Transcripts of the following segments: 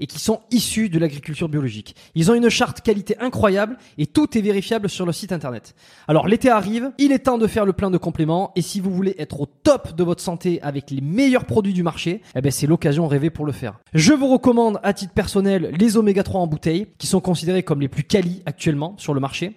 et qui sont issus de l'agriculture biologique. Ils ont une charte qualité incroyable et tout est vérifiable sur le site internet. Alors l'été arrive, il est temps de faire le plein de compléments et si vous voulez être au top de votre santé avec les meilleurs produits du marché, eh ben c'est l'occasion rêvée pour le faire. Je vous recommande à titre personnel les oméga 3 en bouteille qui sont considérés comme les plus quali actuellement sur le marché.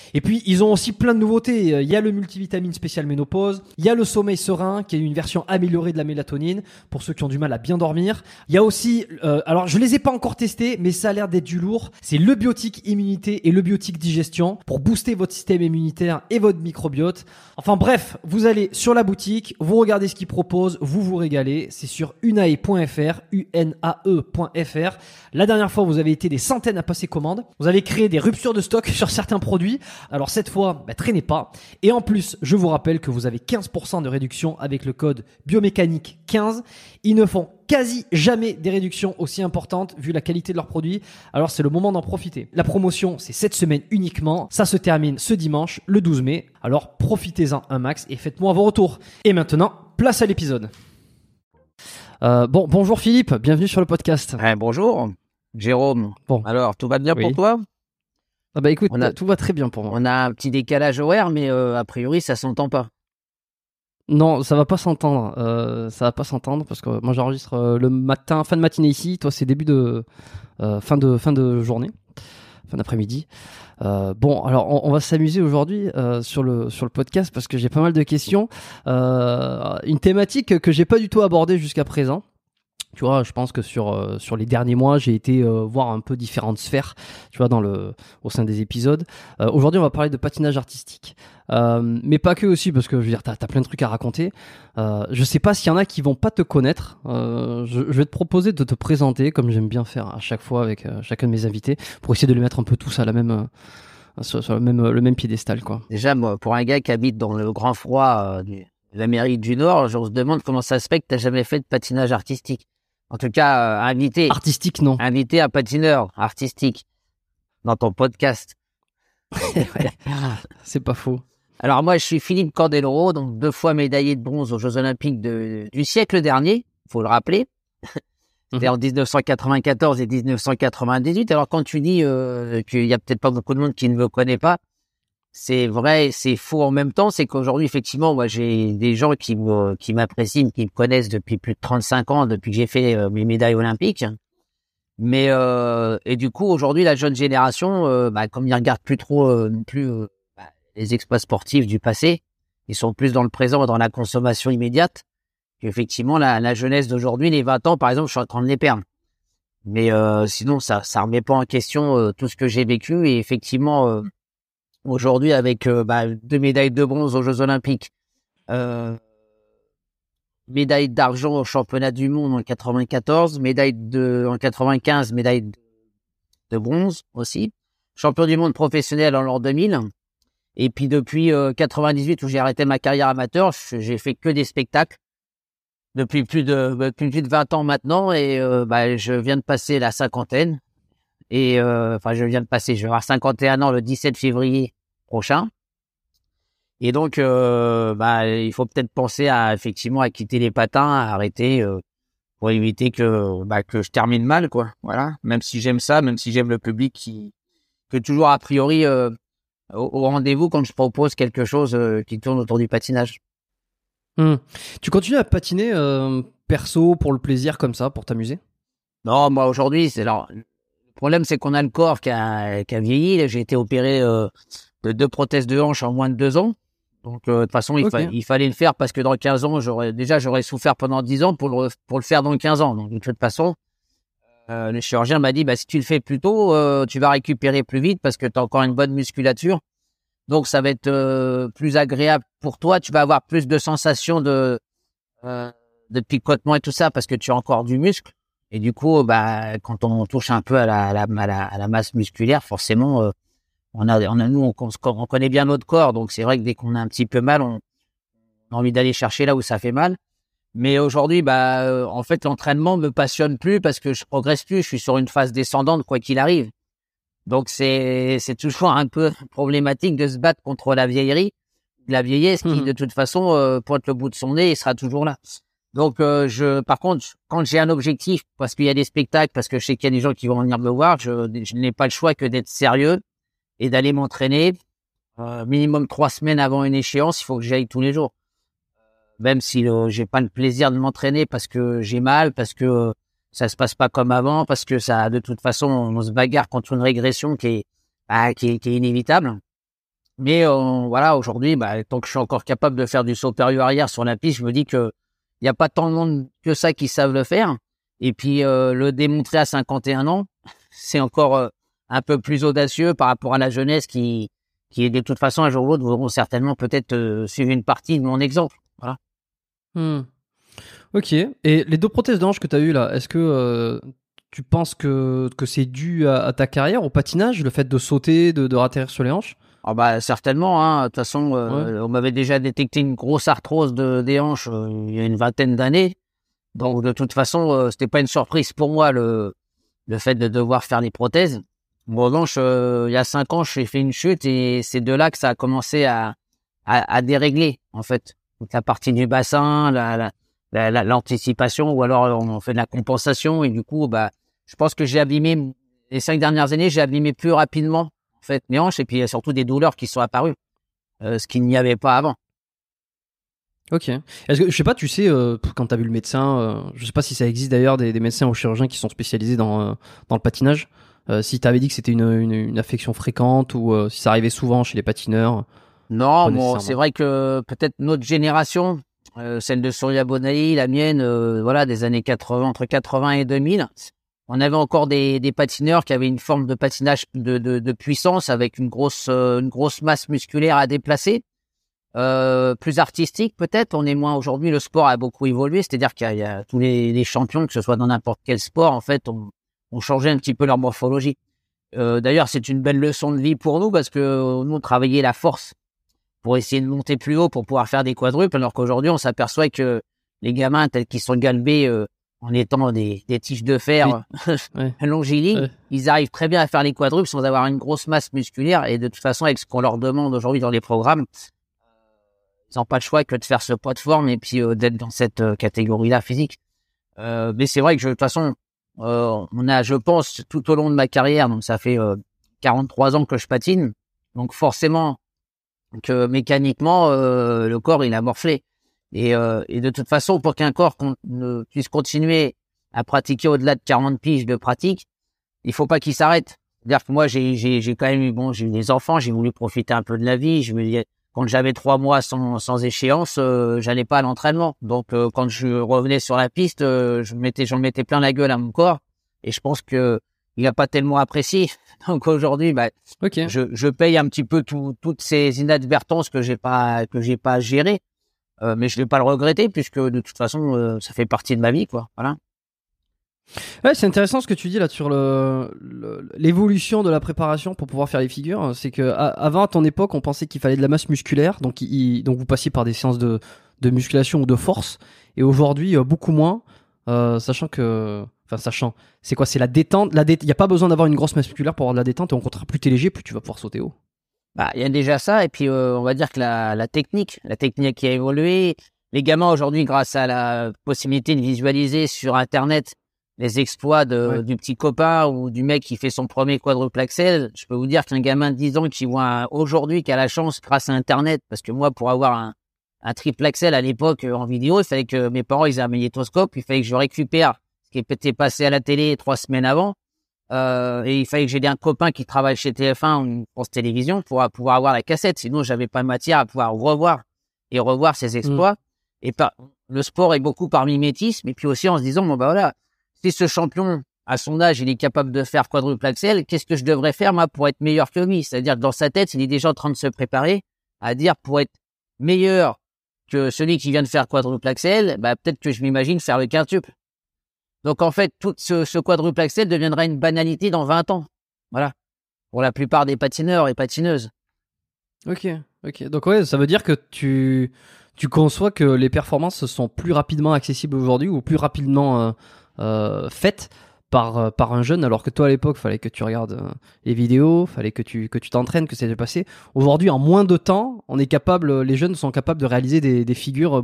Et puis ils ont aussi plein de nouveautés. Euh, Il y a le multivitamine spécial ménopause, il y a le sommeil serein qui est une version améliorée de la mélatonine pour ceux qui ont du mal à bien dormir. Il y a aussi, euh, alors je les ai pas encore testés, mais ça a l'air d'être du lourd. C'est le biotique immunité et le biotique digestion pour booster votre système immunitaire et votre microbiote. Enfin bref, vous allez sur la boutique, vous regardez ce qu'ils proposent, vous vous régalez. C'est sur unae.fr, U-N-A-E.fr. La dernière fois, vous avez été des centaines à passer commande. Vous avez créé des ruptures de stock sur certains produits. Alors cette fois, bah, traînez pas. Et en plus, je vous rappelle que vous avez 15% de réduction avec le code biomécanique 15. Ils ne font quasi jamais des réductions aussi importantes vu la qualité de leurs produits. Alors c'est le moment d'en profiter. La promotion, c'est cette semaine uniquement. Ça se termine ce dimanche, le 12 mai. Alors profitez-en un max et faites-moi vos retours. Et maintenant, place à l'épisode. Euh, bon, bonjour Philippe, bienvenue sur le podcast. Eh, bonjour, Jérôme. Bon. Alors, tout va bien Oui. pour toi? Ah bah écoute, On a- tout va très bien pour moi. On a un petit décalage horaire, mais euh, a priori, ça s'entend pas. Non, ça va pas s'entendre. Euh, ça va pas s'entendre parce que moi j'enregistre le matin, fin de matinée ici. Toi, c'est début de euh, fin de fin de journée, fin d'après-midi. Euh, bon, alors on, va s'amuser aujourd'hui euh, sur le sur le podcast parce que j'ai pas mal de questions. Euh, une thématique que j'ai pas du tout abordée jusqu'à présent. Tu vois, je pense que sur euh, sur les derniers mois, j'ai été euh, voir un peu différentes sphères, tu vois, dans le au sein des épisodes. Euh, Aujourd'hui, on va parler de patinage artistique, Euh, mais pas que aussi, parce que je veux dire, t'as as plein de trucs à raconter. Euh, je sais pas s'il y en a qui vont pas te connaître. Euh, je, je vais te proposer de te présenter, comme j'aime bien faire à chaque fois avec chacun de mes invités, pour essayer de les mettre un peu tous à la même sur, sur le même le même piédestal, quoi. Déjà, moi, pour un gars qui habite dans le grand froid de l'Amérique du Nord, je me demande comment ça se fait que t'as jamais fait de patinage artistique. En tout cas, euh, invité, Artistique, non. invité un patineur artistique dans ton podcast. C'est pas faux. Alors moi, je suis Philippe Candeloro, donc deux fois médaillé de bronze aux Jeux Olympiques de- du siècle dernier, faut le rappeler. C'était en 1994 et 1998. Alors quand tu dis euh, qu'il y a peut-être pas beaucoup de monde qui ne me connaît pas, c'est vrai, c'est faux en même temps. C'est qu'aujourd'hui, effectivement, moi, j'ai des gens qui m'apprécient, qui me connaissent depuis plus de 35 ans, depuis que j'ai fait euh, mes médailles olympiques. Mais euh, et du coup, aujourd'hui, la jeune génération, euh, bah, comme ils regardent plus trop plus bah, les exploits sportifs du passé. Ils sont plus dans le présent, dans la consommation immédiate. Effectivement, la, jeunesse d'aujourd'hui, les 20 ans, par exemple, je suis en train de les perdre. Mais sinon, ça ça remet pas en question tout ce que j'ai vécu. Et effectivement, aujourd'hui, avec bah, deux médailles de bronze aux Jeux Olympiques, médaille d'argent au championnat du monde en 94, médaille de en 95, médaille de, bronze aussi, champion du monde professionnel en l'an 2000. Et puis depuis 98 où j'ai arrêté ma carrière amateur, j'ai fait que des spectacles depuis plus de plus de 20 ans maintenant et euh, bah, je viens de passer la cinquantaine et euh, enfin je viens de passer je vais avoir 51 ans le 17 février prochain. Et donc euh, bah il faut peut-être penser à effectivement à quitter les patins à arrêter pour éviter que bah, que je termine mal quoi. Voilà. Même si j'aime ça même si j'aime le public qui que toujours a priori au, au rendez-vous quand je propose quelque chose qui tourne autour du patinage. Hmm. Tu continues à patiner euh, perso pour le plaisir comme ça, pour t'amuser? Non, moi aujourd'hui, c'est alors problème c'est qu'on a le corps qui a, qui a vieilli. J'ai été opéré euh, de deux prothèses de hanche en moins de deux ans. Donc euh, de toute façon, il, il, fallait le faire parce que dans 15 ans, j'aurais déjà j'aurais souffert pendant 10 ans pour le pour le faire dans 15 ans. Donc de toute façon, le chirurgien m'a dit bah si tu le fais plus tôt, tu vas récupérer plus vite parce que tu as encore une bonne musculature. Donc ça va être euh, plus agréable pour toi. Tu vas avoir plus de sensations de euh, de picotement et tout ça parce que tu as encore du muscle. Et du coup, bah quand on touche un peu à la, à la, à la, masse musculaire, forcément, euh, on a, on a nous on, on, connaît bien notre corps, donc c'est vrai que dès qu'on a un petit peu mal, on, a envie d'aller chercher là où ça fait mal. Mais aujourd'hui, bah en fait, l'entraînement me passionne plus parce que je progresse plus. Je suis sur une phase descendante quoi qu'il arrive. Donc c'est c'est toujours un peu problématique de se battre contre la vieillerie, la vieillesse qui mmh de toute façon euh, pointe le bout de son nez et sera toujours là. Donc euh, je par contre quand j'ai un objectif parce qu'il y a des spectacles parce que je sais qu'il y a des gens qui vont venir me voir, je, n'ai pas le choix que d'être sérieux et d'aller m'entraîner euh, minimum trois semaines avant une échéance, il faut que j'aille tous les jours. Même si j'ai pas le plaisir de m'entraîner parce que j'ai mal, parce que ça se passe pas comme avant parce que ça, de toute façon, on se bagarre contre une régression qui est, bah, qui, est, inévitable. Mais euh, voilà, aujourd'hui, bah, tant que je suis encore capable de faire du saut arrière sur la piste, je me dis que il n'y a pas tant de monde que ça qui savent le faire. Et puis euh, le démontrer à 51 ans, c'est encore euh, un peu plus audacieux par rapport à la jeunesse qui, de toute façon un jour ou l'autre voudront certainement peut-être suivre une partie de mon exemple. Voilà. Hmm. Ok. Et les deux prothèses de hanche que tu as eues là, est-ce que euh, tu penses que, c'est dû à, ta carrière, au patinage, le fait de sauter, de, de sur les hanches? Ah bah certainement. Hein. De toute façon, euh, on m'avait déjà détecté une grosse arthrose de, des hanches euh, il y a une vingtaine d'années. Donc de toute façon, c'était pas une surprise pour moi le le fait de devoir faire des prothèses. Bon, revanche, il y a cinq ans, j'ai fait une chute et c'est de là que ça a commencé à, à, à dérégler en fait toute la partie du bassin, la, la, l'anticipation ou alors on fait de la compensation et du coup bah je pense que j'ai abîmé les cinq dernières années j'ai abîmé plus rapidement en fait mes hanches et puis il y a surtout des douleurs qui sont apparues euh, ce qu'il n'y avait pas avant ok est-ce que je sais pas tu sais euh, quand tu as vu le médecin euh, je sais pas si ça existe d'ailleurs des, médecins ou chirurgiens qui sont spécialisés dans dans le patinage si tu avais dit que c'était une, une, une, affection fréquente ou si ça arrivait souvent chez les patineurs non bon c'est vrai que peut-être notre génération euh, celle de Surya Bonaï, la mienne, euh, voilà, des années 80, entre 80 et 2000. On avait encore des, des patineurs qui avaient une forme de patinage de, de, de puissance avec une grosse, euh, une grosse masse musculaire à déplacer. plus artistique peut-être. On est moins aujourd'hui. Le sport a beaucoup évolué, c'est-à-dire qu'il y, a tous les, les, champions, que ce soit dans n'importe quel sport, en fait, ont, changé un petit peu leur morphologie. D'ailleurs, c'est une belle leçon de vie pour nous parce que nous, on travaillait la force pour essayer de monter plus haut pour pouvoir faire des quadruples, alors qu'aujourd'hui, on s'aperçoit que les gamins tels qu'ils sont galbés euh, en étant des, des tiges de fer oui. longilignes, ils arrivent très bien à faire les quadruples sans avoir une grosse masse musculaire. Et de toute façon, avec ce qu'on leur demande aujourd'hui dans les programmes, ils n'ont pas le choix que de faire ce poids de forme et puis euh, d'être dans cette euh, catégorie-là physique. mais c'est vrai que je, de toute façon, on a, je pense, tout au long de ma carrière, donc ça fait 43 ans que je patine, donc forcément, que mécaniquement euh, le corps il a morflé et, euh, et de toute façon pour qu'un corps puisse continuer à pratiquer au-delà de 40 piges de pratique il faut pas qu'il s'arrête C'est-à-dire que moi, j'ai, j'ai, j'ai quand même eu, bon, j'ai eu des enfants, j'ai voulu profiter un peu de la vie. Je me dis, quand j'avais trois mois sans, sans échéance, euh, j'allais pas à l'entraînement. Donc, euh, quand je revenais sur la piste, euh, je mettais, j'en mettais plein la gueule à mon corps. Et je pense que il a pas tellement apprécié. Donc aujourd'hui, bah, Ok. je, je paye un petit peu tout, toutes ces inadvertances que j'ai pas, que j'ai pas gérées. Euh, mais je vais pas le regretter puisque de toute façon, euh, ça fait partie de ma vie, quoi. Voilà. Ouais, c'est intéressant ce que tu dis là sur l'évolution de la préparation pour pouvoir faire les figures. C'est que à- avant à ton époque, on pensait qu'il fallait de la masse musculaire, donc donc vous passiez par des séances de musculation ou de force, et aujourd'hui euh, beaucoup moins, sachant que enfin sachant, c'est quoi, c'est la détente, il y a pas besoin d'avoir une grosse masse musculaire pour avoir de la détente, et au contraire plus t'es léger, plus tu vas pouvoir sauter haut. Bah, il y a déjà ça, et puis euh, on va dire que la, la technique, la technique qui a évolué. Les gamins aujourd'hui, grâce à la possibilité de visualiser sur Internet les exploits de, Ouais. du petit copain ou du mec qui fait son premier quadruple axel, je peux vous dire qu'un gamin de 10 ans qui voit aujourd'hui qui a la chance grâce à Internet, parce que moi, pour avoir un, un triple axel à l'époque euh, en vidéo, il fallait que mes parents ils aient un magnétoscope, il fallait que je récupère ce qui était passé à la télé trois semaines avant. Euh, et il fallait que j'ai un copain qui travaille chez TF1 ou France Télévisions pour pouvoir avoir la cassette. Sinon, j'avais pas matière à pouvoir revoir et revoir ses exploits. Et par, le sport est beaucoup par mimétisme. Et puis aussi en se disant, bon, bah voilà, si ce champion, à son âge, il est capable de faire quadruple axel, qu'est-ce que je devrais faire, moi, pour être meilleur que lui? C'est-à-dire que dans sa tête, il est déjà en train de se préparer à dire pour être meilleur que celui qui vient de faire quadruple axel, bah, peut-être que je m'imagine faire le quintuple. Donc, en fait, tout ce, ce quadruple axel deviendra une banalité dans 20 ans. Voilà. Pour la plupart des patineurs et patineuses. Ok, ok. Donc ouais, ça veut dire que tu tu conçois que les performances sont plus rapidement accessibles aujourd'hui ou plus rapidement euh, euh, faites par euh, par un jeune, alors que toi à l'époque, fallait que tu regardes euh, les vidéos, fallait que tu que tu t'entraînes, que ça s'est passé. Aujourd'hui, en moins de temps, on est capable, les jeunes sont capables de réaliser des, des figures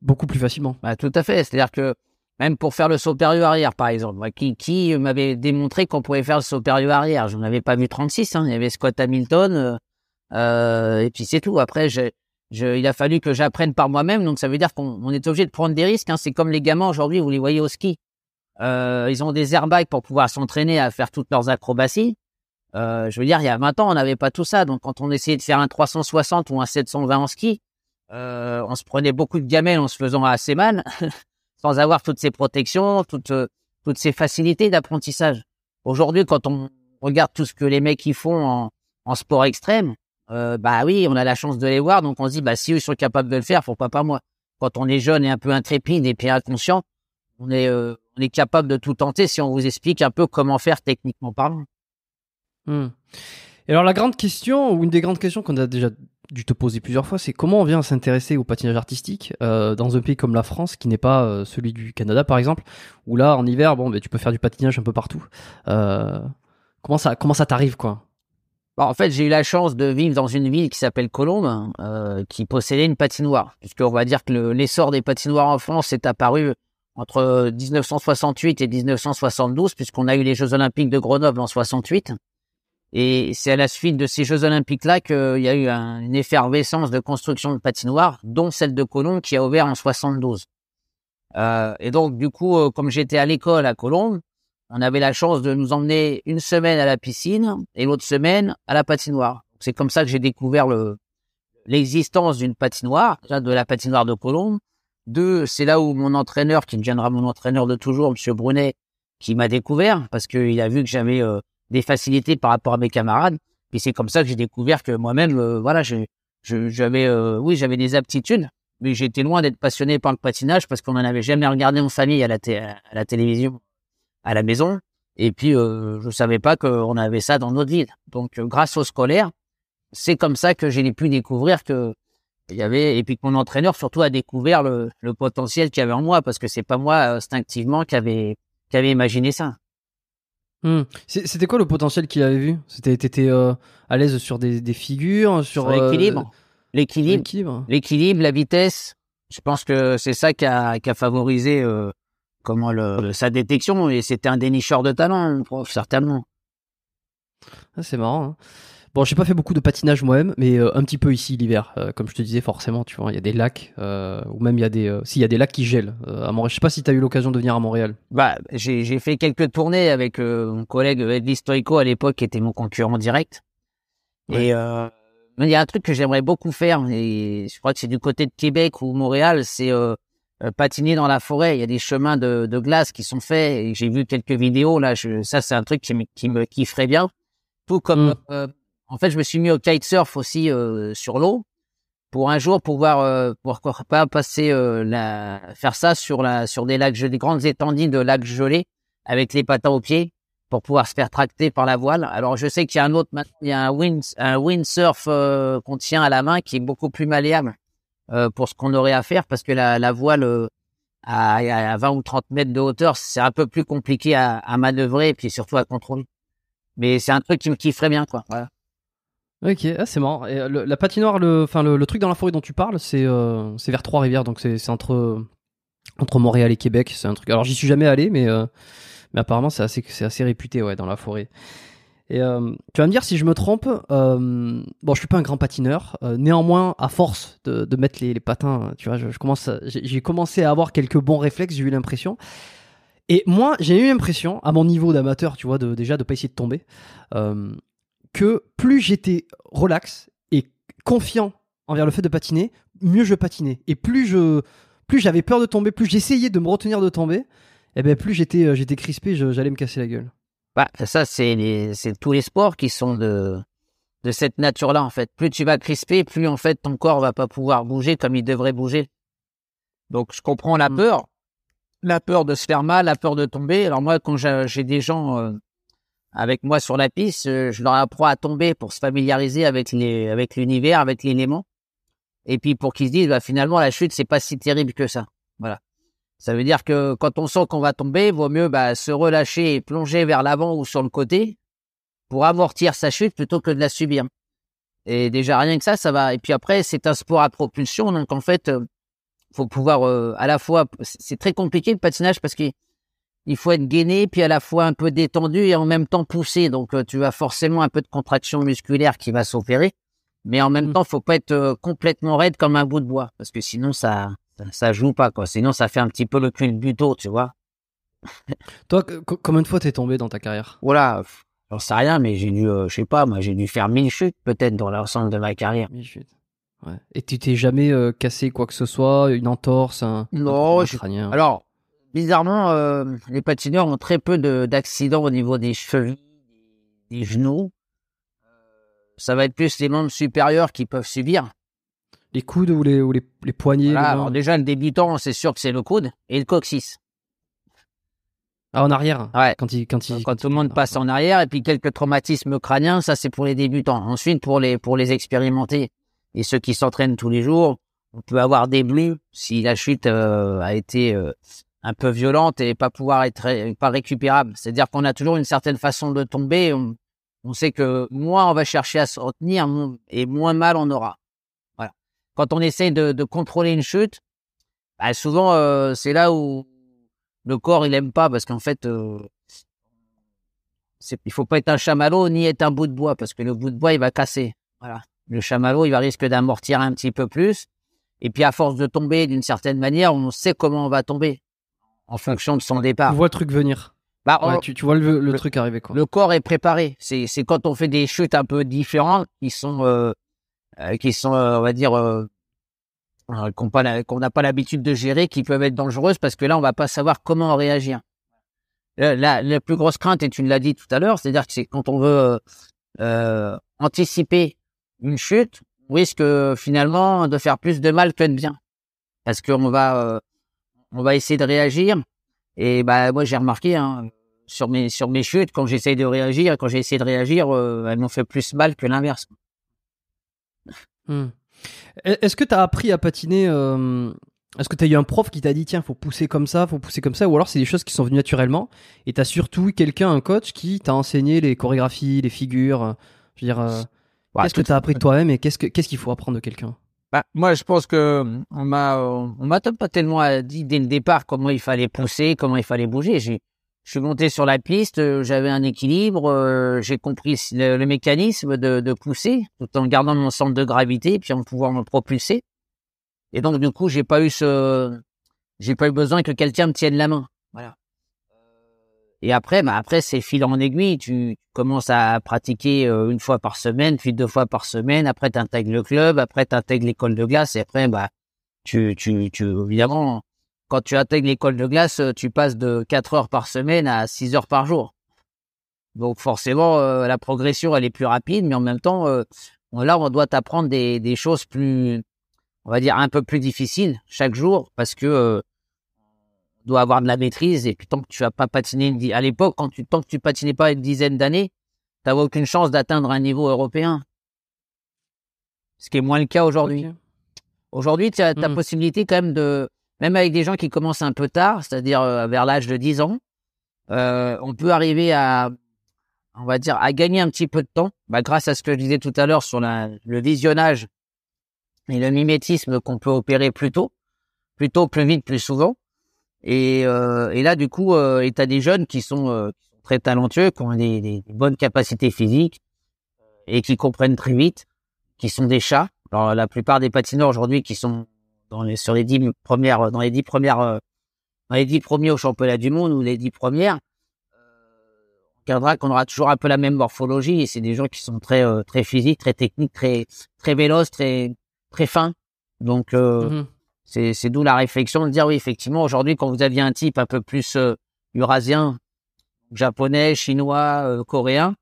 beaucoup plus facilement. Bah, tout à fait. C'est-à-dire que même pour faire le saut périlleux arrière, par exemple, qui, qui m'avait démontré qu'on pouvait faire le saut périlleux arrière? Je n'en avais pas vu 36. Hein. Il y avait Scott Hamilton, euh, euh, et puis c'est tout. Après, je, je, il a fallu que j'apprenne par moi-même. Donc ça veut dire qu'on on est obligé de prendre des risques. Hein. C'est comme les gamins aujourd'hui, vous les voyez au ski. Euh, ils ont des airbags pour pouvoir s'entraîner à faire toutes leurs acrobaties. Euh, je veux dire, il y a 20 ans, on n'avait pas tout ça. Donc quand on essayait de faire un 360 ou un 720 en ski, euh, on se prenait beaucoup de gamelles en se faisant assez mal. sans avoir toutes ces protections, toutes, euh, toutes ces facilités d'apprentissage. Aujourd'hui, quand on regarde tout ce que les mecs y font en, en sport extrême, euh, bah oui, on a la chance de les voir, donc on se dit, bah si eux sont capables de le faire, pourquoi pas moi? Quand on est jeune et un peu intrépide et puis inconscient, on est, euh, on est capable de tout tenter si on vous explique un peu comment faire techniquement parlant. Hmm. Et alors la grande question, ou une des grandes questions qu'on a déjà dû te poser plusieurs fois, c'est comment on vient s'intéresser au patinage artistique euh, dans un pays comme la France, qui n'est pas euh, celui du Canada par exemple, où là en hiver, bon, ben, tu peux faire du patinage un peu partout. Euh, comment ça, comment ça t'arrive quoi? Bon, en fait, j'ai eu la chance de vivre dans une ville qui s'appelle Colombes, euh, qui possédait une patinoire. Puisqu'on va dire que le- l'essor des patinoires en France est apparu entre 1968 et 1972, puisqu'on a eu les Jeux Olympiques de Grenoble en 68. Et c'est à la suite de ces Jeux Olympiques-là qu'il y a eu un- une effervescence de construction de patinoires, dont celle de Colombes qui a ouvert en 72. Euh, et donc, du coup, euh, comme j'étais à l'école à Colombes, on avait la chance de nous emmener une semaine à la piscine et l'autre semaine à la patinoire. C'est comme ça que j'ai découvert le l'existence d'une patinoire, de la patinoire de Colombes. Deux, c'est là où mon entraîneur, qui deviendra mon entraîneur de toujours, Monsieur Brunet, qui m'a découvert parce qu'il a vu que j'avais euh, des facilités par rapport à mes camarades. Et c'est comme ça que j'ai découvert que moi-même, euh, voilà, j'avais, euh, oui, j'avais des aptitudes, mais j'étais loin d'être passionné par le patinage parce qu'on n'en avait jamais regardé en famille à la, télévision, à la maison. Et puis, euh, je savais pas qu'on avait ça dans notre ville. Donc, euh, grâce au scolaire, c'est comme ça que j'ai pu découvrir que il y avait, et puis que mon entraîneur surtout a découvert le, potentiel qu'il y avait en moi, parce que c'est pas moi instinctivement qui avait imaginé ça. Hmm. C'est- C'était quoi le potentiel qu'il avait vu? C'était t'étais euh, à l'aise sur des, des figures, sur, Sur l'équilibre, euh, l'équilibre, l'équilibre. l'équilibre, la vitesse. Je pense que c'est ça qui a, qui a favorisé euh, comment le, sa détection, et c'était un dénicheur de talent, le prof, certainement. Ah, c'est marrant. hein. Bon, j'ai pas fait beaucoup de patinage moi-même, mais euh, un petit peu ici l'hiver. Euh, comme je te disais, forcément, tu vois, il y a des lacs, euh, ou même il y a des, euh, si, il y a des lacs qui gèlent euh, à Montréal. Je sais pas si tu as eu l'occasion de venir à Montréal. Bah, j'ai j'ai fait quelques tournées avec euh, mon collègue Edley Stoico à l'époque, qui était mon concurrent direct. Ouais. Et mais il y a un truc que j'aimerais beaucoup faire, et je crois que c'est du côté de Québec ou Montréal, c'est patiner dans la forêt. Il y a des chemins de, de glace qui sont faits, et j'ai vu quelques vidéos là. Je, ça, c'est un truc qui me, qui me kifferait bien. Tout comme, Mm. euh, en fait, je me suis mis au kitesurf aussi euh, sur l'eau pour un jour pouvoir euh, pourquoi pas passer euh, la faire ça sur la sur des lacs des grandes étendues de lacs gelés avec les patins aux pieds pour pouvoir se faire tracter par la voile. Alors je sais qu'il y a un autre il y a un wind un windsurf euh, qu'on tient à la main qui est beaucoup plus malléable euh, pour ce qu'on aurait à faire parce que la, la voile euh, à, à 20 ou 30 mètres de hauteur, c'est un peu plus compliqué à, à manœuvrer et puis surtout à contrôler. Mais c'est un truc qui me kifferait bien quoi. Voilà. Ok, ah, c'est marrant. Euh, la patinoire, le, truc dans la forêt dont tu parles, c'est euh, vers Trois-Rivières, donc c'est entre Montréal et Québec. C'est un truc. Alors j'y suis jamais allé, mais euh, apparemment c'est assez réputé ouais dans la forêt. Et tu vas me dire si je me trompe. Euh, bon, je suis pas un grand patineur. néanmoins, à force de, mettre les, patins, tu vois, j'ai commencé à avoir quelques bons réflexes. J'ai eu l'impression. Et moi, j'ai eu l'impression, à mon niveau d'amateur, tu vois, de, déjà de pas essayer de tomber, que plus j'étais relax et confiant envers le fait de patiner, mieux je patinais. Et plus je, plus j'avais peur de tomber, plus j'essayais de me retenir de tomber, et ben plus j'étais, euh, j'étais crispé, j'allais me casser la gueule. Bah, ça, c'est tous les sports qui sont de, de cette nature-là, en fait. Plus tu vas crisper, plus, en fait, ton corps va pas pouvoir bouger comme il devrait bouger. Donc, je comprends la Mm. peur. La peur de se faire mal, la peur de tomber. Alors, moi, quand j'ai j'ai des gens euh, avec moi sur la piste, euh, je leur apprends à tomber pour se familiariser avec les, avec l'univers, avec l'élément. Et puis, pour qu'ils se disent, bah, finalement, la chute, c'est pas si terrible que ça. Voilà. Ça veut dire que quand on sent qu'on va tomber, vaut mieux bah, se relâcher et plonger vers l'avant ou sur le côté pour amortir sa chute plutôt que de la subir. Et déjà rien que ça, ça va. Et puis après, c'est un sport à propulsion, donc en fait, euh, faut pouvoir euh, à la fois. c'est- C'est très compliqué le patinage parce qu'il il faut être gainé, puis à la fois un peu détendu et en même temps poussé. Donc euh, tu as forcément un peu de contraction musculaire qui va s'opérer, mais en même Mm. temps, faut pas être euh, complètement raide comme un bout de bois parce que sinon ça, ça, ça joue pas quoi. Sinon ça fait un petit peu le cul de buteau, tu vois. Toi, combien de fois t'es tombé dans ta carrière? Voilà, j'en sais rien, mais j'ai dû, euh, je sais pas, moi j'ai dû faire mille chutes peut-être dans l'ensemble de ma carrière. Mille chutes. Ouais. Et tu t'es jamais euh, cassé quoi que ce soit, une entorse, un, Non, un je-. Alors, bizarrement, euh, les patineurs ont très peu de- d'accidents au niveau des chevilles, des genoux. Euh, Ça va être plus les membres supérieurs qui peuvent subir. les coudes ou les ou les, les poignets. Voilà, les mains. alors déjà, le débutant, c'est sûr que c'est le coude et le coccyx. Ah, en arrière. Ouais. Quand il quand il Quand tout le monde passe en arrière et puis quelques traumatismes crâniens, ça c'est pour les débutants. Ensuite, pour les pour les expérimentés et ceux qui s'entraînent tous les jours, on peut avoir des bleus si la chute euh, a été euh, un peu violente et pas pouvoir être pas récupérable. C'est-à-dire qu'on a toujours une certaine façon de tomber. On, on sait que moins on va chercher à se retenir et moins mal on aura. Voilà. Quand on essaie de, contrôler une chute, bah, souvent euh, c'est là où le corps il aime pas parce qu'en fait euh, il faut pas être un chamallow ni être un bout de bois parce que le bout de bois il va casser. Voilà. Le chamallow il va risque d'amortir un petit peu plus. Et puis à force de tomber d'une certaine manière, on sait comment on va tomber en fonction de son départ. Tu vois le truc venir. Bah, on- tu, tu vois le, le le- truc arriver quoi. le corps est préparé. C'est, quand on fait des chutes un peu différentes qui sont, euh, euh, qui sont, euh, on va dire, euh, qu'on n'a pas l'habitude de gérer, qui peuvent être dangereuses parce que là, on va pas savoir comment réagir. La, la plus grosse crainte, et tu l'as dit tout à l'heure, c'est-à-dire que c'est quand on veut anticiper une chute, on risque finalement de faire plus de mal que de bien, parce qu'on va, on va essayer de réagir. Et bah moi j'ai remarqué hein, sur mes sur mes chutes quand j'essaye de réagir, quand j'ai essayé de réagir, euh, elles m'ont fait plus mal que l'inverse. Hmm. E- Est-ce que tu as appris à patiner euh, Est-ce que tu as eu un prof qui t'a dit tiens, faut pousser comme ça, faut pousser comme ça Ou alors c'est des choses qui sont venues naturellement et tu as surtout eu quelqu'un, un coach, qui t'a enseigné les chorégraphies, les figures Je veux dire, euh, Ouais, qu'est-ce que tu as appris de toi-même et qu'est-ce que- qu'est-ce qu'il faut apprendre de quelqu'un? Bah, moi, je pense que on m'a, on m'a pas tellement euh, dit dès le départ comment il fallait pousser, comment il fallait bouger. J'ai, je suis monté sur la piste, euh, j'avais un équilibre, euh, j'ai compris le, le mécanisme de, de, pousser, tout en gardant mon centre de gravité, puis en pouvoir me propulser. Et donc du coup, j'ai pas eu ce, j'ai pas eu besoin que quelqu'un me tienne la main. Voilà. Et après, bah après c'est fil en aiguille. Tu commences à pratiquer euh, une fois par semaine, puis deux fois par semaine. Après, tu intègres le club. Après, tu intègres l'école de glace. Et après, bah, tu, tu, tu, évidemment, quand tu intègres l'école de glace, tu passes de quatre heures par semaine à six heures par jour. Donc forcément, euh, la progression, elle est plus rapide, mais en même temps, euh, là, on doit t'apprendre des, des choses plus, on va dire, un peu plus difficiles chaque jour, parce que dois avoir de la maîtrise et puis tant que tu vas pas patiner à l'époque quand tu tant que tu patinais pas une dizaine d'années tu n'avais aucune chance d'atteindre un niveau européen. Ce qui est moins le cas aujourd'hui. Aujourd'hui tu as ta mmh. possibilité quand même de même avec des gens qui commencent un peu tard c'est-à-dire euh, vers l'âge de 10 ans euh, on peut arriver à on va dire à gagner un petit peu de temps. Bah, grâce à ce que je disais tout à l'heure sur la, le visionnage et le mimétisme qu'on peut opérer plus tôt plus tôt plus vite plus souvent et, euh, et là, du coup, euh, et t'as des jeunes qui sont, euh, très talentueux, qui ont des, des, bonnes capacités physiques et qui comprennent très vite, qui sont des chats. Alors, la plupart des patineurs aujourd'hui qui sont dans les, sur les dix premières, dans les dix premières, euh, dans les dix premiers au championnat du monde ou les dix premières, on regardera qu'on aura toujours un peu la même morphologie et c'est des gens qui sont très, très physiques, très techniques, très, très véloces, très, très fins. Donc, mmh c'est d'où la réflexion de dire oui, effectivement, aujourd'hui, quand vous aviez un type un peu plus euh, eurasien, japonais, chinois, euh, coréen,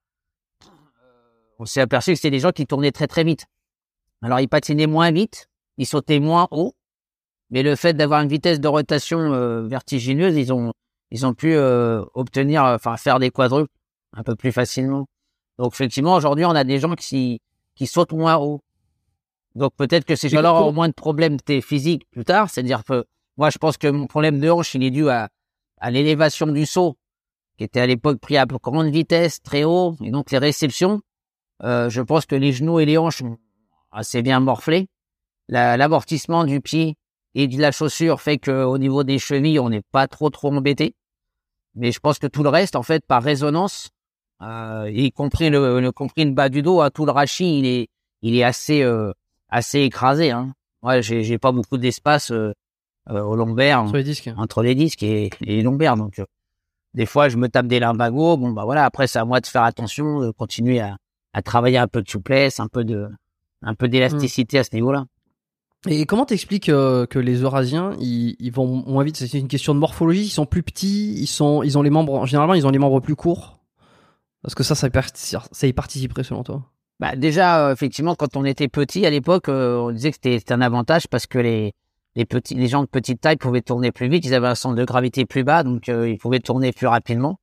euh, on s'est aperçu que c'était des gens qui tournaient très très vite. Alors ils patinaient moins vite, ils sautaient moins haut, mais le fait d'avoir une vitesse de rotation vertigineuse, ils ont ils ont pu obtenir, enfin faire des quadruples un peu plus facilement. Donc effectivement, aujourd'hui, on a des gens qui qui sautent moins haut. Donc peut-être que ces gens-là auront moins de problèmes physiques plus tard. C'est-à-dire que moi, je pense que mon problème de hanche, il est dû à, à l'élévation du saut, qui était à l'époque pris à grande vitesse, très haut, et donc les réceptions. Euh, je pense que les genoux et les hanches sont assez bien morflés. L'amortissement du pied et de la chaussure fait qu'au niveau des chevilles, on n'est pas trop trop embêté. Mais je pense que tout le reste, en fait, par résonance, euh, y compris le, le compris le bas du dos, à hein, tout le rachis, il est il est assez euh, assez écrasé. Hein. Ouais, j'ai, pas beaucoup d'espace euh, euh au lombaire les disques. entre les disques et, et les lombaires. Donc, euh, des fois, je me tape des limbagos. Bon, bah voilà. Après, c'est à moi de faire attention, de continuer à, à travailler un peu de souplesse, un peu de, un peu d'élasticité à ce niveau-là. Et comment t'expliques euh, que les Eurasiens, ils, ils, vont moins vite? C'est une question de morphologie. Ils sont plus petits. Ils sont, ils ont les membres. Généralement, ils ont les membres plus courts. Est-ce que ça, ça y participerait selon toi? Bah, déjà, euh, effectivement, quand on était petit à l'époque, euh, on disait que c'était un avantage parce que les, les petits, les gens de petite taille pouvaient tourner plus vite. Ils avaient un centre de gravité plus bas, donc euh, ils pouvaient tourner plus rapidement.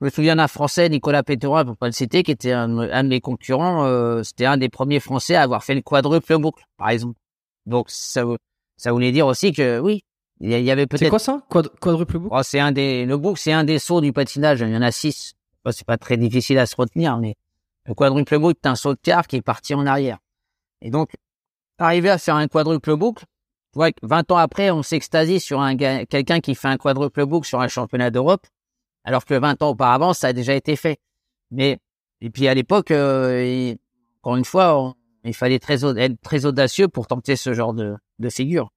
Je me souviens d'un Français, Nicolas Péterin, pour pas le citer, qui était un, de mes concurrents. c'était un des premiers Français à avoir fait le quadruple boucle, par exemple. Donc ça, ça voulait dire aussi que oui, il y avait peut-être. C'est quoi ça, quadruple boucle? Oh, C'est un des le boucle, c'est un des sauts du patinage. Il y en a six. c'est pas très difficile à se retenir, mais le quadruple boucle, c'est un saut de car qui est parti en arrière. Et donc, arriver à faire un quadruple boucle, tu vois, 20 ans après, on s'extasie sur un quelqu'un qui fait un quadruple boucle sur un championnat d'Europe, alors que 20 ans auparavant, ça a déjà été fait. Mais, et puis à l'époque, euh, encore une fois, il fallait être très audacieux pour tenter ce genre de, de figure.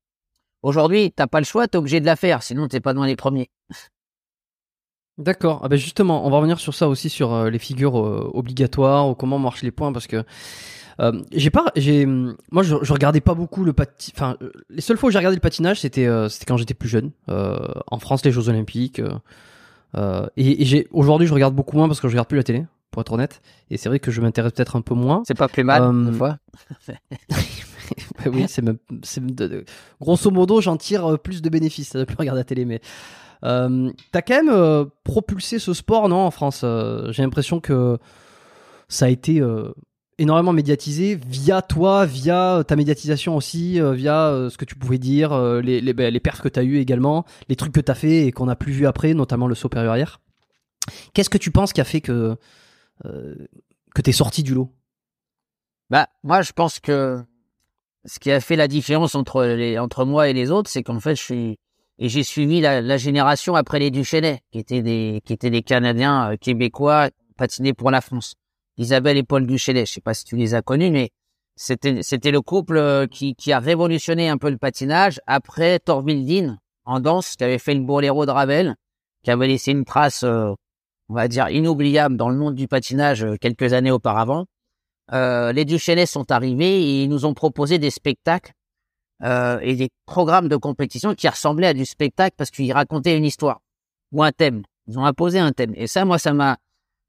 Aujourd'hui, t'as pas le choix, t'es obligé de la faire, sinon t'es pas dans les premiers. D'accord. Ah ben justement, on va revenir sur ça aussi sur euh, les figures euh, obligatoires ou comment marchent les points parce que euh, j'ai pas j'ai moi je, je, regardais pas beaucoup le patin enfin les seules fois où j'ai regardé le patinage c'était c'était quand j'étais plus jeune en France les Jeux olympiques et, et j'ai aujourd'hui je regarde beaucoup moins parce que je regarde plus la télé pour être honnête et c'est vrai que je m'intéresse peut-être un peu moins. C'est pas plus mal une fois. oui, c'est même c'est grosso modo j'en tire plus de bénéfices de plus regarder la télé mais euh, T'as quand même euh, propulsé ce sport, non, en France euh, J'ai l'impression que ça a été énormément médiatisé via toi, via ta médiatisation aussi, via ce que tu pouvais dire, les, les, ben, que tu as eu également, les trucs que tu as fait et qu'on a plus vu après, notamment le saut période arrière. Qu'est-ce que tu penses qui a fait que, que tu es sorti du lot? Bah, Moi, je pense que ce qui a fait la différence entre, entre moi et les autres, c'est qu'en fait, je suis et j'ai suivi la, la, génération après les Duchesnay, qui étaient des qui étaient des Canadiens euh, québécois patinés pour la France. Isabelle et Paul Duchesnay, je sais pas si tu les as connus, mais c'était c'était le couple euh, qui qui a révolutionné un peu le patinage après Torville Dean en danse, qui avait fait le Boléro de Ravel, qui avait laissé une trace, euh, on va dire inoubliable dans le monde du patinage quelques années auparavant. Euh, les Duchesnay sont arrivés et ils nous ont proposé des spectacles euh, et des programmes de compétition qui ressemblaient à du spectacle parce qu'ils racontaient une histoire ou un thème. Ils ont imposé un thème. Et ça, moi, ça m'a,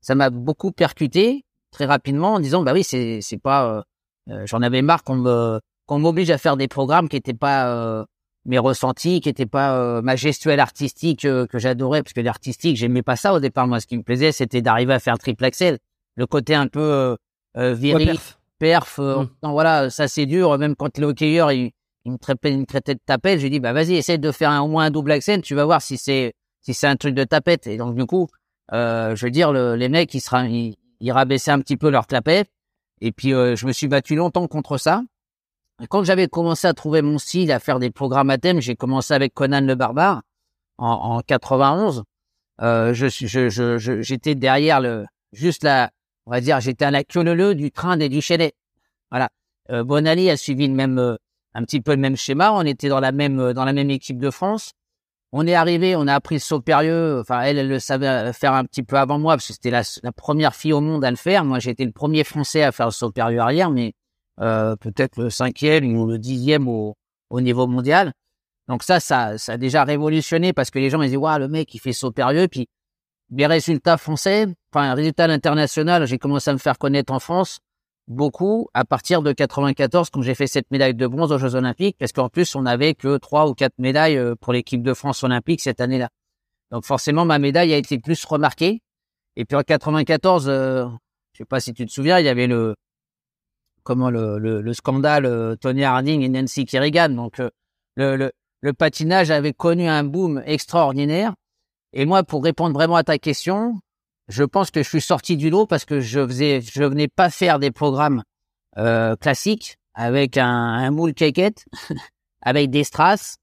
ça m'a beaucoup percuté très rapidement en disant, bah oui, c'est, c'est pas, euh, euh, j'en avais marre qu'on me, qu'on m'oblige à faire des programmes qui étaient pas euh, mes ressentis, qui étaient pas ma gestuelle artistique que j'adorais, parce que l'artistique, j'aimais pas ça au départ. Moi, ce qui me plaisait, c'était d'arriver à faire triple axel, le côté un peu viril, perf. perf mm. non, voilà, ça c'est dur. Même quand le hockeyeur, il, il me traitait, une de tapette. J'ai dit, bah vas-y, essaie de faire au moins un double accent. Tu vas voir si c'est si c'est un truc de tapette. Et donc du coup, euh, je veux dire, le, les mecs, ils, sera, ils, ils, rabaissaient un petit peu leur tapette. Et puis euh, je me suis battu longtemps contre ça. Et quand j'avais commencé à trouver mon style, à faire des programmes à thème, j'ai commencé avec Conan le Barbare en, en 91. Euh, je je, je, j'étais derrière le, juste là, on va dire, j'étais à la queue du train des Duchesnay. Voilà. Euh, Bonali a suivi le même, euh, un petit peu le même schéma. On était dans la même euh, dans la même équipe de France. On est arrivé, on a appris le saut périlleux. Enfin, elle, elle le savait faire un petit peu avant moi parce que c'était la, première fille au monde à le faire. Moi, été le premier Français à faire le saut périlleux arrière, mais euh, peut-être le cinquième ou le dixième au, au niveau mondial. Donc ça, ça, ça a déjà révolutionné parce que les gens ils disent waouh le mec il fait saut périlleux puis les résultats français, enfin résultats international, j'ai commencé à me faire connaître en France beaucoup à partir de 94 quand j'ai fait cette médaille de bronze aux Jeux Olympiques parce qu'en plus on n'avait que trois ou quatre médailles euh, pour l'équipe de France olympique cette année-là. Donc forcément ma médaille a été plus remarquée. Et puis en 94, euh, je sais pas si tu te souviens, il y avait le comment le, le, scandale euh, Tony Harding et Nancy Kerrigan. Donc euh, le, le, le patinage avait connu un boom extraordinaire. Et moi, pour répondre vraiment à ta question, je pense que je suis sorti du lot parce que je faisais, je venais pas faire des programmes euh, classiques avec un, un moule caquette, avec des strass.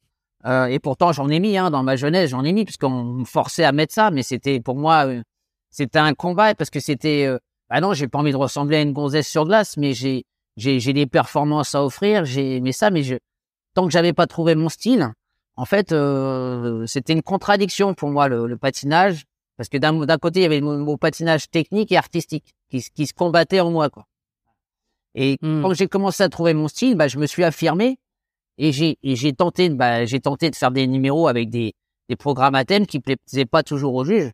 Euh, et pourtant, j'en ai mis hein, dans ma jeunesse, j'en ai mis puisqu'on me forçait à mettre ça, mais c'était pour moi, euh, c'était un combat parce que c'était. Euh, ah non, j'ai pas envie de ressembler à une gonzesse sur glace, mais j'ai j'ai j'ai des performances à offrir, j'ai mais ça, mais je tant que j'avais pas trouvé mon style, en fait, euh, c'était une contradiction pour moi le, le patinage parce que d'un côté, il y avait mon, patinage technique et artistique qui, qui, se combattait en moi, quoi. Et hmm. quand j'ai commencé à trouver mon style, bah, je me suis affirmé et j'ai j'ai tenté bah, j'ai tenté de faire des numéros avec des des programmes à thème qui plaisaient pas toujours aux juges,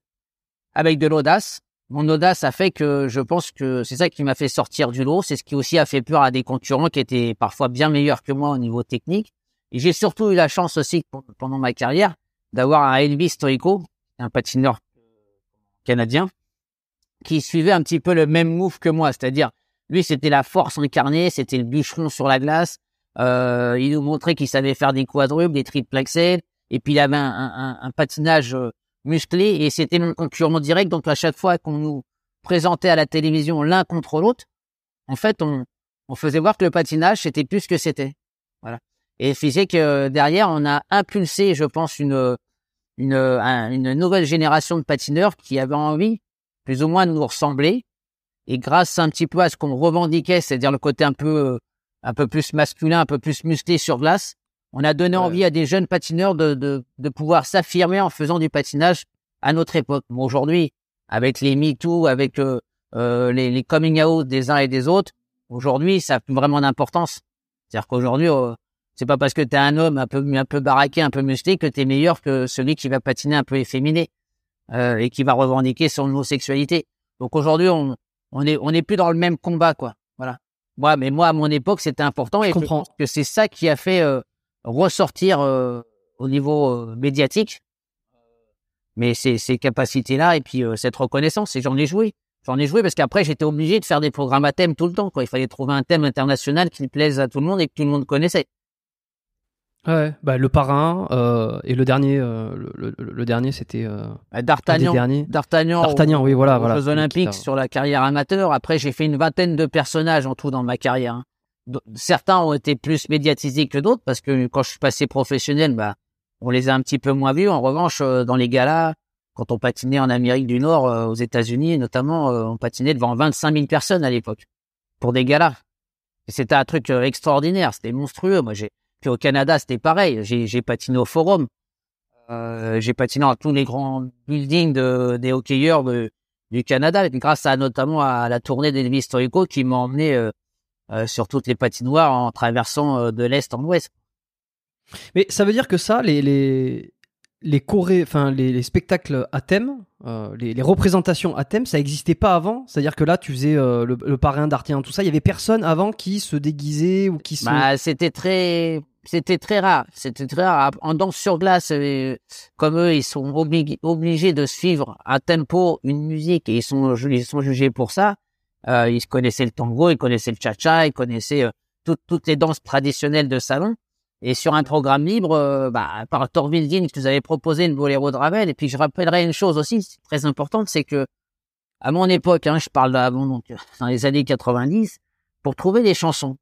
avec de l'audace. Mon audace a fait que je pense que c'est ça qui m'a fait sortir du lot. C'est ce qui aussi a fait peur à des concurrents qui étaient parfois bien meilleurs que moi au niveau technique. Et j'ai surtout eu la chance aussi pendant ma carrière d'avoir un Elvis Stoico, un patineur canadien, qui suivait un petit peu le même move que moi, c'est-à-dire lui c'était la force incarnée, c'était le bûcheron sur la glace. Euh, il nous montrait qu'il savait faire des quadruples, des triples et puis il avait un, patinage euh, musclé et c'était mon concurrent direct. Donc à chaque fois qu'on nous présentait à la télévision l'un contre l'autre, en fait on, on faisait voir que le patinage c'était plus ce que c'était. Voilà. Et physique que derrière on a impulsé, je pense, une une, une nouvelle génération de patineurs qui avaient envie plus ou moins de nous ressembler. Et grâce un petit peu à ce qu'on revendiquait, c'est-à-dire le côté un peu un peu plus masculin, un peu plus musclé sur glace, on a donné envie à des jeunes patineurs de, de, de pouvoir s'affirmer en faisant du patinage à notre époque. Bon, aujourd'hui, avec les MeToo, avec euh, euh, les, les, coming out des uns et des autres, aujourd'hui, ça a vraiment d'importance. C'est-à-dire qu'aujourd'hui, euh, c'est pas parce que tu es un homme un peu un peu baraqué, un peu musclé que tu es meilleur que celui qui va patiner un peu efféminé euh, et qui va revendiquer son homosexualité. Donc aujourd'hui, on on est on est plus dans le même combat quoi. Voilà. Moi, mais moi à mon époque, c'était important et je comprends que c'est ça qui a fait euh, ressortir euh, au niveau médiatique. Mais ces, ces capacités-là et puis cette reconnaissance, et j'en ai joué. J'en ai joué parce qu'après j'étais obligé de faire des programmes à thème tout le temps. Quoi. Il fallait trouver un thème international qui plaise à tout le monde et que tout le monde connaissait. Ouais, bah le parrain euh, et le dernier, euh, le, le, le, dernier c'était euh, bah, D'Artagnan. D'Artagnan. D'Artagnan, oui, voilà, aux voilà. Jeux Olympiques sur la carrière amateur. Après, j'ai fait une vingtaine de personnages en tout dans ma carrière. Hein. Certains ont été plus médiatisés que d'autres parce que quand je suis passé professionnel, bah on les a un petit peu moins vus. En revanche, euh, dans les galas, quand on patinait en Amérique du Nord, euh, aux États-Unis notamment, euh, on patinait devant 25 000 personnes à l'époque pour des galas. C'était un truc euh, extraordinaire, c'était monstrueux. Moi, j'ai puis au Canada, c'était pareil. J'ai patiné au Forum, euh, j'ai patiné dans tous les grands buildings de, des hockeyeurs de, du Canada, grâce à notamment à la tournée d'Elvis Historico qui m'a emmené euh, euh, sur toutes les patinoires en traversant euh, de l'est en ouest. Mais ça veut dire que ça, les les les chorés, enfin les, les spectacles à thème, euh, les, les représentations à thème, ça n'existait pas avant. C'est-à-dire que là, tu faisais euh, le, le parrain d'Artien, tout ça. Il y avait personne avant qui se déguisait ou qui se. Bah, c'était très, c'était très rare. C'était très rare. En danse sur glace, euh, comme eux, ils sont obli- obligés de suivre un tempo, une musique, et ils sont, ils sont jugés pour ça. Euh, ils connaissaient le tango, ils connaissaient le cha-cha, ils connaissaient euh, toutes- toutes les danses traditionnelles de salon. Et sur un programme libre, euh, bah, par Torville Dean, qui nous avait proposé le boléro de Ravel. Et puis, je rappellerai une chose aussi, très importante, c'est que, à mon époque, hein, je parle d'avant, donc, dans les années 90, pour trouver des chansons,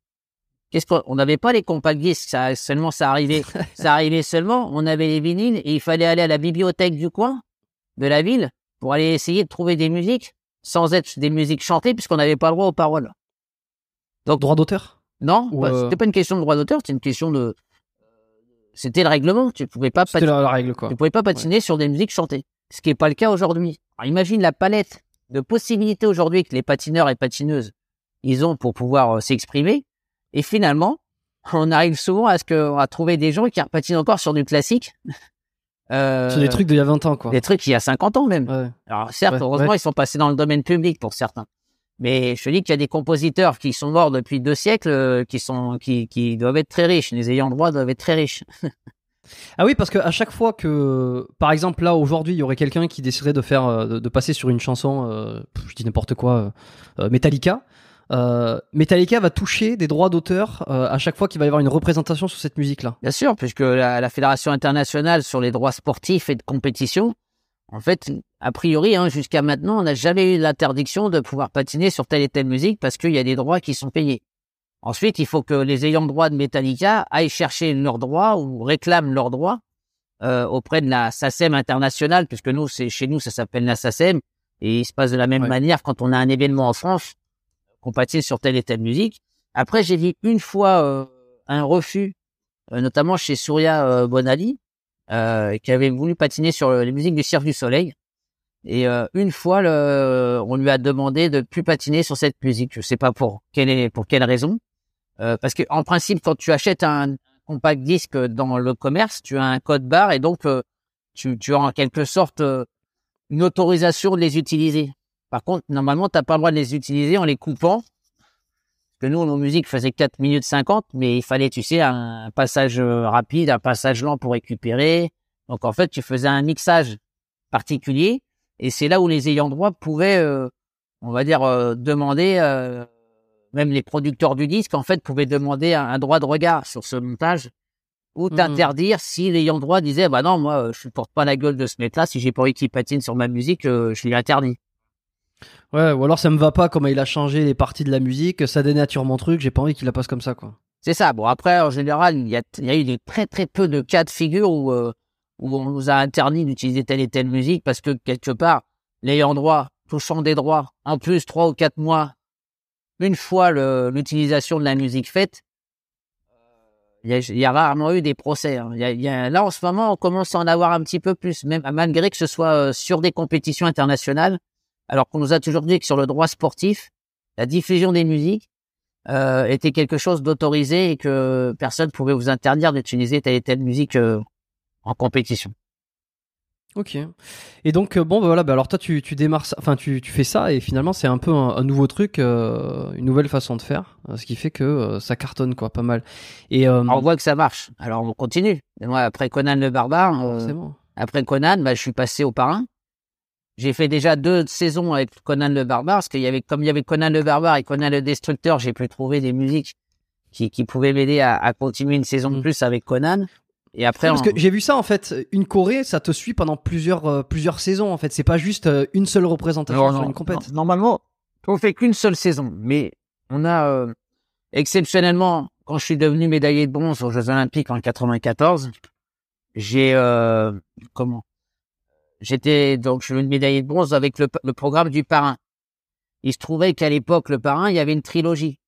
Qu'est-ce qu'on on n'avait pas les compact disques, ça seulement ça arrivait, ça arrivait seulement. On avait les vinyles et il fallait aller à la bibliothèque du coin, de la ville, pour aller essayer de trouver des musiques sans être des musiques chantées puisqu'on n'avait pas le droit aux paroles. Donc droit d'auteur? Non, bah, euh, c'était pas une question de droit d'auteur, c'était une question de, c'était le règlement. Tu pouvais pas patiner, la, la règle quoi. tu pouvais pas patiner sur des musiques chantées, ce qui est pas le cas aujourd'hui. Alors, imagine la palette de possibilités aujourd'hui que les patineurs et patineuses ils ont pour pouvoir euh, s'exprimer. Et finalement, on arrive souvent à ce que, à trouver des gens qui patinent encore sur du classique. Euh, Sur des trucs d'il y a 20 ans quoi. des trucs il y a 50 ans même. Ouais. Alors certes, Ouais, heureusement, ouais. ils sont passés dans le domaine public pour certains. Mais je te dis qu'il y a des compositeurs qui sont morts depuis deux siècles, euh, qui sont, qui, qui doivent être très riches. Les ayants droit doivent être très riches. Ah oui, parce que à chaque fois que, par exemple, là aujourd'hui, il y aurait quelqu'un qui déciderait de faire, euh, de, de passer sur une chanson, euh, je dis n'importe quoi, euh, euh, Metallica. Euh, Metallica va toucher des droits d'auteur euh, à chaque fois qu'il va y avoir une représentation sur cette musique-là. Bien sûr, puisque la, la Fédération internationale sur les droits sportifs et de compétition, en fait, a priori, hein, jusqu'à maintenant, on n'a jamais eu l'interdiction de pouvoir patiner sur telle et telle musique parce qu'il y a des droits qui sont payés. Ensuite, il faut que les ayants droit de Metallica aillent chercher leurs droits ou réclament leurs droits euh, auprès de la SACEM internationale, puisque nous, c'est chez nous, ça s'appelle la SACEM, et il se passe de la même Ouais. manière quand on a un événement en France, qu'on patine sur telle et telle musique. Après, j'ai vu une fois euh, un refus, euh, notamment chez Surya Bonali, euh, qui avait voulu patiner sur le- les musiques du Cirque du Soleil. Et euh, une fois, le, on lui a demandé de plus patiner sur cette musique. Je sais pas pour quelle est, pour quelle raison. Euh, parce que en principe, quand tu achètes un compact disque dans le commerce, tu as un code barre et donc euh, tu, tu as en quelque sorte euh, une autorisation de les utiliser. Par contre, normalement, tu n'as pas le droit de les utiliser en les coupant. Parce que nous, nos musiques faisaient 4 minutes 50, mais il fallait, tu sais, un passage euh, rapide, un passage lent pour récupérer. Donc, en fait, tu faisais un mixage particulier. Et c'est là où les ayants droit pouvaient, euh, on va dire, euh, demander, euh, même les producteurs du disque, en fait, pouvaient demander un, un droit de regard sur ce montage ou Mhm. t'interdire si l'ayant droit disait, bah non, moi, je supporte pas la gueule de ce mec-là. Si j'ai pas envie qu'il patine sur ma musique, je lui interdis. Ouais, ou alors ça me va pas comment il a changé les parties de la musique, ça dénature mon truc, j'ai pas envie qu'il la passe comme ça quoi. C'est ça. Bon, après, en général, il y a, il y a eu des très très peu de cas de figure où, où on nous a interdit d'utiliser telle et telle musique parce que quelque part, l'ayant droit, touchant des droits, en plus trois ou quatre mois, une fois l'utilisation de la musique faite, il y, a, il y a rarement eu des procès. hein. Y a- là, en ce moment, on commence à en avoir un petit peu plus, même malgré que ce soit euh, sur des compétitions internationales, alors qu'on nous a toujours dit que sur le droit sportif, la diffusion des musiques, euh, était quelque chose d'autorisé et que personne pouvait vous interdire d'utiliser telle et telle musique euh, en compétition. Ok. Et donc euh, bon bah voilà, bah alors toi tu tu démarres, enfin tu tu fais ça et finalement c'est un peu un, un nouveau truc, euh, une nouvelle façon de faire, euh, ce qui fait que euh, ça cartonne quoi, pas mal. Et euh, on voit que ça marche. Alors on continue. Et moi, après Conan le barbare, c'est bon. après Conan, bah, je suis passé au parrain. J'ai fait déjà deux saisons avec Conan le barbare parce qu'il y avait comme il y avait Conan le barbare et Conan le destructeur, j'ai pu trouver des musiques qui, qui pouvaient m'aider à, à continuer une saison de Mhm. plus avec Conan. Et après, Parce on- que j'ai vu ça en fait, une Corée, ça te suit pendant plusieurs euh, plusieurs saisons en fait. C'est pas juste euh, une seule représentation Non, sur non, une compète. Normalement, on fait qu'une seule saison, mais on a euh, exceptionnellement, quand je suis devenu médaillé de bronze aux Jeux Olympiques en 94, j'ai euh, comment? J'étais donc je une médaille de bronze avec le, le programme du parrain. Il se trouvait qu'à l'époque, le parrain, il y avait une trilogie.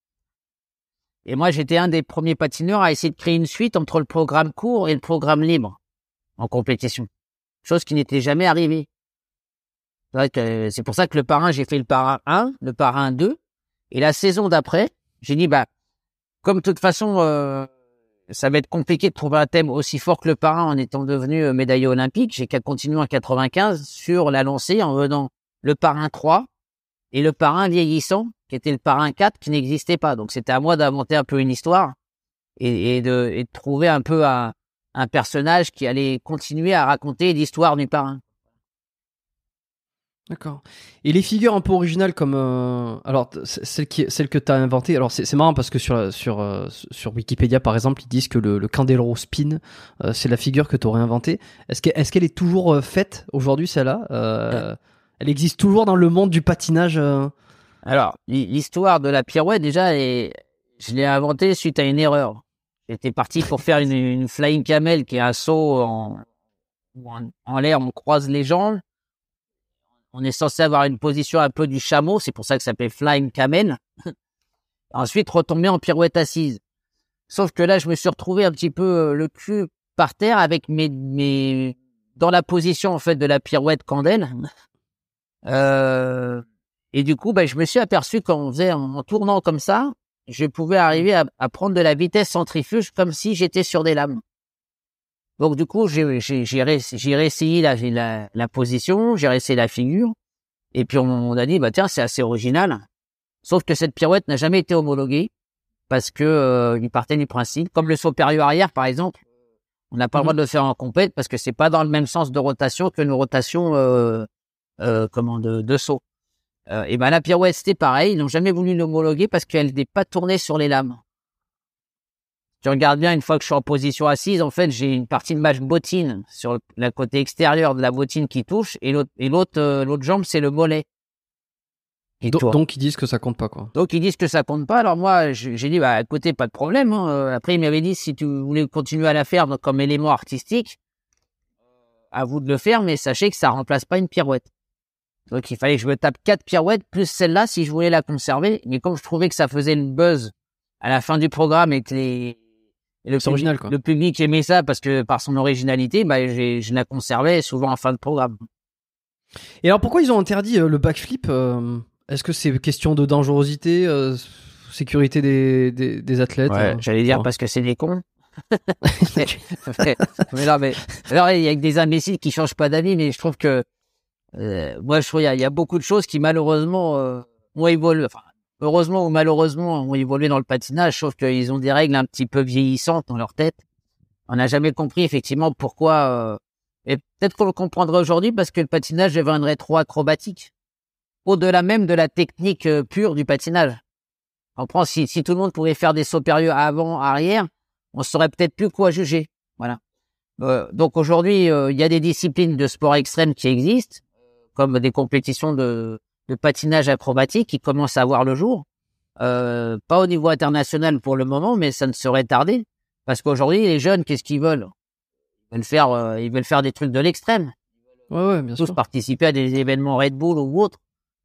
Et moi, j'étais un des premiers patineurs à essayer de créer une suite entre le programme court et le programme libre en compétition. Chose qui n'était jamais arrivée. C'est pour ça que le parrain, j'ai fait le parrain 1, le parrain 2. Et la saison d'après, j'ai dit, bah, comme de toute façon, euh, ça va être compliqué de trouver un thème aussi fort que le parrain en étant devenu euh, médaillé olympique, j'ai qu'à continuer en 95 sur la lancée en venant le parrain 3 et le parrain vieillissant, qui était le parrain 4, qui n'existait pas. Donc c'était à moi d'inventer un peu une histoire et, de, et de, trouver un peu un, un personnage qui allait continuer à raconter l'histoire du parrain. D'accord. Et les figures un peu originales comme euh, alors celle qui celle que tu as inventée alors c'est marrant parce que sur sur euh, sur Wikipédia par exemple ils disent que le, le Candeloro Spin euh, c'est la figure que tu aurais inventée. Est-ce qu'elle est-ce qu'elle est toujours faite aujourd'hui celle-là Elle existe toujours dans le monde du patinage Alors l'histoire de la pirouette déjà est, je l'ai inventée suite à une erreur. J'étais parti pour faire une, une, flying camel qui est un saut en en, en l'air on croise les jambes on est censé avoir une position un peu du chameau, c'est pour ça que ça s'appelle flying camel. Ensuite, retomber en pirouette assise. Sauf que là, je me suis retrouvé un petit peu euh, le cul par terre avec mes, mes, dans la position, en fait, de la pirouette candelle. Euh, et du coup, ben, je me suis aperçu qu'en faisait, en tournant comme ça, je pouvais arriver à, à prendre de la vitesse centrifuge comme si j'étais sur des lames. Donc du coup, j'ai j'ai réessayé la, la, la position, j'ai réessayé la figure, et puis on, a dit bah tiens c'est assez original. Sauf que cette pirouette n'a jamais été homologuée parce que euh, il partait du principe, comme le saut périlleux arrière par exemple, on n'a pas le droit mhm. de le faire en compète parce que c'est pas dans le même sens de rotation que une rotation euh, euh, comment de, de saut. Euh, et ben la pirouette c'était pareil, ils n'ont jamais voulu l'homologuer parce qu'elle n'est pas tournée sur les lames tu regardes bien, une fois que je suis en position assise, en fait, j'ai une partie de ma bottine sur le côté extérieur de la bottine qui touche, et l'autre, et l'autre, euh, l'autre jambe, c'est le mollet. donc, ils disent que ça compte pas, quoi. Donc ils disent que ça compte pas. Alors moi, j'ai dit, bah, écoutez, pas de problème. Hein. Euh, après, il m'avait dit, si tu voulais continuer à la faire comme élément artistique, à vous de le faire, mais sachez que ça remplace pas une pirouette. Donc il fallait que je me tape quatre pirouettes plus celle-là si je voulais la conserver. Mais comme je trouvais que ça faisait une buzz à la fin du programme et que les le, public, original, quoi. le public aimait ça parce que par son originalité, bah, je la conservais souvent en fin de programme. Et alors pourquoi ils ont interdit euh, le backflip euh, Est-ce que c'est question de dangerosité, euh, sécurité des, des, des athlètes ouais, J'allais dire parce que c'est des cons. mais, non, mais alors il y a que des imbéciles qui changent pas d'avis, mais je trouve que moi je trouve il y, a, y a beaucoup de choses qui malheureusement ont évolué. Enfin, heureusement ou malheureusement, ont évolué dans le patinage, sauf qu'ils ont des règles un petit peu vieillissantes dans leur tête. On n'a jamais compris effectivement pourquoi. Euh, et peut-être qu'on le comprendra aujourd'hui parce que le patinage deviendrait trop acrobatique, au-delà même de la technique euh, pure du patinage. On prend si, si tout le monde pouvait faire des sauts périlleux avant, arrière, on saurait peut-être plus quoi juger. Voilà. Euh, donc aujourd'hui, il y a des disciplines de sport extrême qui existent, comme des compétitions de de patinage acrobatique qui commence à voir le jour. Euh, pas au niveau international pour le moment, mais ça ne serait tardé. Parce qu'aujourd'hui, les jeunes, qu'est-ce qu'ils veulent? Ils veulent faire, euh, ils veulent faire des trucs de l'extrême. Ouais, ouais, bien Tous participer à des événements Red Bull ou autres.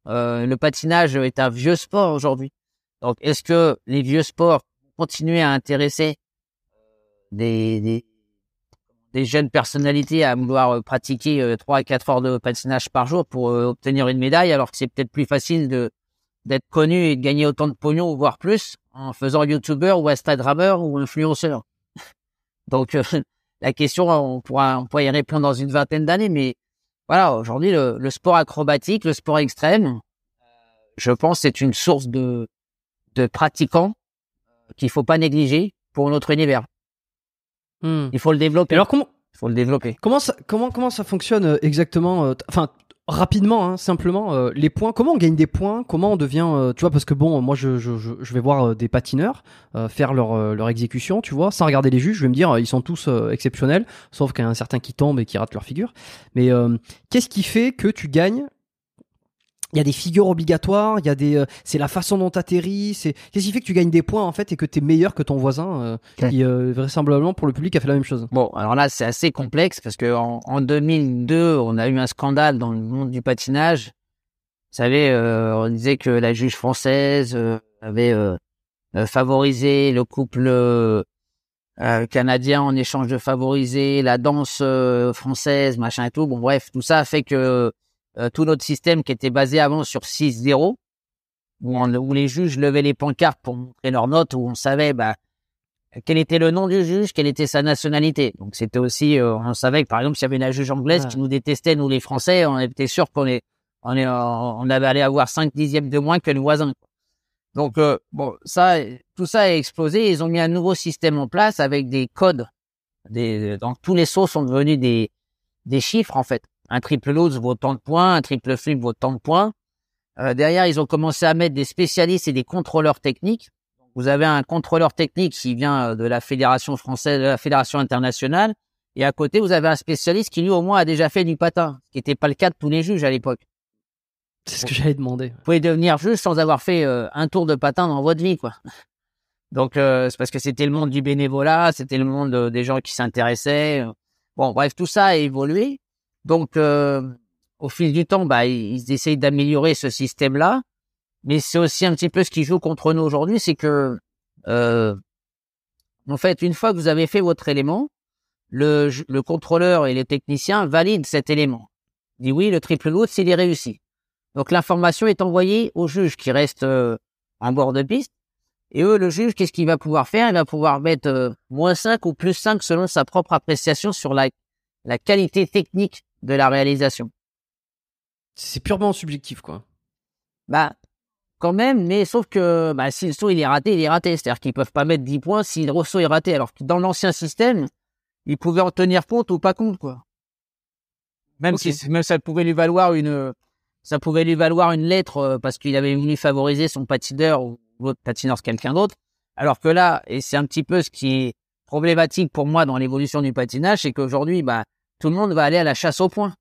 Euh, le patinage est un vieux sport aujourd'hui. Donc, est-ce que les vieux sports continuent à intéresser des, des, des jeunes personnalités à vouloir euh, pratiquer euh, trois à quatre heures de patinage par jour pour euh, obtenir une médaille, alors que c'est peut-être plus facile de d'être connu et de gagner autant de pognon, voire plus, en faisant youtubeur ou instagrammeur ou influenceur. Donc la question, on pourra, on pourra y répondre dans une vingtaine d'années, mais voilà, aujourd'hui le, le, sport acrobatique, le sport extrême, je pense c'est une source de de pratiquants qu'il faut pas négliger pour notre univers. Hmm. Il faut le développer. Alors comment Il faut le développer. Comment ça comment comment ça fonctionne euh, exactement euh, Enfin rapidement, hein, simplement euh, les points. Comment on gagne des points Comment on devient Tu vois parce que bon, moi je je, je vais voir des patineurs faire leur leur exécution, tu vois, sans regarder les juges. Je vais me dire ils sont tous exceptionnels, sauf qu'il y a un certain qui tombe et qui rate leur figure. Mais qu'est-ce qui fait que tu gagnes il y a des figures obligatoires, il y a des, euh, c'est la façon dont t'atterris, c'est qu'est-ce qui fait que tu gagnes des points en fait et que t'es meilleur que ton voisin euh, qui euh, vraisemblablement pour le public a fait la même chose? Bon, alors là c'est assez complexe parce que en, en 2002 on a eu un scandale dans le monde du patinage. Vous savez, on disait que la juge française avait favorisé le couple canadien en échange de favoriser la danse française, machin et tout. Bon bref, tout ça a fait que euh, tout notre système qui était basé avant sur 6-0, où, on- où les juges levaient les pancartes pour montrer leurs notes, où on savait bah, quel était le nom du juge, quelle était sa nationalité. Donc c'était aussi, euh, on savait que par exemple s'il y avait la juge anglaise Ouais. qui nous détestait, nous les Français, on était sûr qu'on est, on est, on avait allé avoir 5 dixièmes de moins que le voisin. Donc euh, bon, ça, tout ça a explosé. Ils ont mis un nouveau système en place avec des codes. Des, donc tous les sauts sont devenus des, des chiffres en fait. Un triple loose vaut tant de points, un triple flip vaut tant de points. Euh, derrière, ils ont commencé à mettre des spécialistes et des contrôleurs techniques. Vous avez un contrôleur technique qui vient euh, de la fédération française, de la fédération internationale, et à côté, vous avez un spécialiste qui lui au moins a déjà fait du patin, ce qui n'était pas le cas de tous les juges à l'époque. C'est ce que j'allais demander. Vous pouvez devenir juge sans avoir fait euh, un tour de patin dans votre vie, quoi. Donc euh, c'est parce que c'était le monde du bénévolat, c'était le monde euh, des gens qui s'intéressaient. Bon, bref, tout ça a évolué. Donc euh, au fil du temps, bah ils, essayent d'améliorer ce système-là, mais c'est aussi un petit peu ce qui joue contre nous aujourd'hui, c'est que euh, en fait, une fois que vous avez fait votre élément, le, contrôleur et les techniciens valident cet élément. Dit oui, le triple load, s'il est réussi. Donc l'information est envoyée au juge qui reste euh, en bord de piste. Et eux, le juge, qu'est-ce qu'il va pouvoir faire? Il va pouvoir mettre euh, moins 5 ou plus 5 selon sa propre appréciation sur la, la qualité technique de la réalisation. C'est purement subjectif quoi. Bah, quand même, mais sauf que bah, si le saut il est raté, il est raté. C'est-à-dire qu'ils peuvent pas mettre 10 points si le saut est raté. Alors que dans l'ancien système, ils pouvaient en tenir compte ou pas compte, quoi. Même si même ça pouvait lui valoir une ça pouvait lui valoir une lettre euh, parce qu'il avait voulu favoriser son patineur ou l'autre patineur quelqu'un d'autre. Alors que là, et c'est un petit peu ce qui est problématique pour moi dans l'évolution du patinage, c'est qu'aujourd'hui, bah, tout le monde va aller à la chasse au point.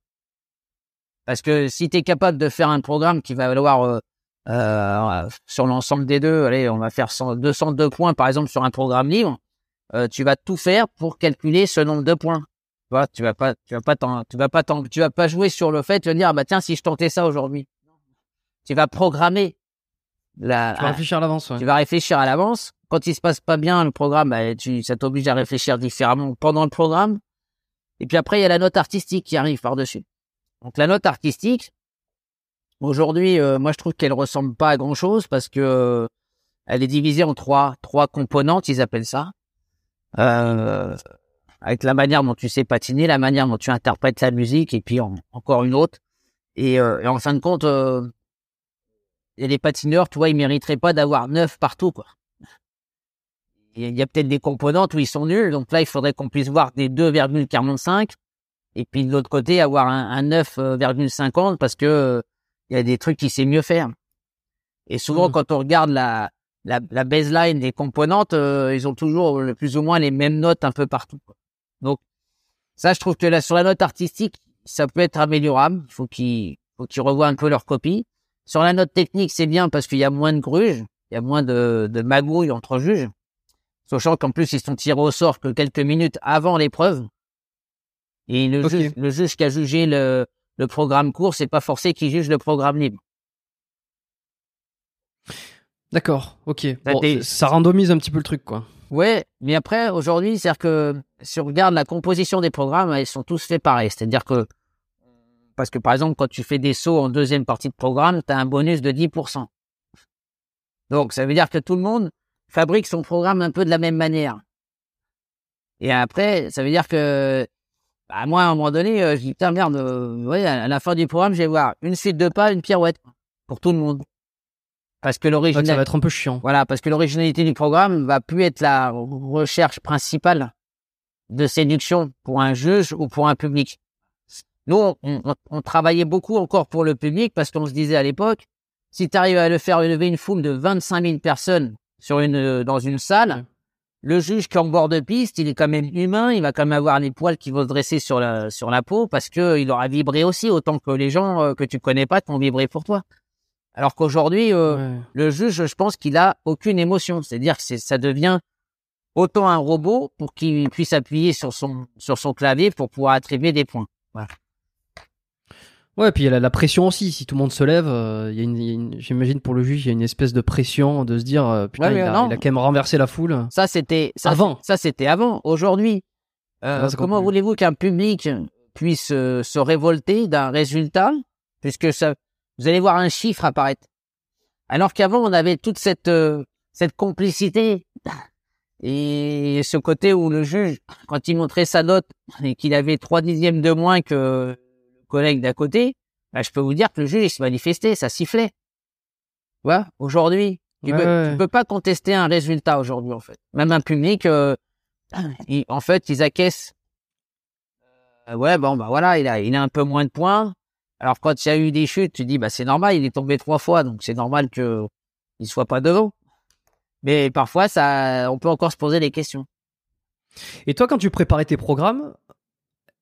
Parce que si tu es capable de faire un programme qui va valoir euh, euh, sur l'ensemble des deux, allez, on va faire 100, 202 points par exemple sur un programme libre, euh, tu vas tout faire pour calculer ce nombre de points. Tu vois, tu vas pas, tu vas pas t'en- tu vas pas t'en- tu vas pas jouer sur le fait de dire, ah bah tiens, si je tentais ça aujourd'hui. Tu vas programmer la, Tu vas réfléchir à l'avance. Ouais. tu vas réfléchir à l'avance. Quand il se passe pas bien le programme, bah, tu, ça t'oblige à réfléchir différemment pendant le programme. Et puis après, il y a la note artistique qui arrive par-dessus. Donc la note artistique, aujourd'hui, euh, moi je trouve qu'elle ressemble pas à grand-chose parce que euh, elle est divisée en trois trois componentes, ils appellent ça. Euh, avec la manière dont tu sais patiner, la manière dont tu interprètes sa musique, et puis en- encore une autre. Et, en fin de compte, et les patineurs, tu vois, ils mériteraient pas d'avoir neuf partout, quoi. Il y a, peut-être des componentes où ils sont nuls, donc là, il faudrait qu'on puisse voir des 2,45, et puis de l'autre côté, avoir un, un 9,50 parce que euh, il y a des trucs qui sait mieux faire. Et souvent, Mhm. quand on regarde la, la, la baseline des componentes, euh, ils ont toujours le plus ou moins les mêmes notes un peu partout. quoi. Donc, ça, je trouve que là, sur la note artistique, ça peut être améliorable. Il faut qu'ils faut qu'ils revoient un peu leur copie. Sur la note technique, c'est bien parce qu'il y a moins de gruges, il y a moins de, de magouilles entre juges. Sachant qu'en plus, ils sont tirés au sort que quelques minutes avant l'épreuve. Et le, juge, le juge qui a jugé le, le programme court, c'est pas forcé qu'il juge le programme libre. D'accord. Ok. Bon, ça randomise un petit peu le truc quoi. Ouais, mais après, aujourd'hui, c'est-à-dire que si on regarde la composition des programmes, ils sont tous faits pareil. C'est-à-dire que, parce que par exemple, quand tu fais des sauts en deuxième partie de programme, tu as un bonus de 10%. Donc, ça veut dire que tout le monde fabrique son programme un peu de la même manière. Et après, ça veut dire que, bah, moi, à un moment donné, euh, je dis, putain, merde, euh, ouais, à la fin du programme, je vais voir une suite de pas, une pirouette, pour tout le monde. Parce que Ouais, l'original, ça va être un peu chiant. voilà, parce que l'originalité du programme va plus être la recherche principale de séduction pour un juge ou pour un public. Nous, on, on- on travaillait beaucoup encore pour le public parce qu'on se disait à l'époque, si tu arrives à le faire lever une foule de 25 000 personnes sur une, dans une salle, le juge qui est en bord de piste, il est quand même humain, il va quand même avoir les poils qui vont se dresser sur la, sur la peau parce que il aura vibré aussi autant que les gens euh, que tu connais pas qui ont vibré pour toi. Alors qu'aujourd'hui, euh, Ouais. le juge, je pense qu'il a aucune émotion. C'est-à-dire que c'est, ça devient autant un robot pour qu'il puisse appuyer sur son, sur son clavier pour pouvoir attribuer des points. Ouais, puis il y a la, la pression aussi. Si tout le monde se lève, euh, il y a une, il y a une- j'imagine pour le juge, il y a une espèce de pression de se dire, euh, putain, Ouais, il, a, non. il a quand même renversé la foule. Ça, c'était, ça, Avant. Ça, c'était avant. Aujourd'hui, euh, Ah, comment voulez-vous qu'un public puisse euh, se révolter d'un résultat, puisque ça, vous allez voir un chiffre apparaître. Alors qu'avant, on avait toute cette, cette complicité et ce côté où le juge, quand il montrait sa note et qu'il avait trois dixièmes de moins que le collègue d'à côté, bah, je peux vous dire que le juge, il se manifestait, ça sifflait. Vois, aujourd'hui, tu, Ouais, peux, ouais. tu peux pas contester un résultat aujourd'hui, en fait. Même un public, euh, il- en fait, ils acquiescent. Euh, ouais, bon, bah voilà, il a, il a un peu moins de points. Alors, quand il y a eu des chutes, tu dis, bah c'est normal, il est tombé trois fois, donc c'est normal que il soit pas devant. Mais parfois, ça, on peut encore se poser des questions. Et toi, quand tu préparais tes programmes,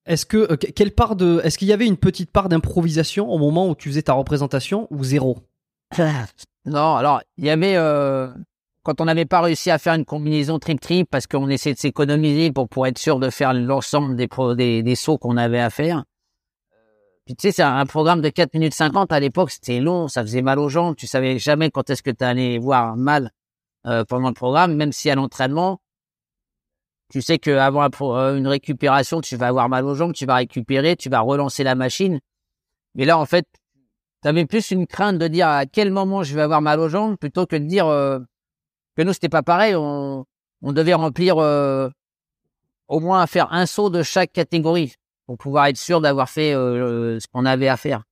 est-ce que euh, que- quelle part de, est-ce qu'il y avait une petite part d'improvisation au moment où tu faisais ta représentation ou zéro? Non, alors il y avait euh, quand on n'avait pas réussi à faire une combinaison trip-trip parce qu'on essayait de s'économiser pour pour être sûr de faire l'ensemble des des, des sauts qu'on avait à faire. Puis tu sais, c'est un programme de 4 minutes 50 à l'époque, c'était long, ça faisait mal aux jambes, tu savais jamais quand est-ce que tu allais voir mal euh, pendant le programme, même si à l'entraînement, tu sais qu'avant euh, une récupération, tu vas avoir mal aux jambes, tu vas récupérer, tu vas relancer la machine. Mais là, en fait, T'avais plus une crainte de dire à quel moment je vais avoir mal aux jambes plutôt que de dire euh, que nous c'était pas pareil. On, on devait remplir euh, au moins à faire un saut de chaque catégorie pour pouvoir être sûr d'avoir fait euh, ce qu'on avait à faire.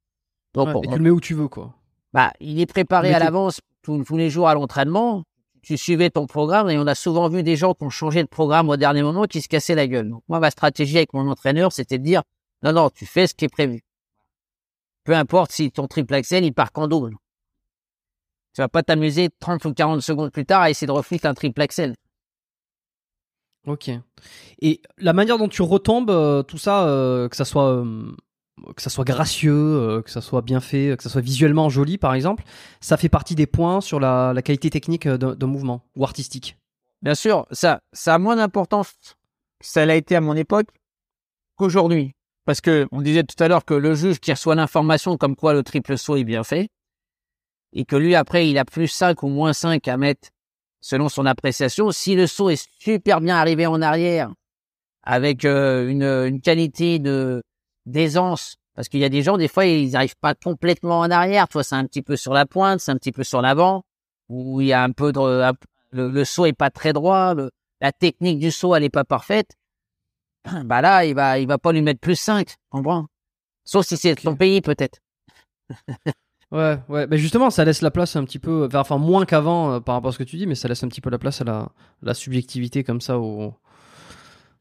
Donc Ouais, on- Et tu le mets où tu veux, quoi. bah, il est préparé à l'avance tous les jours à l'entraînement. Tu suivais ton programme et on a souvent vu des gens qui ont changé de programme au dernier moment qui se cassaient la gueule. Moi, ma stratégie avec mon entraîneur, c'était de dire non, non, tu fais ce qui est prévu. Peu importe si ton triple axel, il part qu'en double. Tu vas pas t'amuser 30 ou 40 secondes plus tard à essayer de refouler un triple axel. Ok. Et la manière dont tu retombes, euh, tout ça, euh, que ça soit euh, que ça soit gracieux, euh, que ça soit bien fait, que ça soit visuellement joli, par exemple, ça fait partie des points sur la, la qualité technique d'un mouvement ou artistique. Bien sûr, ça, ça a moins d'importance ça l'a été à mon époque qu'aujourd'hui. Parce que on disait tout à l'heure que le juge qui reçoit l'information comme quoi le triple saut est bien fait, et que lui après il a plus 5 ou moins 5 à mettre selon son appréciation. Si le saut est super bien arrivé en arrière, avec euh, une, une qualité de d'aisance, parce qu'il y a des gens des fois ils n'arrivent pas complètement en arrière, toi c'est un petit peu sur la pointe, c'est un petit peu sur l'avant, où il y a un peu de un- le, le saut est pas très droit, le- la technique du saut elle est pas parfaite, bah là il va il va pas lui mettre plus 5, comprends? Sauf si c'est ton pays peut-être. Ouais, ouais. Mais justement, ça laisse la place un petit peu, enfin moins qu'avant euh, par rapport à ce que tu dis, mais ça laisse un petit peu la place à la, la subjectivité comme ça au.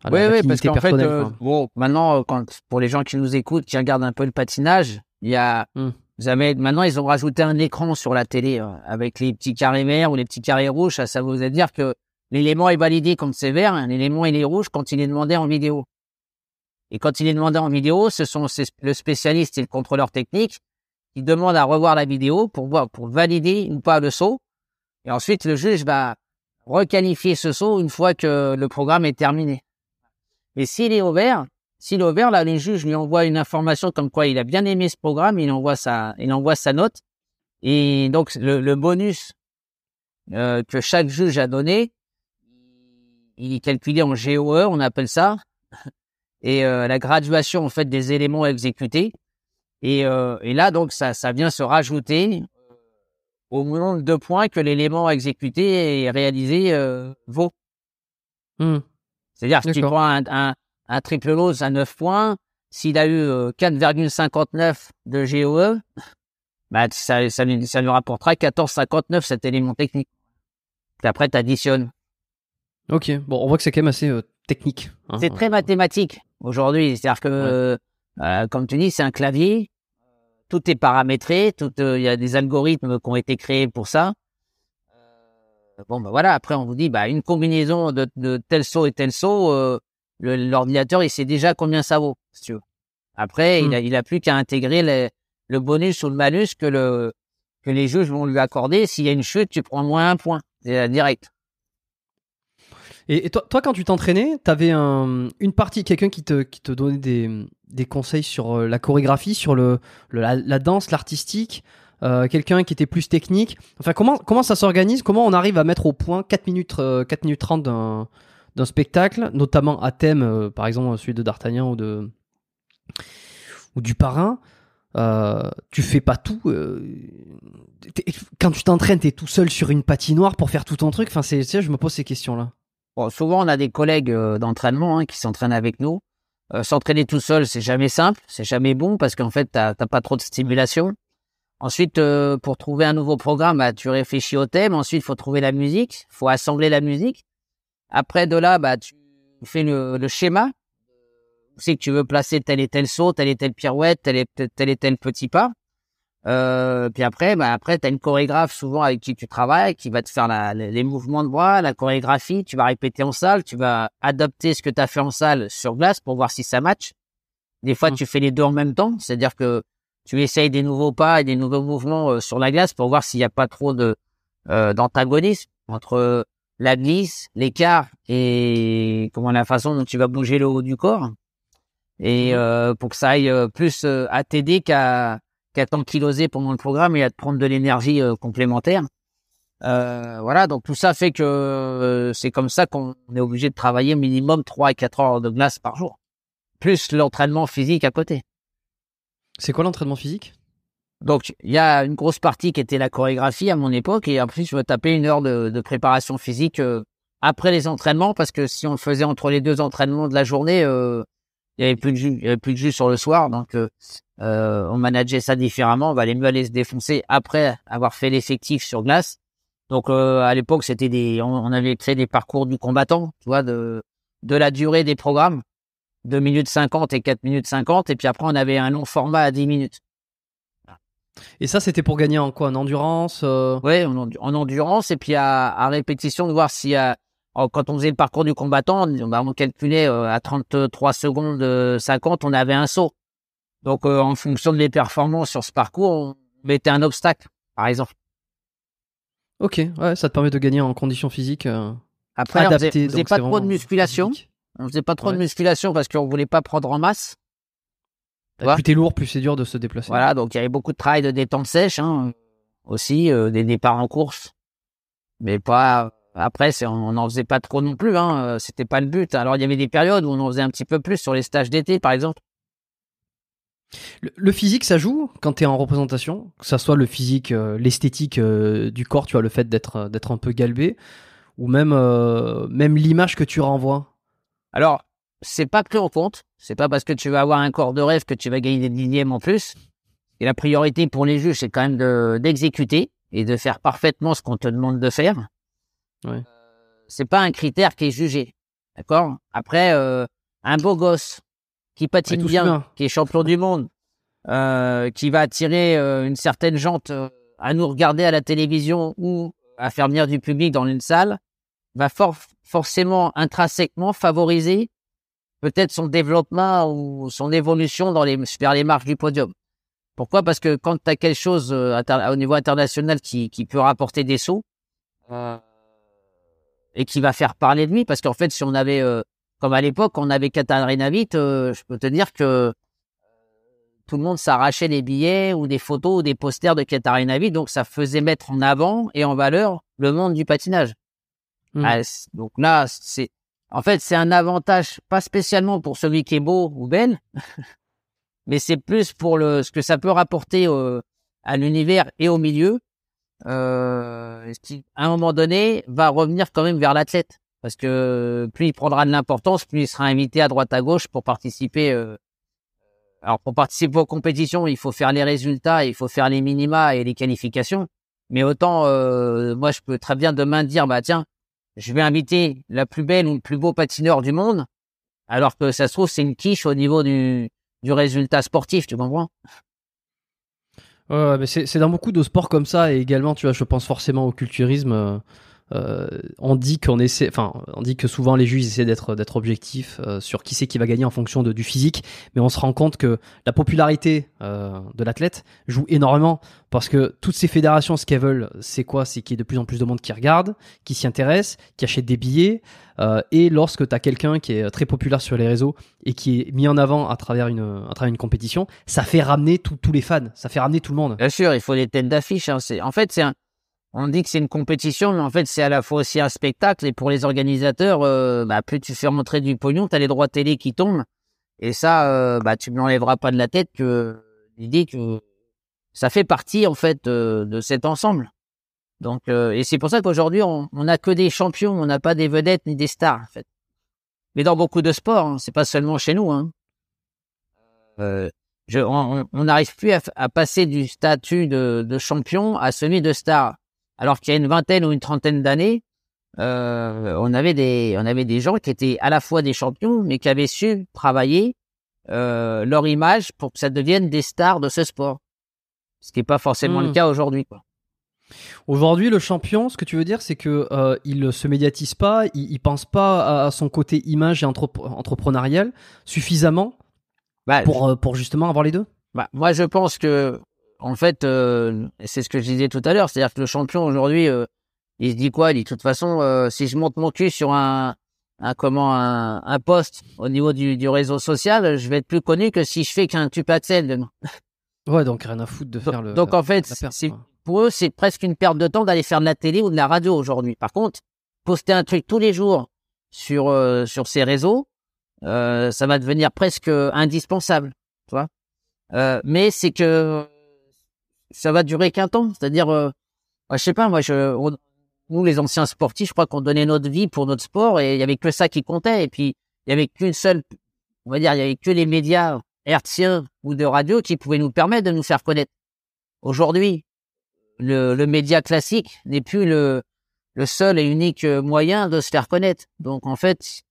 À Oui, la oui, parce qu'en fait, euh, bon, maintenant, euh, quand, pour les gens qui nous écoutent, qui regardent un peu le patinage, il y a, Hmm. jamais, maintenant, ils ont rajouté un écran sur la télé, euh, avec les petits carrés verts ou les petits carrés rouges, ça, ça veut dire que l'élément est validé quand c'est vert, hein, l'élément il est rouge quand il est demandé en vidéo. Et quand il est demandé en vidéo, ce sont ces- le spécialiste et le contrôleur technique qui demandent à revoir la vidéo pour voir, pour valider ou pas le saut. Et ensuite, le juge va requalifier ce saut une fois que le programme est terminé. Mais s'il est au vert, s'il est au vert, là, les juges lui envoient une information comme quoi il a bien aimé ce programme, il envoie sa, il envoie sa note. Et donc, le, le bonus euh, que chaque juge a donné, il est calculé en GOE, on appelle ça, et euh, la graduation en fait des éléments exécutés. Et, euh, et là, donc, ça, ça vient se rajouter euh, au nombre de points que l'élément exécuté et réalisé euh, vaut. Hmm. C'est-à-dire que si tu prends un, un, un triple lose à 9 points, s'il a eu euh, 4,59 de GOE, bah, ça, ça, lui, ça lui rapportera 14,59 cet élément technique. Puis après, tu additionnes. Ok. Bon, on voit que c'est quand même assez euh, technique. hein. C'est très mathématique aujourd'hui. C'est-à-dire que, euh, euh, comme tu dis, c'est un clavier. Tout est paramétré. Tout, euh, il y a des algorithmes qui ont été créés pour ça. Euh, Bon, bah voilà. Après, on vous dit, bah, une combinaison de, de tel saut et tel saut, euh, l'ordinateur, il sait déjà combien ça vaut, si tu veux. Après, Hmm. il a, il a plus qu'à intégrer les- le bonus ou le malus que le, que les juges vont lui accorder. S'il y a une chute, tu prends moins un point direct. Et, toi, toi, quand tu t'entraînais, tu avais un, une partie, quelqu'un qui te, qui te donnait des, des conseils sur euh, la chorégraphie, sur le, la, danse, l'artistique, euh, quelqu'un qui était plus technique. Enfin, comment, comment ça s'organise? Comment on arrive à mettre au point 4 minutes, 4 euh, minutes 30 d'un, d'un spectacle, notamment à thème, par exemple celui de D'Artagnan ou, de, ou du parrain tu fais pas tout. quand tu t'entraînes, t'es tout seul sur une patinoire pour faire tout ton truc. Enfin, c'est, je me pose ces questions-là souvent, on a des collègues euh, d'entraînement hein, qui s'entraînent avec nous. Euh, s'entraîner tout seul, c'est jamais simple, c'est jamais bon parce qu'en fait, t'as pas trop de stimulation. Ensuite, euh, pour trouver un nouveau programme, bah, tu réfléchis au thème. Ensuite, il faut trouver la musique, il faut assembler la musique. Après, de là, bah, tu fais le, le schéma. Tu sais que tu veux placer tel et tel saut, tel et tel pirouette, tel et tel, et tel petit pas. Euh, puis après, bah après, tu as une chorégraphe souvent avec qui tu travailles, qui va te faire la, les, mouvements de bras, la chorégraphie. Tu vas répéter en salle, tu vas adapter ce que tu as fait en salle sur glace pour voir si ça match. Des fois, mmh. tu fais les deux en même temps, c'est-à-dire que tu essayes des nouveaux pas et des nouveaux mouvements euh, sur la glace pour voir s'il n'y a pas trop de euh, d'antagonisme entre la glisse, l'écart et comment la façon dont tu vas bouger le haut du corps. Et mmh. euh, pour que ça aille plus à t'aider qu'à qu'à t'enkyloser pendant le programme et à te prendre de l'énergie euh, complémentaire. Euh, voilà, donc tout ça fait que euh, c'est comme ça qu'on est obligé de travailler minimum 3 à 4 heures de glace par jour, plus l'entraînement physique à côté. C'est quoi l'entraînement physique? Donc il y a une grosse partie qui était la chorégraphie à mon époque et après je me taper une heure de, préparation physique après les entraînements parce que si on le faisait entre les deux entraînements de la journée, il y avait plus de jus, avait plus de jus sur le soir, donc euh, euh, on manageait ça différemment. On valait mieux aller se défoncer après avoir fait l'effectif sur glace. Donc euh, à l'époque, c'était des, on, avait fait des parcours du combattant, tu vois, de la durée des programmes, 2 minutes 50 et 4 minutes 50, et puis après on avait un long format à 10 minutes. Et ça, c'était pour gagner en quoi? En endurance Oui, en, en, endurance, et puis à, à répétition de voir y a Oh, quand on faisait le parcours du combattant, on calculait euh, à 33 secondes 50, on avait un saut. Donc, euh, en fonction de les performances sur ce parcours, on mettait un obstacle, par exemple. Ok, ouais, ça te permet de gagner en conditions physiques. Euh, Après, on faisait, pas trop de musculation. On faisait pas trop de musculation parce qu'on voulait pas prendre en masse. plus t'es lourd, plus c'est dur de se déplacer. Voilà, donc il y avait beaucoup de travail de détente sèche, hein, aussi, des départs en course, mais pas après, on n'en faisait pas trop non plus, hein. Euh, c'était pas le but. Alors il y avait des périodes où on en faisait un petit peu plus sur les stages d'été, par exemple. Le, physique, ça joue quand tu es en représentation, que ça soit le physique, euh, l'esthétique euh, du corps, tu vois, le fait d'être d'être un peu galbé, ou même même l'image que tu renvoies? Alors, c'est pas pris en compte. C'est pas parce que tu vas avoir un corps de rêve que tu vas gagner des dixièmes en plus. Et la priorité pour les juges, c'est quand même d'exécuter et de faire parfaitement ce qu'on te demande de faire. Ouais. c'est pas un critère qui est jugé. D'accord? Après, euh, un beau gosse qui patine bien, qui est champion du monde, euh, qui va attirer euh, une certaine jante à nous regarder à la télévision ou à faire venir du public dans une salle, va forcément intrinsèquement favoriser peut-être son développement ou son évolution dans les, vers les marches du podium. Pourquoi? Parce que quand tu quelque chose au niveau international qui, peut rapporter des sous, et qui va faire parler de lui parce qu'en fait si on avait euh, comme à l'époque on avait Katarina Witt euh, je peux te dire que euh, tout le monde s'arrachait des billets ou des photos ou des posters de Katarina Witt donc ça faisait mettre en avant et en valeur le monde du patinage mmh. ah, donc là c'est en fait c'est un avantage pas spécialement pour celui qui est beau ou belle mais c'est plus pour le ce que ça peut rapporter à l'univers et au milieu euh, à un moment donné, va revenir quand même vers l'athlète. Parce que plus il prendra de l'importance, plus il sera invité à droite à gauche pour participer. Euh... Alors pour participer aux compétitions, il faut faire les résultats, il faut faire les minima et les qualifications. Mais autant, euh, moi, je peux très bien demain dire, bah tiens, je vais inviter la plus belle ou le plus beau patineur du monde, alors que ça se trouve c'est une quiche au niveau du, du résultat sportif, tu comprends? Mais c'est dans beaucoup de sports comme ça et également, tu vois, je pense forcément au culturisme. Euh, euh, on dit qu'on essaie, enfin, on dit que souvent les juges essaient d'être d'être objectifs euh, sur qui c'est qui va gagner en fonction de, du physique, mais on se rend compte que la popularité euh, de l'athlète joue énormément parce que toutes ces fédérations, ce qu'elles veulent, c'est quoi? C'est qu'il y ait de plus en plus de monde qui regarde, qui s'y intéresse, qui achète des billets, et lorsque tu as quelqu'un qui est très populaire sur les réseaux et qui est mis en avant à travers une à travers une compétition, ça fait ramener tous les fans, ça fait ramener tout le monde. Bien sûr, il faut des têtes d'affiche. Hein. En fait, c'est un on dit que c'est une compétition, mais en fait, c'est à la fois aussi un spectacle. Et pour les organisateurs, euh, bah, plus tu fais montrer du pognon, tu les droits télé qui tombent. Et ça, euh, bah, tu ne m'enlèveras pas de la tête que l'idée que ça fait partie, en fait, euh, de cet ensemble. Donc, et c'est pour ça qu'aujourd'hui, on n'a que des champions, on n'a pas des vedettes ni des stars, en fait. Mais dans beaucoup de sports, hein, c'est pas seulement chez nous. Hein. On n'arrive plus à, passer du statut de champion à celui de star alors qu'il y a une vingtaine ou une trentaine d'années, euh, on avait des on avait des gens qui étaient à la fois des champions, mais qui avaient su travailler euh, leur image pour que ça devienne des stars de ce sport. Ce qui n'est pas forcément le hmm. cas aujourd'hui, quoi. Aujourd'hui, le champion, ce que tu veux dire, c'est que euh, il se médiatise pas, il, il pense pas à son côté image et entrepreneurial suffisamment bah, pour euh, pour justement avoir les deux? Bah, moi, je pense que en fait, euh, c'est ce que je disais tout à l'heure, c'est-à-dire que le champion aujourd'hui, euh, il se dit quoi? Il dit de toute façon, euh, si je monte mon cul sur un, un comment un, un poste au niveau du, du, réseau social, je vais être plus connu que si je fais qu'un tupaxel demain. Ouais, donc rien à foutre de faire le. Donc en fait, c'est pour eux, c'est presque une perte de temps d'aller faire de la télé ou de la radio aujourd'hui. Par contre, poster un truc tous les jours sur sur ces réseaux, ça va devenir presque indispensable, tu vois. mais c'est que ça va durer qu'un temps. C'est-à-dire, euh, je sais pas, moi, je, nous, les anciens sportifs, je crois qu'on donnait notre vie pour notre sport et il y avait que ça qui comptait. Et puis, il y avait qu'une seule, on va dire, il y avait que les médias hertziens ou de radio qui pouvaient nous permettre de nous faire connaître. Aujourd'hui, le, le média classique n'est plus le, le seul et unique moyen de se faire connaître. Donc, en fait,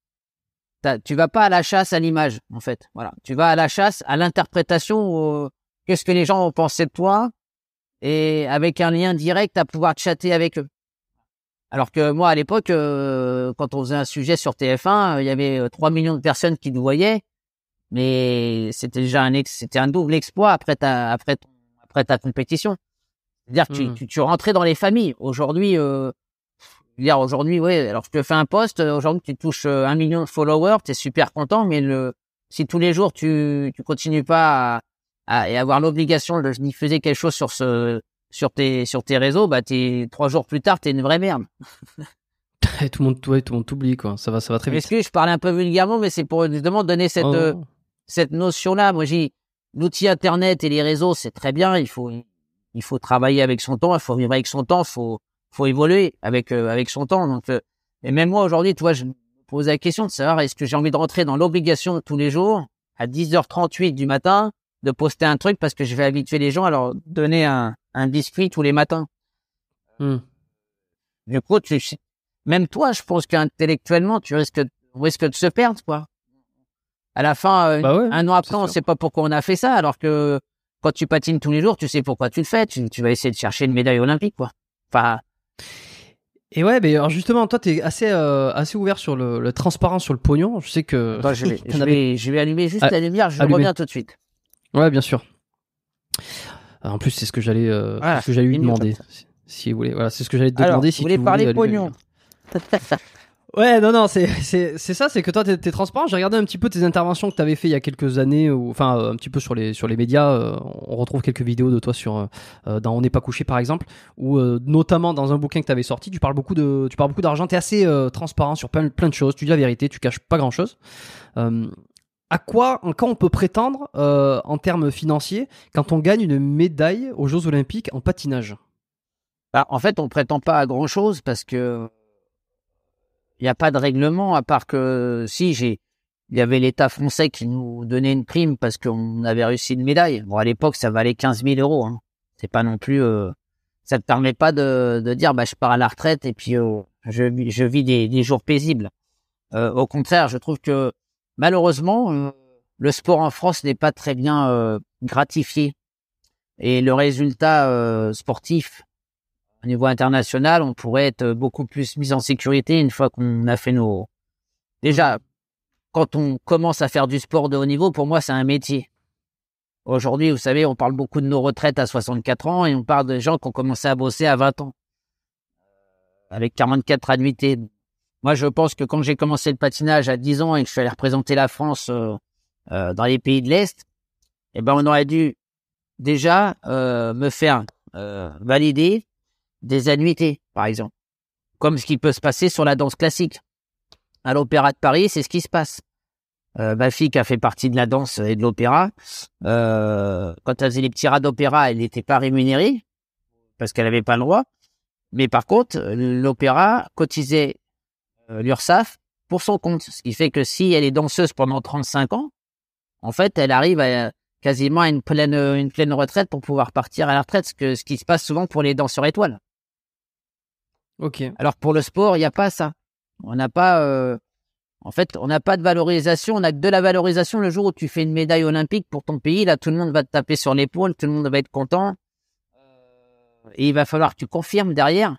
tu vas pas à la chasse à l'image, en fait. Voilà. Tu vas à la chasse à l'interprétation, qu'est-ce que les gens ont pensé de toi, et avec un lien direct à pouvoir chatter avec eux. Alors que moi, à l'époque, euh, quand on faisait un sujet sur TF1, il y avait 3 euh, millions de personnes qui nous voyaient, mais c'était déjà un c'était un double exploit après ta après après ta compétition. C'est-à-dire que tu, mmh. tu, tu, rentrais dans les familles. Aujourd'hui, euh, dire aujourd'hui, oui. Alors je te fais un post. Aujourd'hui, tu touches euh, un million de followers, tu es super content, mais le si tous les jours tu tu continues pas à, et avoir l'obligation de diffuser quelque chose sur ce sur tes sur tes réseaux, bah t'es trois jours plus tard, t'es une vraie merde. et tout le monde, tout le monde t'oublie quoi. Ça va, ça va très vite. Excuse, je parlais un peu vulgairement, mais c'est pour justement donner cette oh. euh, cette notion-là. Moi, j'ai l'outil internet et les réseaux, c'est très bien. Il faut il faut travailler avec son temps, il faut vivre avec son temps, il faut faut évoluer avec euh, avec son temps. Donc euh, et même moi aujourd'hui, tu vois, je me pose la question de savoir est-ce que j'ai envie de rentrer dans l'obligation tous les jours à 10h38 du matin de poster un truc parce que je vais habituer les gens à leur donner un, un biscuit tous les matins. Hmm. Du coup, tu, même toi, je pense qu'intellectuellement, tu risques, risques de se perdre, quoi. À la fin, euh, bah un an après, on ne sait pas pourquoi on a fait ça, alors que quand tu patines tous les jours, tu sais pourquoi tu le fais. Tu, tu vas essayer de chercher une médaille olympique, quoi. Enfin. Et ouais, mais alors justement, toi, t'es assez euh, assez ouvert sur le, le, transparent sur le pognon. Je sais que. je, vais, je, vais, je, vais, allumer juste ah, la lumière. Je reviens tout de suite. Ouais, bien sûr. en plus, c'est ce que j'allais, euh, ce que j'allais lui demander. Si, vous voulez, voilà, c'est ce que j'allais te demander. Si vous voulez parler pognon. Ouais, non, non, c'est c'est c'est ça, c'est que toi, t'es es transparent. J'ai regardé un petit peu tes interventions que t'avais fait il y a quelques années, ou enfin un petit peu sur les sur les médias. Euh, on retrouve quelques vidéos de toi sur euh, dans On n'est pas couché par exemple, ou euh, notamment dans un bouquin que t'avais sorti. Tu parles beaucoup de tu parles beaucoup d'argent. T'es assez transparent sur plein plein de choses. Tu dis la vérité, tu caches pas grand chose à quoi, en on peut prétendre euh, en termes financiers quand on gagne une médaille aux Jeux Olympiques en patinage? Bah, En fait, on prétend pas à grand chose parce que il n'y a pas de règlement à part que si j'ai il y avait l'État français qui nous donnait une prime parce qu'on avait réussi une médaille. Bon, à l'époque, ça valait 15 000 euros. Hein. C'est pas non plus. Euh, ça te permet pas de, de dire, bah, je pars à la retraite et puis je, je vis des, des jours paisibles. Euh, au contraire, je trouve que malheureusement, euh, le sport en France n'est pas très bien euh, gratifié. Et le résultat euh, sportif au niveau international, on pourrait être beaucoup plus mis en sécurité une fois qu'on a fait nos. Déjà, quand on commence à faire du sport de haut niveau, pour moi, c'est un métier. Aujourd'hui, vous savez, on parle beaucoup de nos retraites à 64 ans et on parle de gens qui ont commencé à bosser à 20 ans, avec 44 annuités. Moi, je pense que quand j'ai commencé le patinage à 10 ans et que je suis allé représenter la France euh, euh, dans les pays de l'Est, eh ben, on aurait dû déjà euh, me faire valider des annuités, par exemple, comme ce qui peut se passer sur la danse classique. À l'Opéra de Paris, c'est ce qui se passe. Euh, ma fille qui a fait partie de la danse et de l'opéra, euh, quand elle faisait les petits rats d'opéra, elle n'était pas rémunérée parce qu'elle n'avait pas le droit. Mais par contre, l'opéra cotisait euh, l'URSSAF pour son compte. Ce qui fait que si elle est danseuse pendant 35 ans, en fait, elle arrive à quasiment à une pleine, une pleine retraite pour pouvoir partir à la retraite, ce, que, ce qui se passe souvent pour les danseurs étoiles. Ok. Alors pour le sport, il n'y a pas ça. On n'a pas, euh, en fait, on n'a pas de valorisation. On a que de la valorisation le jour où tu fais une médaille olympique pour ton pays. Là, tout le monde va te taper sur l'épaule, tout le monde va être content. Et il va falloir que tu confirmes derrière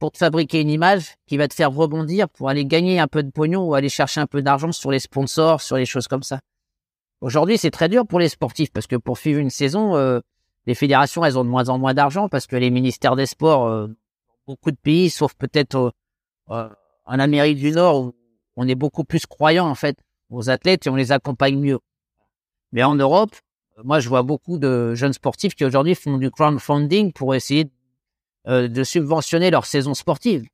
pour te fabriquer une image qui va te faire rebondir pour aller gagner un peu de pognon ou aller chercher un peu d'argent sur les sponsors, sur les choses comme ça. Aujourd'hui, c'est très dur pour les sportifs parce que pour suivre une saison, euh, les fédérations, elles ont de moins en moins d'argent parce que les ministères des sports, euh, beaucoup de pays, sauf peut-être euh, en Amérique du Nord, où on est beaucoup plus croyant en fait aux athlètes et on les accompagne mieux. Mais en Europe, moi, je vois beaucoup de jeunes sportifs qui aujourd'hui font du crowdfunding pour essayer subventionner leur saison sportive.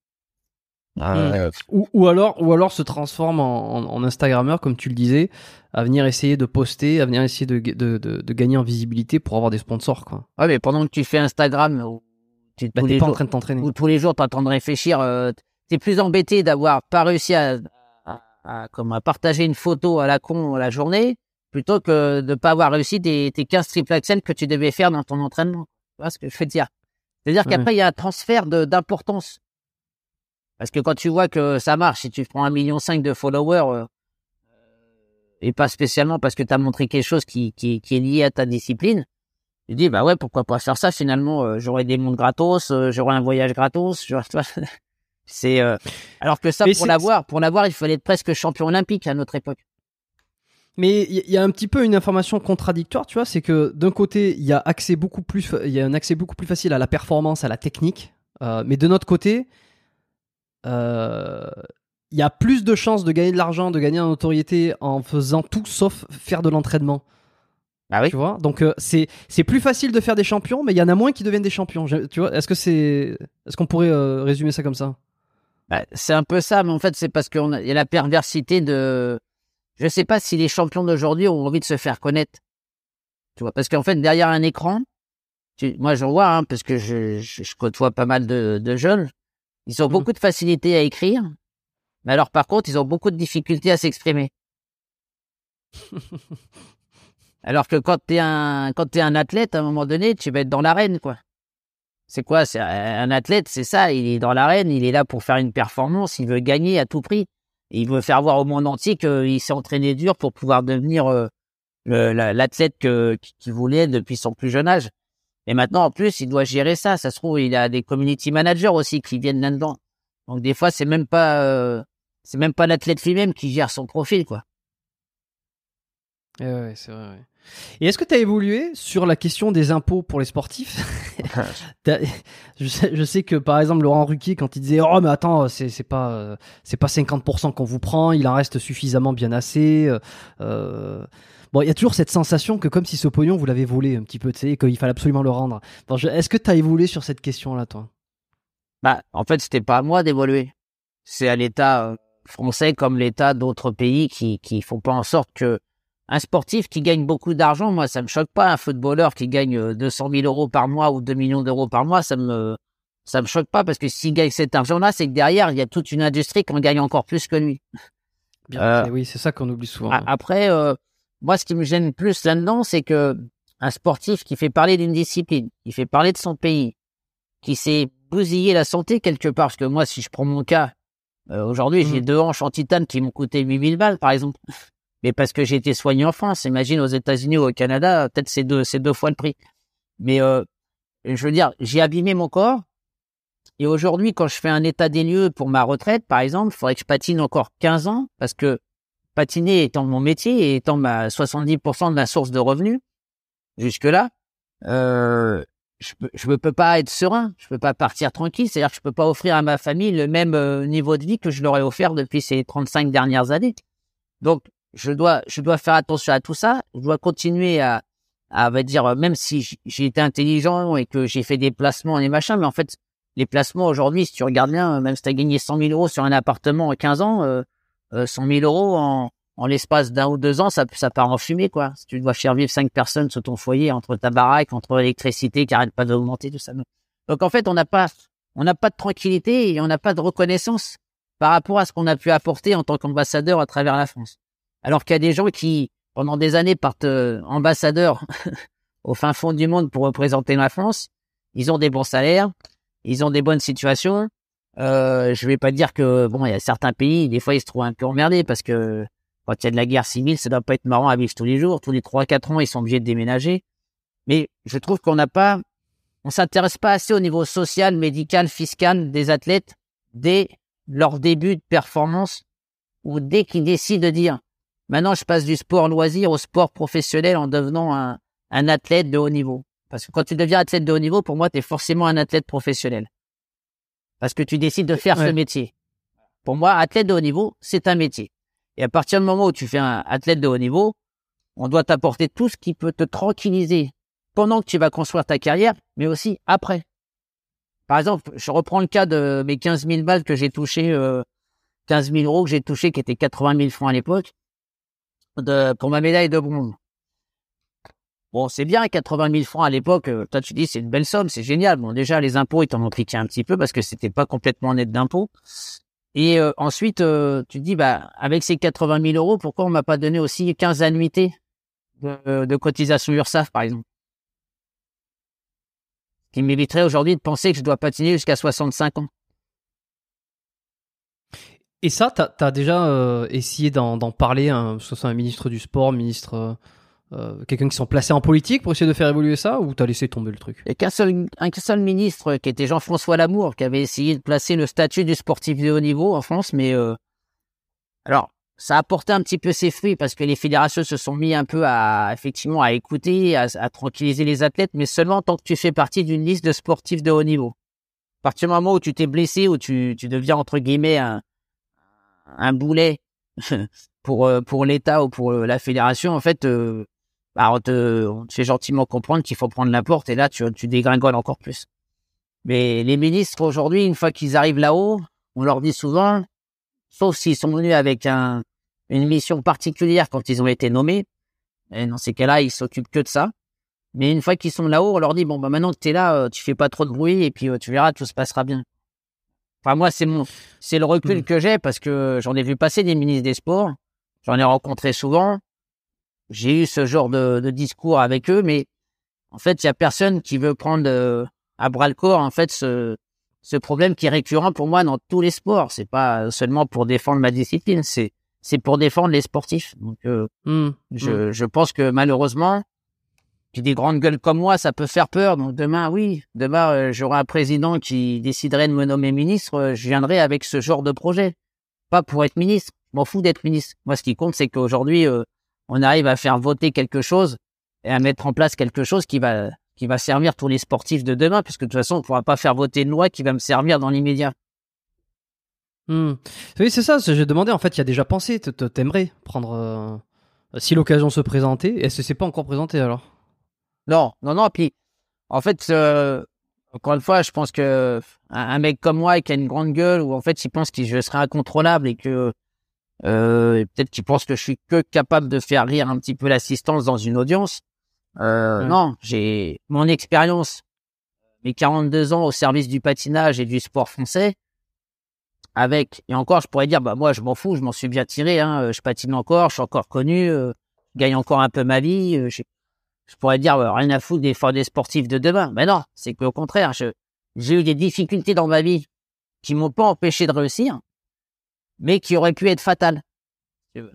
Ah, hmm. ou, alors, ou alors se transforme en, Instagrammeur, comme tu le disais, à venir essayer de poster, à venir essayer de, de, de, gagner en visibilité pour avoir des sponsors, quoi. Ouais, mais pendant que tu fais Instagram, tu bah, pas en train de t'entraîner. Ou tous les jours, tu es en train de réfléchir. Euh, tu es plus embêté d'avoir pas réussi à, à, comme à partager une photo à la con la journée, plutôt que de pas avoir réussi tes, tes 15 triple axel que tu devais faire dans ton entraînement. Tu vois ce que je veux dire? C'est-à-dire qu'après, il y a un transfert d'importance. Parce que quand tu vois que ça marche, si tu prends un million cinq de followers, euh, et pas spécialement parce que tu as montré quelque chose qui, qui, qui, est lié à ta discipline, tu dis, bah ouais, pourquoi pas faire ça finalement euh, J'aurais des mondes gratos, euh, j'aurais un voyage gratos. C'est alors que ça, pour l'avoir, pour l'avoir, il fallait être presque champion olympique à notre époque. Mais il y a un petit peu une information contradictoire, tu vois, c'est que d'un côté, il y a accès beaucoup plus, il y a un accès beaucoup plus facile à la performance, à la technique, mais de notre côté, euh, il y a plus de chances de gagner de l'argent, de gagner en notoriété en faisant tout sauf faire de l'entraînement. Ah oui. Tu vois Donc euh, c'est c'est plus facile de faire des champions, mais il y en a moins qui deviennent des champions. tu vois Est-ce que c'est est-ce qu'on pourrait euh, résumer ça comme ça? Bah, C'est un peu ça, mais en fait c'est parce qu'il y a la perversité de. Je sais pas si les champions d'aujourd'hui ont envie de se faire connaître. Tu vois Parce qu'en fait derrière un écran, moi je vois hein, parce que je, je, côtoie pas mal de, de jeunes. Ils ont mmh. beaucoup de facilité à écrire, mais alors par contre, ils ont beaucoup de difficultés à s'exprimer. alors que quand t'es un quand t'es un athlète, à un moment donné, tu vas être dans l'arène, quoi. C'est quoi? C'est un athlète, c'est ça. Il est dans l'arène, il est là pour faire une performance, il veut gagner à tout prix. Il veut faire voir au monde entier qu'il s'est entraîné dur pour pouvoir devenir euh, l'athlète qu'il voulait depuis son plus jeune âge. Et maintenant, en plus, il doit gérer ça. Ça se trouve, il a des community managers aussi qui viennent là-dedans. Donc des fois, c'est même pas, euh, c'est même pas l'athlète lui-même qui gère son profil, quoi. Eh ouais, c'est vrai. Et est-ce que tu as évolué sur la question des impôts pour les sportifs je, sais, que par exemple Laurent Ruquier quand il disait oh mais attends c'est pas euh, c'est pas 50% qu'on vous prend, il en reste suffisamment bien assez. Euh, Bon, il y a toujours cette sensation que comme si ce pognon, vous l'avez volé un petit peu, tu sais, qu'il fallait absolument le rendre. Est-ce que tu as évolué sur cette question-là, toi? Bah, en fait, c'était pas à moi d'évoluer. C'est à l'État euh, français comme l'État d'autres pays qui qui font pas en sorte que un sportif qui gagne beaucoup d'argent, moi, ça me choque pas. Un footballeur qui gagne 200 euh, 000 euros par mois ou 2 millions d'euros par mois, ça me ça me choque pas parce que s'il gagne cet argent-là, c'est que derrière, il y a toute une industrie qui en gagne encore plus que lui. Bien, euh, oui, c'est ça qu'on oublie souvent. Après, euh, moi, ce qui me gêne plus là-dedans, c'est que un sportif qui fait parler d'une discipline, qui fait parler de son pays, qui s'est bousillé la santé quelque part, parce que moi, si je prends mon cas, euh, aujourd'hui, j'ai mmh. deux hanches en titane qui m'ont coûté 8000 balles, par exemple. Mais parce que j'ai été soigné en France. Imagine aux États-Unis ou au Canada, peut-être c'est deux, c'est deux fois le prix. Mais euh, je veux dire, j'ai abîmé mon corps Et aujourd'hui, quand je fais un état des lieux pour ma retraite, par exemple, il faudrait que je patine encore 15 ans parce que patiner étant mon métier et étant ma 70% de ma source de revenus, jusque-là, euh, je je peux pas être serein, je peux pas partir tranquille, c'est-à-dire que je peux pas offrir à ma famille le même euh, niveau de vie que je leur ai offert depuis ces 35 dernières années. Donc, je dois, je dois faire attention à tout ça, je dois continuer à, à va dire, même si j'ai été intelligent et que j'ai fait des placements et machin, mais en fait, les placements aujourd'hui, si tu regardes bien, même si tu as gagné 100 000 euros sur un appartement en 15 ans, euh, 100 euh, 000 euros en, en l'espace d'un ou deux ans, ça, ça part en fumée, quoi. Si tu dois faire vivre cinq personnes sur ton foyer, entre ta baraque, entre l'électricité qui arrête pas d'augmenter, tout ça. Donc, en fait, on n'a pas, on n'a pas de tranquillité et on n'a pas de reconnaissance par rapport à ce qu'on a pu apporter en tant qu'ambassadeur à travers la France. Alors qu'il y a des gens qui, pendant des années, partent euh, ambassadeurs au fin fond du monde pour représenter la France. Ils ont des bons salaires, ils ont des bonnes situations. Euh, je vais pas dire que bon, il y a certains pays, des fois ils se trouvent un peu emmerdés parce que quand il y a de la guerre civile, ça doit pas être marrant à vivre tous les jours. Tous les trois quatre ans, ils sont obligés de déménager. Mais je trouve qu'on n'a pas, on s'intéresse pas assez au niveau social, médical, fiscal des athlètes dès leur début de performance ou dès qu'ils décident de dire maintenant je passe du sport loisir au sport professionnel en devenant un, un athlète de haut niveau. Parce que quand tu deviens athlète de haut niveau, pour moi, tu es forcément un athlète professionnel. Parce que tu décides de faire ce métier. Pour moi, athlète de haut niveau, c'est un métier. Et à partir du moment où tu fais un athlète de haut niveau, on doit t'apporter tout ce qui peut te tranquilliser pendant que tu vas construire ta carrière, mais aussi après. Par exemple, je reprends le cas de mes 15 000 balles que j'ai touché, euh, 15 000 euros que j'ai touché, qui étaient 80 000 francs à l'époque, de, pour ma médaille de bronze. Bon, c'est bien, 80 000 francs à l'époque, euh, toi tu dis c'est une belle somme, c'est génial. Bon, déjà, les impôts, ils t'en ont piqué un petit peu parce que c'était pas complètement net d'impôts. Et euh, ensuite, euh, tu dis, bah, avec ces 80 000 euros, pourquoi on m'a pas donné aussi 15 annuités de, de cotisation URSAF, par exemple? Qui m'éviterait aujourd'hui de penser que je dois patiner jusqu'à 65 ans. Et ça, tu as, déjà essayé d'en parler, hein, que ce soit un ministre du sport, ministre euh, quelqu'un qui sont placés en politique pour essayer de faire évoluer ça ou t'as laissé tomber le truc? A qu'un seul, un seul ministre qui était Jean-François Lamour qui avait essayé de placer le statut du sportif de haut niveau en France, mais euh, alors ça a apporté un petit peu ses fruits parce que les fédérations se sont mis un peu à effectivement à écouter, à, à tranquilliser les athlètes, mais seulement tant que tu fais partie d'une liste de sportifs de haut niveau. À partir du moment où tu t'es blessé, où tu, tu deviens entre guillemets un, un boulet pour euh, pour l'État ou pour la fédération, en fait, bah, on, te, fait gentiment comprendre qu'il faut prendre la porte et là, tu, tu dégringoles encore plus. Mais les ministres, aujourd'hui, une fois qu'ils arrivent là-haut, on leur dit souvent, sauf s'ils sont venus avec un, une mission particulière quand ils ont été nommés, et dans ces cas-là, ils s'occupent que de ça. Mais une fois qu'ils sont là-haut, on leur dit, bon, bah, maintenant que t'es là, euh, tu fais pas trop de bruit et puis euh, tu verras, tout se passera bien. Enfin, moi, c'est mon, c'est le recul mmh. que j'ai parce que j'en ai vu passer des ministres des Sports. J'en ai rencontré souvent j'ai eu ce genre de, de, discours avec eux, mais en fait, il y a personne qui veut prendre euh, à bras le corps en fait ce, ce problème qui est récurrent pour moi dans tous les sports. C'est pas seulement pour défendre ma discipline, c'est c'est pour défendre les sportifs. Donc, euh, mmh, je, mmh. je pense que malheureusement, des grandes gueules comme moi, ça peut faire peur. Donc demain, oui, demain, euh, j'aurai un président qui déciderait de me nommer ministre. je viendrai avec ce genre de projet, pas pour être ministre. Je m'en fous d'être ministre. Moi, ce qui compte, c'est qu'aujourd'hui, on arrive à faire voter quelque chose et à mettre en place quelque chose qui va qui va servir tous les sportifs de demain, puisque de toute façon, on ne pourra pas faire voter une loi qui va me servir dans l'immédiat. Hmm. Oui, c'est ça. J'ai demandé. En fait, il y a déjà pensé. T'aimerais prendre euh, si l'occasion se présentait. Est-ce que c'est pas encore présenté alors? Non, non, non. Puis, en fait, euh, encore une fois, je pense que un, mec comme moi qui a une grande gueule, ou en fait, il pense que je serai incontrôlable et que euh, peut-être qu'ils pensent que je suis que capable de faire rire un petit peu l'assistance dans une audience. Euh, Non, j'ai mon expérience, mes 42 ans au service du patinage et du sport français. Avec et encore, je pourrais dire, bah moi, je m'en fous, je m'en suis bien tiré. Hein, je patine encore, je suis encore connu, euh, je gagne encore un peu ma vie. Euh, je, pourrais dire bah, rien à foutre des, des sportifs de demain. Mais non, c'est qu'au contraire, j'ai eu des difficultés dans ma vie qui m'ont pas empêché de réussir mais qui auraient pu être fatales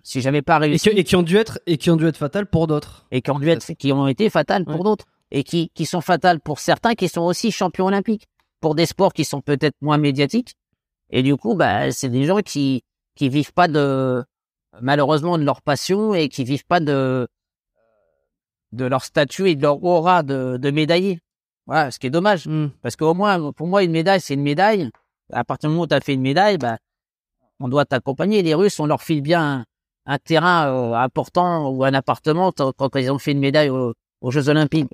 si j'avais pas réussi. Et, qui ont dû être et qui ont dû être fatales pour d'autres. Et qui ont dû être qui ont été fatales pour d'autres et qui qui sont fatales pour certains qui sont aussi champions olympiques. pour des sports qui sont peut-être moins médiatiques. Et du coup, bah, c'est des gens qui qui vivent pas de malheureusement de leur passion et qui vivent pas de de leur statut et de leur aura de, de médaillé. Voilà, ce qui est dommage. Hmm. Parce qu'au moins, pour moi, une médaille, c'est une médaille. À partir du moment où tu as fait une médaille, bah, on doit t'accompagner. Les Russes, on leur file bien un, un terrain euh, important ou un appartement quand ils ont fait une médaille aux, aux Jeux Olympiques.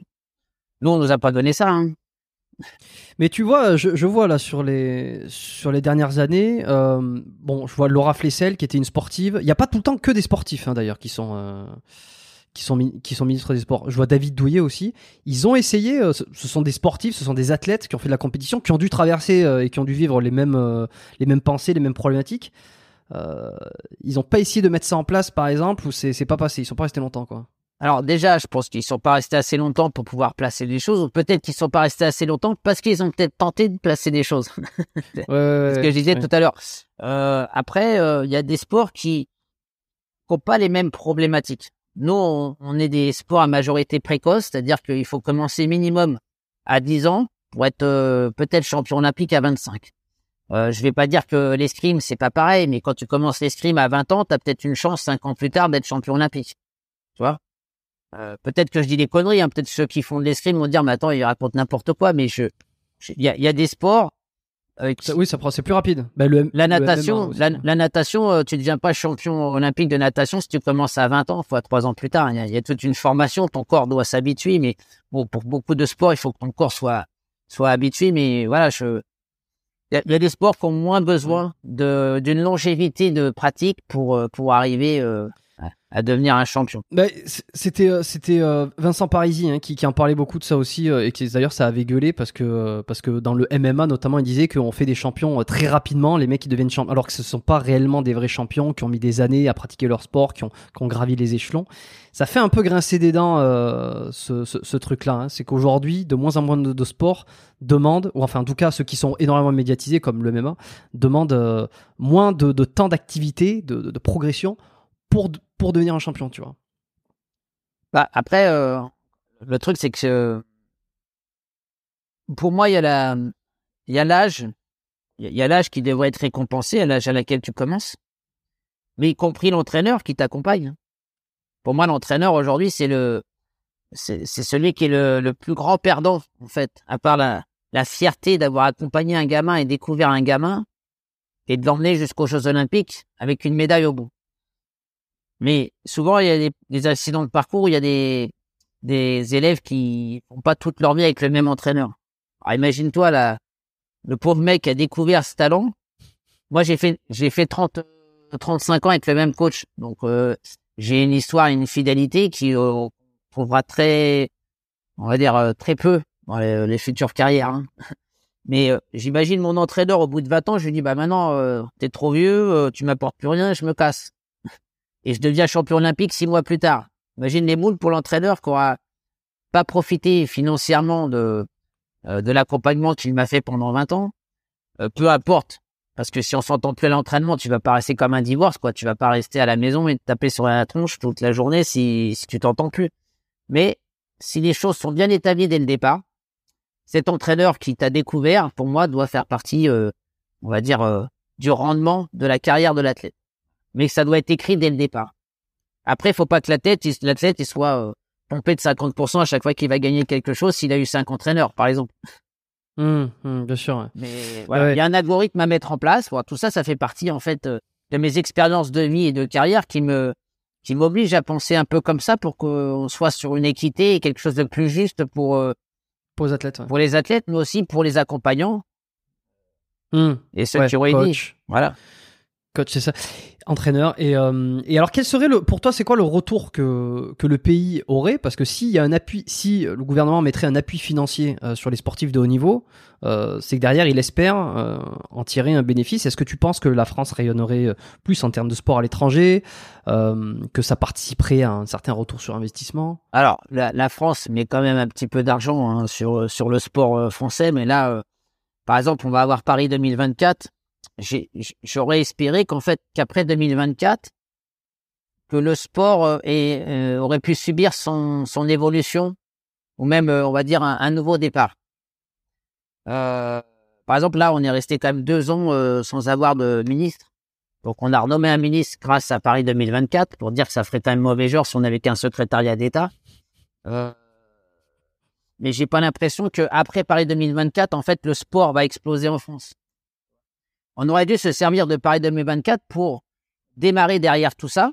Nous, on nous a pas donné ça. Hein. Mais tu vois, je, je vois là sur les sur les dernières années, euh, bon, je vois Laura Flessel qui était une sportive. Il n'y a pas tout le temps que des sportifs hein, d'ailleurs qui sont euh, qui sont qui sont ministres des sports. Je vois David Douillet aussi. Ils ont essayé. euh, ce, ce sont des sportifs, ce sont des athlètes qui ont fait de la compétition, qui ont dû traverser euh, et qui ont dû vivre les mêmes euh, les mêmes pensées, les mêmes problématiques. Ils n'ont pas essayé de mettre ça en place, par exemple, ou c'est pas passé. Ils sont pas restés longtemps, quoi. Alors déjà, je pense qu'ils sont pas restés assez longtemps pour pouvoir placer les choses, ou peut-être qu'ils sont pas restés assez longtemps parce qu'ils ont peut-être tenté de placer des choses. Ouais, ouais, ce que je disais tout à l'heure. Après, il y a des sports qui n'ont pas les mêmes problématiques. Nous, on, est des sports à majorité précoce, c'est-à-dire qu'il faut commencer minimum à 10 ans pour être euh, peut-être champion olympique à 25. Euh, je vais pas dire que l'escrime, c'est pas pareil, mais quand tu commences l'escrime à 20 ans, tu as peut-être une chance 5 ans plus tard d'être champion olympique. Tu vois? Euh, Peut-être que je dis des conneries, hein, peut-être ceux qui font de l'escrime vont dire, mais attends, il raconte n'importe quoi, mais je... il y a des sports euh, Ça- oui, ça prend, c'est plus rapide. Le, la natation, la, la natation, euh, tu deviens pas champion olympique de natation si tu commences à 20 ans, fois trois ans plus tard. Il y, a, il y a toute une formation, ton corps doit s'habituer, mais bon, pour beaucoup de sports, il faut que ton corps soit soit habitué. Mais voilà, je, il y a, il y a des sports qui ont moins besoin de d'une longévité de pratique pour euh, pour arriver euh, à, devenir un champion. Bah, c'était euh, c'était euh, Vincent Parisi hein, qui, qui en parlait beaucoup de ça aussi euh, et qui d'ailleurs ça avait gueulé parce que parce que dans le MMA notamment il disait qu'on fait des champions très rapidement les mecs qui deviennent champions alors que ce sont pas réellement des vrais champions qui ont mis des années à pratiquer leur sport qui ont qui ont gravi les échelons ça fait un peu grincer des dents ce, ce, truc là c'est qu'aujourd'hui de moins en moins de, sports demandent ou enfin en tout cas ceux qui sont énormément médiatisés comme le MMA demandent moins de, de temps d'activité de, de progression pour pour devenir un champion tu vois Bah, après, euh, le truc, c'est que euh, pour moi, il y a la, il y a l'âge, il y a- l'âge qui devrait être récompensé, à l'âge à laquelle tu commences, mais y compris l'entraîneur qui t'accompagne. Pour moi, l'entraîneur aujourd'hui, c'est le, c'est celui qui est le, le plus grand perdant en fait, à part la, la fierté d'avoir accompagné un gamin et découvert un gamin et de l'emmener jusqu'aux Jeux Olympiques avec une médaille au bout. Mais souvent, il y a des, des de parcours, il y a des, élèves qui font pas toute leur vie avec le même entraîneur. Alors, imagine-toi, là, le pauvre mec a découvert ce talent. Moi, j'ai fait, j'ai fait 30, euh, 35 ans avec le même coach. Donc, euh, j'ai une histoire, une fidélité qui euh, trouvera très, on va dire, euh, très peu dans les, futures carrières. hein. Mais euh, j'imagine mon entraîneur au bout de 20 ans, je lui dis, bah maintenant, t'es trop vieux, tu m'apportes plus rien, je me casse et je deviens champion olympique six mois plus tard. Imagine les moules pour l'entraîneur qui aura pas profité financièrement de euh, l'accompagnement qu'il m'a fait pendant 20 ans. Euh, peu importe, parce que si on s'entend plus à l'entraînement, tu vas pas rester comme un divorce, quoi. Tu vas pas rester à la maison et te taper sur la tronche toute la journée si si tu t'entends plus. Mais si les choses sont bien établies dès le départ, cet entraîneur qui t'a découvert, pour moi, doit faire partie, euh, on va dire, du rendement de la carrière de l'athlète mais que ça doit être écrit dès le départ. Après, faut pas que la tête, l'athlète, il soit euh, pompé de 50% à chaque fois qu'il va gagner quelque chose s'il a eu cinq entraîneurs, par exemple. Hum, hum, bien sûr. ouais. Mais voilà, Ouais. il y a un algorithme à mettre en place. Voilà, tout ça, ça fait partie en fait euh, de mes expériences de vie et de carrière qui me qui m'obligent à penser un peu comme ça pour qu'on soit sur une équité et quelque chose de plus juste pour euh, Pour les athlètes. pour les athlètes, mais aussi pour les accompagnants Hum, et ceux qui coach. Voilà. Coach, c'est ça. Entraîneur. Et, euh, et alors, quel serait le, pour toi, c'est quoi le retour que, que le pays aurait? Parce que s'il y a un appui, si le gouvernement mettrait un appui financier euh, sur les sportifs de haut niveau, euh, c'est que derrière, il espère en tirer un bénéfice. Est-ce que tu penses que la France rayonnerait plus en termes de sport à l'étranger, que ça participerait à un certain retour sur investissement? Alors, la, France met quand même un petit peu d'argent hein, sur, sur le sport français, mais là, par exemple, on va avoir Paris 2024. J'aurais espéré qu'en fait, qu'après 2024, que le sport euh, euh, aurait pu subir son, évolution, ou même, euh, on va dire, un, nouveau départ. Par exemple, là, on est resté quand même deux ans sans avoir de ministre. Donc, on a renommé un ministre grâce à Paris 2024 pour dire que ça ferait quand même mauvais genre si on n'avait qu'un secrétariat d'État. Euh, mais j'ai pas l'impression que après Paris 2024, en fait, le sport va exploser en France. On aurait dû se servir de Paris 2024 pour démarrer derrière tout ça,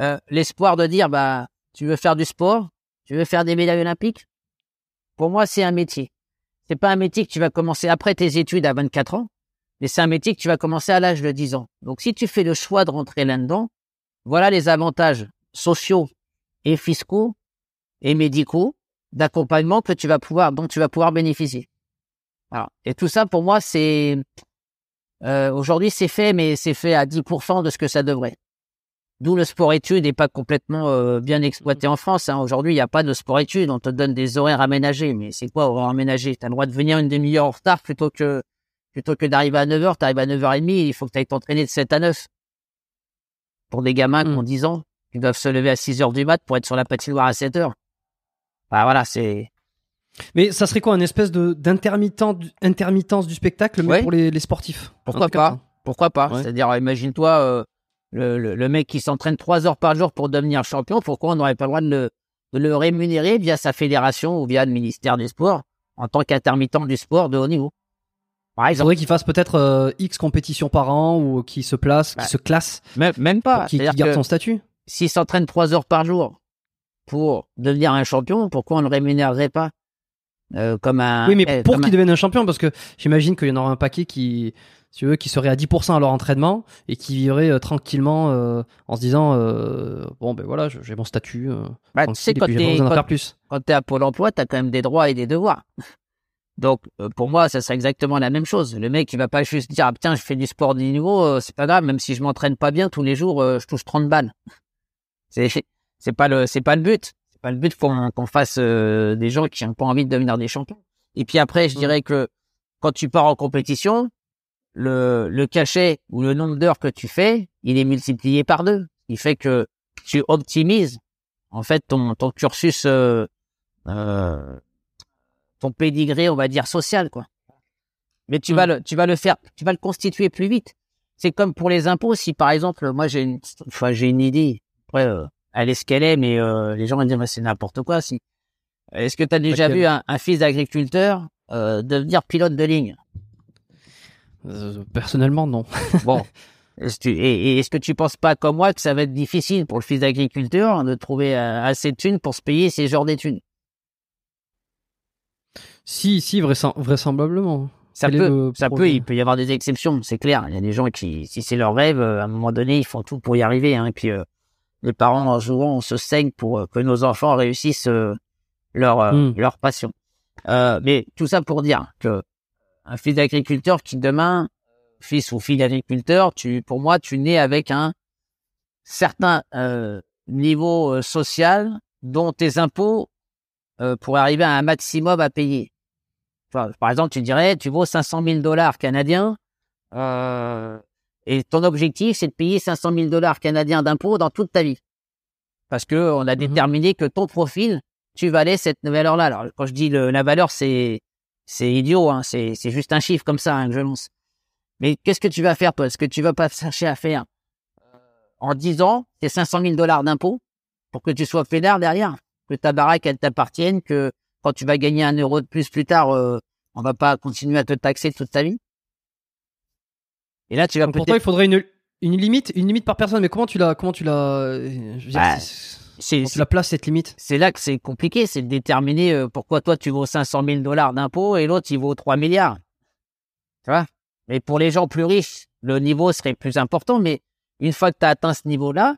euh, l'espoir de dire, bah, tu veux faire du sport, tu veux faire des médailles olympiques? Pour moi, c'est un métier. C'est pas un métier que tu vas commencer après tes études à 24 ans, mais c'est un métier que tu vas commencer à l'âge de 10 ans. Donc, si tu fais le choix de rentrer là-dedans, voilà les avantages sociaux et fiscaux et médicaux d'accompagnement que tu vas pouvoir, dont tu vas pouvoir bénéficier. Alors, et tout ça, pour moi, c'est euh, aujourd'hui c'est fait, mais c'est fait à 10% de ce que ça devrait. D'où le sport-études n'est pas complètement euh, bien exploité en France. Hein. Aujourd'hui, il n'y a pas de sport-études. On te donne des horaires aménagés. Mais c'est quoi horaire aménagé Tu as le droit de venir une demi-heure en retard plutôt que plutôt que d'arriver à 9h. Tu arrives à 9h30, il faut que tu ailles t'entraîner de 7 à 9. Pour des gamins qui ont 10 ans, qui doivent se lever à 6 h du mat pour être sur la patinoire à 7 h bah voilà, c'est. Mais ça serait quoi, un espèce de d'intermittence du spectacle, mais pour les, les, sportifs Pourquoi pas Pourquoi pas C'est-à-dire, imagine-toi euh, le, le, mec qui s'entraîne trois heures par jour pour devenir champion. Pourquoi on n'aurait pas le droit de le, de le rémunérer via sa fédération ou via le ministère des Sports en tant qu'intermittent du sport de haut niveau? Par exemple, Il faudrait qu'il fasse peut-être euh, X compétitions par an ou qu'il se place, qu'il bah, se classe. Même, même pas. Qu'il garde son statut. S'il s'entraîne trois heures par jour pour devenir un champion, pourquoi on ne le rémunérerait pas? Euh, comme un Oui, mais eh, pour qu'il devienne un champion, parce que j'imagine qu'il y en aura un paquet qui, si tu veux, qui serait à 10% à leur entraînement et qui vivrait euh, tranquillement euh, en se disant euh, bon ben voilà, j'ai mon statut. bah, tu sais quand t'es quand, es à Pôle Emploi, t'as quand même des droits et des devoirs. Donc pour moi, ça serait exactement la même chose. Le mec, il va pas juste dire ah, tiens, je fais du sport de niveau, c'est pas grave, même si je m'entraîne pas bien tous les jours, je touche 30 balles. C'est c'est pas le c'est pas le but. C'est pas le but qu'on fasse euh, des gens qui n'ont pas envie de devenir des champions. Et puis après, je mmh. dirais que quand tu pars en compétition, le le cachet ou le nombre d'heures que tu fais, il est multiplié par deux. Il fait que tu optimises en fait ton ton cursus euh, euh, ton pédigré, on va dire social quoi. Mais tu vas mmh. le tu vas le faire, tu vas le constituer plus vite. C'est comme pour les impôts. Si par exemple, moi j'ai une, enfin j'ai une idée. Après, euh, elle est ce qu'elle est, mais euh, les gens vont dire c'est n'importe quoi. Si est-ce que tu as déjà vu un, fils d'agriculteur euh, devenir pilote de ligne? Euh, Personnellement, non. bon. Est-ce et, est-ce que tu penses pas comme moi que ça va être difficile pour le fils d'agriculteur de trouver assez de thunes pour se payer ces genres d'études? Si, si, vraisemblablement. Ça peut, ça peut, il peut y avoir des exceptions, c'est clair. Il y a des gens qui, si c'est leur rêve, à un moment donné, ils font tout pour y arriver. Hein, et puis, les parents souvent on se saigne pour euh, que nos enfants réussissent euh, leur euh, hmm. leur passion. mais tout ça pour dire que un fils d'agriculteur qui demain fils ou fille d'agriculteur, tu pour moi tu nais avec un certain niveau social dont tes impôts pourraient arriver à un maximum à payer. par exemple, tu dirais, tu vaux 500 000 dollars canadiens, euh, et ton objectif, c'est de payer 500 000 dollars canadiens d'impôts dans toute ta vie. Parce que on a mmh déterminé que ton profil, tu valais cette valeur-là. Alors, quand je dis le, la valeur, c'est, c'est idiot, hein, c'est, c'est juste un chiffre comme ça hein, que je lance. Mais qu'est-ce que tu vas faire, toi? Est-ce que tu vas pas chercher à faire, euh, en 10 ans, tes 500 000 dollars d'impôts pour que tu sois fédère derrière? Que ta baraque, elle t'appartienne, que quand tu vas gagner un euro de plus plus tard, euh, on va pas continuer à te taxer toute ta vie? Et là, tu vas Pourtant, il faudrait une, une limite, une limite par personne. Mais comment tu la, comment tu la, bah, c'est, la places cette limite? C'est là que c'est compliqué, c'est de déterminer euh, pourquoi toi tu vaux 500 000 dollars d'impôts et l'autre il vaut 3 milliards. Tu vois? Mais pour les gens plus riches, le niveau serait plus important. Mais une fois que tu as atteint ce niveau-là,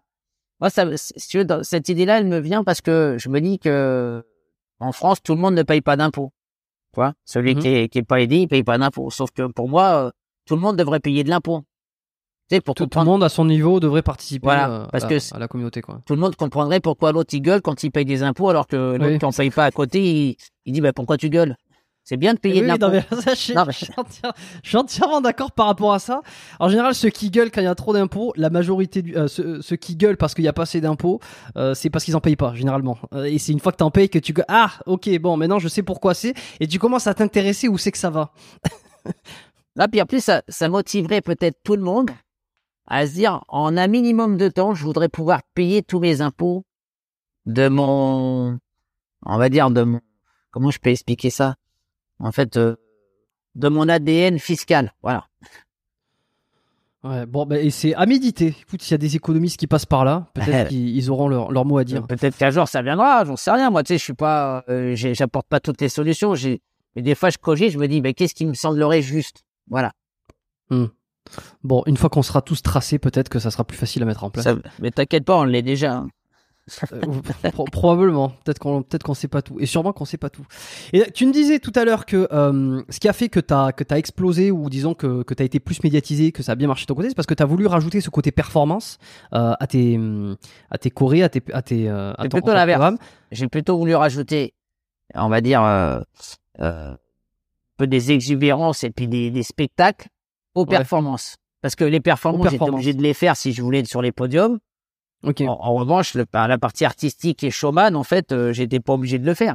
moi, ça, si veux, cette idée-là, elle me vient parce que je me dis que en France, tout le monde ne paye pas d'impôts. Tu vois? Celui mmh qui, est, qui est pas aidé, il paye pas d'impôts. Sauf que pour moi, euh, tout le monde devrait payer de l'impôt. pour tout, le monde à son niveau devrait participer euh, parce à, que à la communauté quoi. Tout le monde comprendrait pourquoi l'autre il gueule quand il paye des impôts alors que l'autre qui en paye pas à côté il, dit bah pourquoi tu gueules? C'est bien de payer de l'impôt. je, suis entièrement d'accord par rapport à ça. En général, ceux qui gueulent quand il y a trop d'impôts, la majorité, du, euh, ceux, qui gueulent parce qu'il n'y a pas assez d'impôts, euh, c'est parce qu'ils en payent pas, généralement. et c'est une fois que tu en payes que tu ah, ok, bon, maintenant je sais pourquoi c'est, et tu commences à t'intéresser où c'est que ça va. Là, puis en plus, ça, ça motiverait peut-être tout le monde à se dire, en un minimum de temps, je voudrais pouvoir payer tous mes impôts de mon, on va dire, de mon, comment je peux expliquer ça? En fait, euh, de mon ADN fiscal. Voilà. Ouais, bon, bah, et c'est à méditer. Écoute, s'il y a des économistes qui passent par là, peut-être qu'ils ils auront leur, leur mot à dire. Peut-être qu'un jour ça viendra, j'en sais rien. Moi, tu sais, je suis pas, euh, j'apporte pas toutes les solutions. Mais des fois, je cogite, je me dis, mais qu'est-ce qui me semblerait juste? Voilà. Bon, une fois qu'on sera tous tracés, peut-être que ça sera plus facile à mettre en place. Ça- mais t'inquiète pas, on l'est déjà. hein. Euh, pro- probablement. Peut-être qu'on peut-être qu'on sait pas tout. Et sûrement qu'on sait pas tout. Et tu me disais tout à l'heure que euh, ce qui a fait que t'as que t'as explosé ou disons que que t'as été plus médiatisé, que ça a bien marché de ton côté, c'est parce que t'as voulu rajouter ce côté performance euh, à tes à tes chorés, à tes à tes à ton- plutôt. J'ai plutôt voulu rajouter, on va dire, peu des exubérances et puis des, des spectacles aux Ouais. performances. Parce que les performances, j'étais performances. obligé de les faire si je voulais être sur les podiums. En, en revanche, le- par la partie artistique et showman, en fait, euh, j'étais pas obligé de le faire.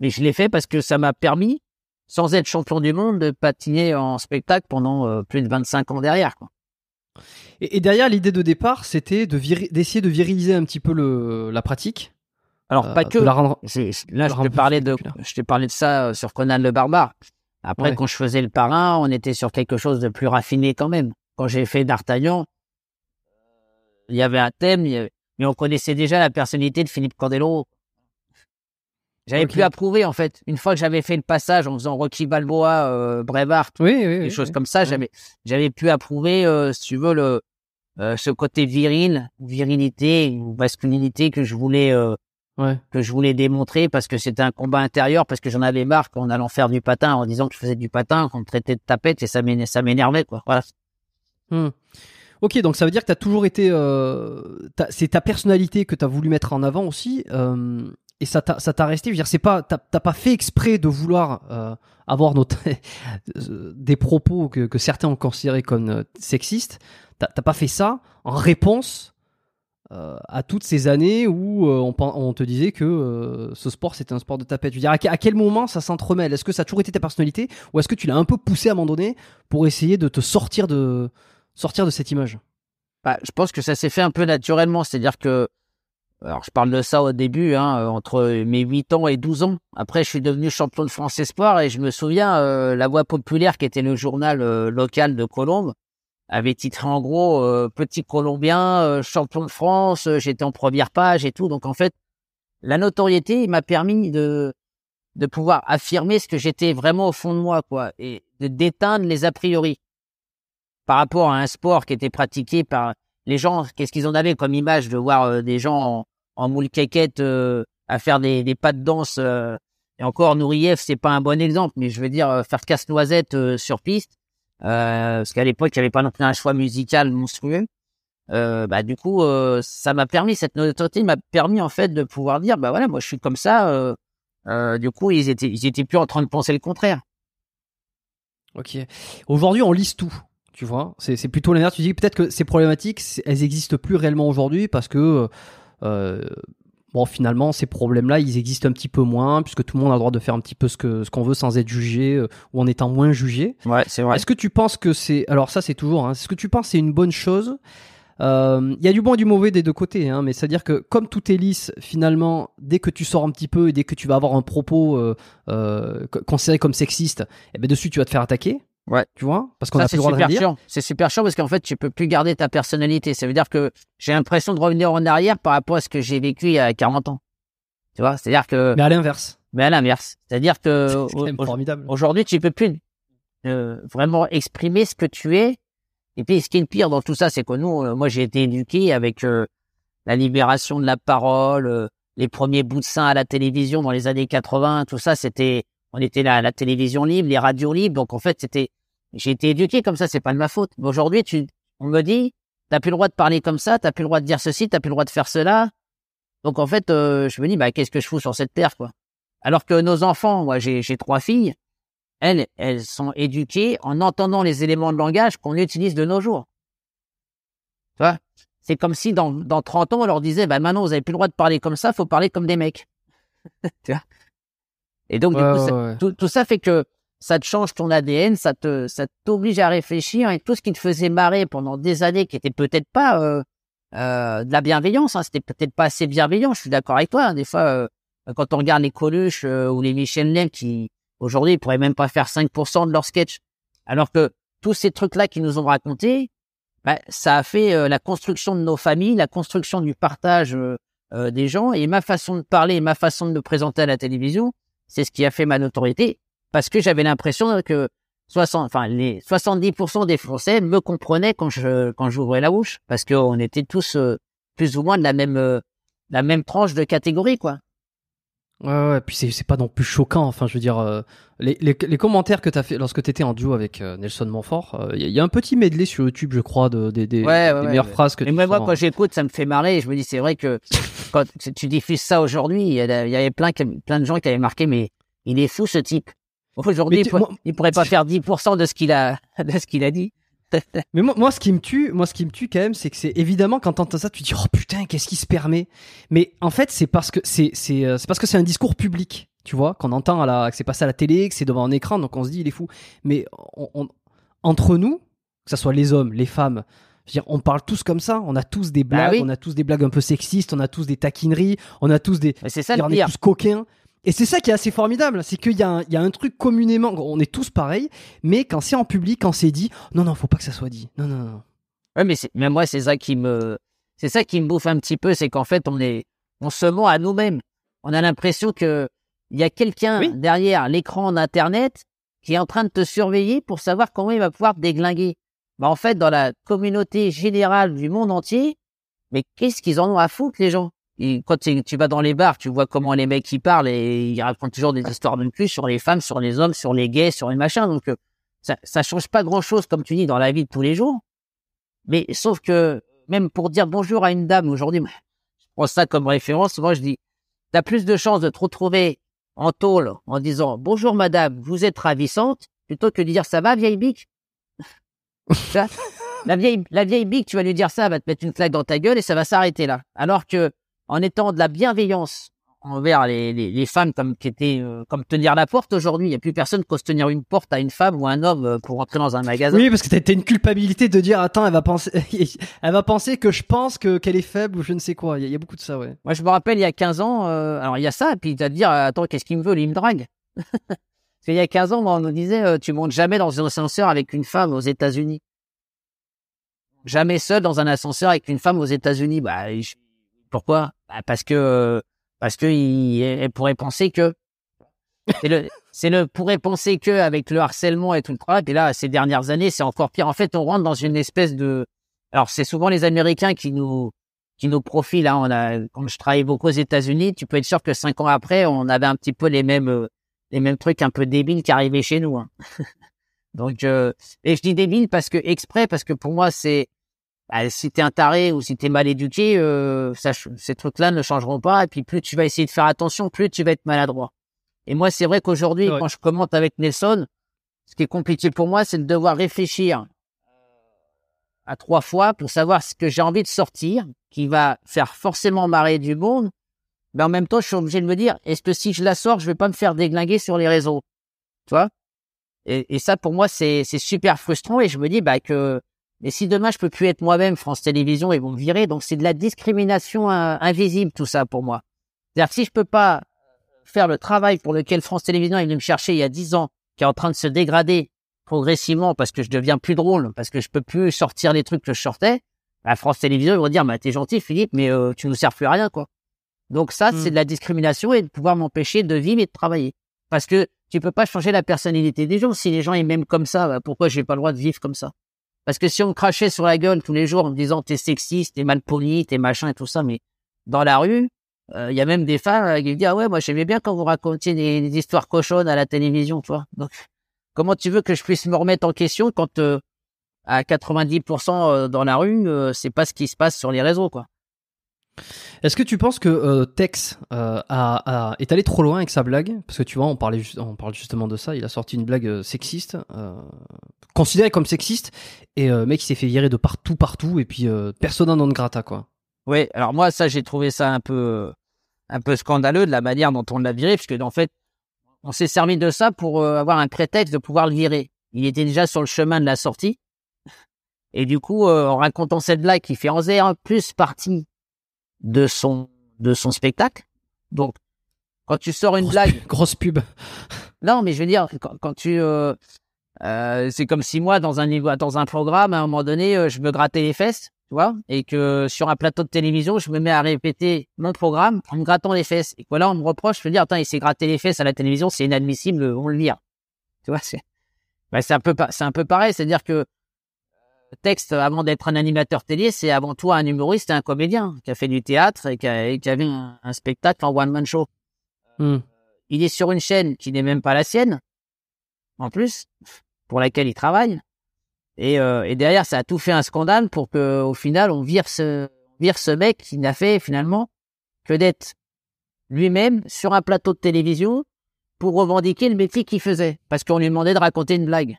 Mais je l'ai fait parce que ça m'a permis, sans être champion du monde, de patiner en spectacle pendant euh, plus de 25 ans derrière. Quoi. Et, et derrière l'idée de départ, c'était de d'essayer de viriliser un petit peu le la pratique. Alors, euh, pas que. la rendre. J'ai- Là, te parlais de, je t'ai parlé de ça euh, sur Conan le Barbare. Après, Ouais. quand je faisais le parrain, on était sur quelque chose de plus raffiné quand même. Quand j'ai fait D'Artagnan, il y avait un thème, avait- mais on connaissait déjà la personnalité de Philippe Candelo. J'avais Ok. plus à prouver, en fait. Une fois que j'avais fait le passage en faisant Rocky Balboa, euh, Brevard, Oui, oui, oui. des choses comme ça, j'avais, j'avais pu approuver, euh, si tu veux, le, euh, ce côté viril, virilité, ou masculinité que je voulais, euh, Ouais. que je voulais démontrer parce que c'était un combat intérieur, parce que j'en avais marre en allant faire du patin, en disant que je faisais du patin, qu'on me traitait de tapette et ça m'éner- ça m'énervait, quoi. Voilà. Hmm. Ok, donc ça veut dire que tu as toujours été. euh, c'est ta personnalité que tu as voulu mettre en avant aussi. euh, et ça t'a ça t'a resté. Je veux dire, c'est pas, t'as t'as pas fait exprès de vouloir euh, avoir notre, des propos que, que certains ont considérés comme euh, sexistes. T'as t'as pas fait ça en réponse euh, à toutes ces années où euh, on, te disait que euh, ce sport c'était un sport de tapette. Je veux dire, à, que- à quel moment ça s'entremêle? Est-ce que ça a toujours été ta personnalité ou est-ce que tu l'as un peu poussé à un moment donné pour essayer de te sortir de sortir de cette image? Bah, je pense que ça s'est fait un peu naturellement, c'est-à-dire que, alors je parle de ça au début, hein, entre mes 8 ans et 12 ans. Après, je suis devenu champion de France Espoir et je me souviens, La Voix Populaire, qui était le journal local de Colombe, avait titré en gros euh, Petit Colombien, euh, champion de France, euh, j'étais en première page et tout. Donc en fait, la notoriété m'a permis de de pouvoir affirmer ce que j'étais vraiment au fond de moi, quoi, et de d'éteindre les a priori par rapport à un sport qui était pratiqué par les gens. Qu'est-ce qu'ils en avaient comme image de voir euh, des gens en, en moule caquette euh, à faire des, des pas de danse euh, et encore Nourieff, c'est pas un bon exemple, mais je veux dire faire casse-noisette sur piste, parce qu'à l'époque il n'y avait pas non plus un choix musical monstrueux. Euh, bah du coup euh, ça m'a permis cette notoriété m'a permis en fait de pouvoir dire bah voilà moi je suis comme ça euh, euh, du coup ils étaient ils étaient plus en train de penser le contraire Ok. Aujourd'hui, on lise tout. Tu vois, c'est plutôt l'inverse. Tu dis peut-être que ces problématiques, elles existent plus réellement aujourd'hui parce que euh, bon, finalement, ces problèmes-là, ils existent un petit peu moins puisque tout le monde a le droit de faire un petit peu ce que ce qu'on veut sans être jugé euh, ou en étant moins jugé. ouais c'est vrai Est-ce que tu penses que c'est alors ça, c'est toujours. Hein, Est-ce que tu penses que c'est une bonne chose? Euh, Il y a du bon et du mauvais des deux côtés, hein, mais c'est à dire que comme tout est lisse, finalement, dès que tu sors un petit peu et dès que tu vas avoir un propos euh, euh, co- considéré comme sexiste, eh ben dessus tu vas te faire attaquer. Ouais. Tu vois? Parce qu'on a c'est plus le droit de super rien dire. C'est super chiant parce qu'en fait, tu peux plus garder ta personnalité. Ça veut dire que j'ai l'impression de revenir en arrière par rapport à ce que j'ai vécu il y a 40 ans. Tu vois, c'est-à-dire que, Mais à l'inverse. mais à l'inverse. C'est-à-dire que C'est quand même au- formidable. aujourd'hui, tu peux plus euh, vraiment exprimer ce que tu es. Et puis, ce qui est le pire dans tout ça, c'est que nous, euh, moi, j'ai été éduqué avec euh, la libération de la parole, euh, les premiers bouts de sein à la télévision dans les années 80, tout ça, c'était, on était là, la télévision libre, les radios libres. Donc, en fait, c'était, j'ai été éduqué comme ça, c'est pas de ma faute. Mais aujourd'hui, tu, on me dit, t'as plus le droit de parler comme ça, t'as plus le droit de dire ceci, t'as plus le droit de faire cela. Donc, en fait, euh, je me dis, bah, qu'est-ce que je fous sur cette terre, quoi? Alors que nos enfants, moi, j'ai, j'ai trois filles, elles, elles sont éduquées en entendant les éléments de langage qu'on utilise de nos jours. Tu vois? C'est comme si dans, dans 30 ans, on leur disait, bah, maintenant, vous avez plus le droit de parler comme ça, faut parler comme des mecs. tu vois? Et donc, du Ouais, coup, ouais, ça- ouais. tout, tout ça fait que ça te change ton ADN, ça te, ça t'oblige à réfléchir et tout ce qui te faisait marrer pendant des années, qui était peut-être pas euh, euh, de la bienveillance, hein, c'était peut-être pas assez bienveillant. Je suis d'accord avec toi. Hein, des fois, euh, quand on regarde les Coluche euh, ou les Michel qui aujourd'hui ils pourraient même pas faire 5% de leur sketch, alors que tous ces trucs-là qu'ils nous ont racontés, bah, ça a fait la construction de nos familles, la construction du partage des gens et ma façon de parler, ma façon de me présenter à la télévision, c'est ce qui a fait ma notoriété parce que j'avais l'impression que 60, enfin, les 70% des Français me comprenaient quand je, quand j'ouvrais la bouche, parce qu'on était tous euh, plus ou moins de la même, euh, la même tranche de catégorie, quoi. Ouais, ouais, puis c'est, c'est pas non plus choquant. Enfin, je veux dire, euh, les, les, les, commentaires que tu as fait lorsque tu étais en duo avec Nelson Montfort, il y, a un petit medley sur YouTube, je crois, de, des, des, ouais, des meilleures phrases que mais tu moi, moi, quand j'écoute, ça me fait marrer. Et je me dis, c'est vrai que quand tu diffuses ça aujourd'hui, il y, avait plein, plein de gens qui avaient marqué, mais il est fou ce type. Aujourd'hui, il, pourrait pas faire 10% de ce qu'il a, de ce qu'il a dit. mais moi, moi, ce qui me tue, moi, ce qui me tue quand même, c'est que c'est évidemment quand t'entends ça, tu te dis oh putain, qu'est-ce qui se permet? Mais en fait, c'est parce que c'est c'est euh, c'est parce que c'est un discours public, tu vois, qu'on entend à la, que c'est passé à la télé, que c'est devant un écran, donc on se dit il est fou. Mais on, entre nous, que ce soit les hommes, les femmes, je veux dire, on parle tous comme ça, on a tous des bah blagues, on a tous des blagues un peu sexistes, on a tous des taquineries, on a tous des, c'est ça on est tous coquins. Et c'est ça qui est assez formidable, c'est qu'il y, a un truc communément, on est tous pareils, mais quand c'est en public, quand c'est dit, non, non, faut pas que ça soit dit. Non, non, non. Ouais, mais même moi, c'est ça qui me, c'est ça qui me bouffe un petit peu, c'est qu'en fait, on est, on se ment à nous-mêmes. On a l'impression que il y a quelqu'un derrière l'écran d'internet qui est en train de te surveiller pour savoir comment il va pouvoir te déglinguer. Bah, en fait, dans la communauté générale du monde entier, mais qu'est-ce qu'ils en ont à foutre, les gens? Et quand tu vas dans les bars, tu vois comment les mecs ils parlent et ils racontent toujours des histoires de plus sur les femmes, sur les hommes, sur les gays, sur les machins. Donc euh, ça, ça change pas grand chose comme tu dis dans la vie de tous les jours. Mais sauf que même pour dire bonjour à une dame aujourd'hui, je prends ça comme référence. Moi je dis, t'as plus de chances de te retrouver en tôle en disant bonjour madame, vous êtes ravissante, plutôt que de dire ça va vieille bique? la vieille, la vieille bique, tu vas lui dire ça, elle va te mettre une claque dans ta gueule et ça va s'arrêter là. Alors que en étant de la bienveillance envers les, les, les femmes comme qui étaient euh, comme tenir la porte aujourd'hui. Il n'y a plus personne qui ose tenir une porte à une femme ou un homme euh, pour entrer dans un magasin. Oui, parce que t'as une culpabilité de dire attends, elle va penser, elle va penser que je pense que qu'elle est faible ou je ne sais quoi. Il y, a, beaucoup de ça, ouais. Moi, je me rappelle il y a 15 ans. Euh, alors il y a ça, et puis te dire attends, qu'est-ce qu'il me veut Il me drague? parce qu'il y a 15 ans, on nous disait tu montes jamais dans un ascenseur avec une femme aux États-Unis. Jamais seul dans un ascenseur avec une femme aux États-Unis. Bah, pourquoi? Bah, Parce que parce que il, elle pourrait penser que c'est le c'est le pourrait penser que avec le harcèlement et tout le travail. Et là, ces dernières années, c'est encore pire. En fait, on rentre dans une espèce de alors c'est souvent les Américains qui nous qui nous profilent. Hein. On a, quand je travaille beaucoup aux États-Unis, tu peux être sûr que cinq ans après, on avait un petit peu les mêmes les mêmes trucs un peu débiles qui arrivaient chez nous. Hein. Donc, euh, et je dis débile parce que exprès, parce que pour moi, c'est bah, si t'es un taré ou si t'es mal éduqué, euh, ça, ces trucs-là ne changeront pas. Et puis plus tu vas essayer de faire attention, plus tu vas être maladroit. Et moi, c'est vrai qu'aujourd'hui, quand je commente avec Nelson, ce qui est compliqué pour moi, c'est de devoir réfléchir à trois fois pour savoir ce que j'ai envie de sortir, qui va faire forcément marrer du monde. Mais en même temps, je suis obligé de me dire, est-ce que si je la sors, je vais pas me faire déglinguer sur les réseaux, tu vois? Et, et, ça, pour moi, c'est super frustrant. Et je me dis bah que mais si demain je peux plus être moi-même, France Télévisions, ils vont me virer. Donc c'est de la discrimination euh, invisible tout ça pour moi. C'est-à-dire que si je peux pas faire le travail pour lequel France Télévisions est venu me chercher il y a dix ans, qui est en train de se dégrader progressivement parce que je deviens plus drôle, parce que je peux plus sortir les trucs que je sortais, bah France Télévisions ils vont dire bah t'es gentil Philippe, mais euh, tu nous sers plus à rien quoi. Donc ça c'est hmm. de la discrimination et de pouvoir m'empêcher de vivre et de travailler. Parce que tu peux pas changer la personnalité des gens. Si les gens ils m'aiment comme ça, bah, pourquoi j'ai pas le droit de vivre comme ça? Parce que si on me crachait sur la gueule tous les jours en me disant t'es sexiste, t'es mal poli, t'es machin et tout ça, mais dans la rue, euh, il y a même des femmes euh, qui me disent ah ouais moi j'aimais bien quand vous racontiez des, histoires cochonnes à la télévision, tu vois. Donc comment tu veux que je puisse me remettre en question quand euh, à 90% dans la rue c'est pas ce qui se passe sur les réseaux quoi. Est-ce que tu penses que euh, Tex euh, a, est allé trop loin avec sa blague? Parce que tu vois, on parlait on parle justement de ça. Il a sorti une blague euh, sexiste, considérée comme sexiste, et mec, il s'est fait virer de partout, partout, et puis personne n'en grata quoi. Oui, alors moi, ça, j'ai trouvé ça un peu, un peu scandaleux de la manière dont on l'a viré, puisque en fait, on s'est servi de ça pour avoir un prétexte de pouvoir le virer. Il était déjà sur le chemin de la sortie. Et du coup, en racontant cette blague qui fait en plus partie de son de son spectacle. Donc, quand tu sors une blague, grosse pub. Non, mais je veux dire, quand, tu, euh, euh, c'est comme si moi dans un dans un programme, à un moment donné, euh, je me grattais les fesses, tu vois, et que sur un plateau de télévision, je me mets à répéter mon programme en me grattant les fesses. Et voilà, on me reproche, je veux dire, attends, il s'est gratté les fesses à la télévision, c'est inadmissible, on le vire. Tu vois, c'est, bah, c'est un peu, c'est un peu pareil, c'est-à-dire que texte, avant d'être un animateur télé, c'est avant tout un humoriste et un comédien qui a fait du théâtre et qui, a, qui avait un, spectacle en one-man show. Hmm. Il est sur une chaîne qui n'est même pas la sienne, en plus, pour laquelle il travaille. Et, euh, et derrière, ça a tout fait un scandale pour que, au final, on vire ce, vire ce mec qui n'a fait finalement que d'être lui-même sur un plateau de télévision pour revendiquer le métier qu'il faisait, parce qu'on lui demandait de raconter une blague.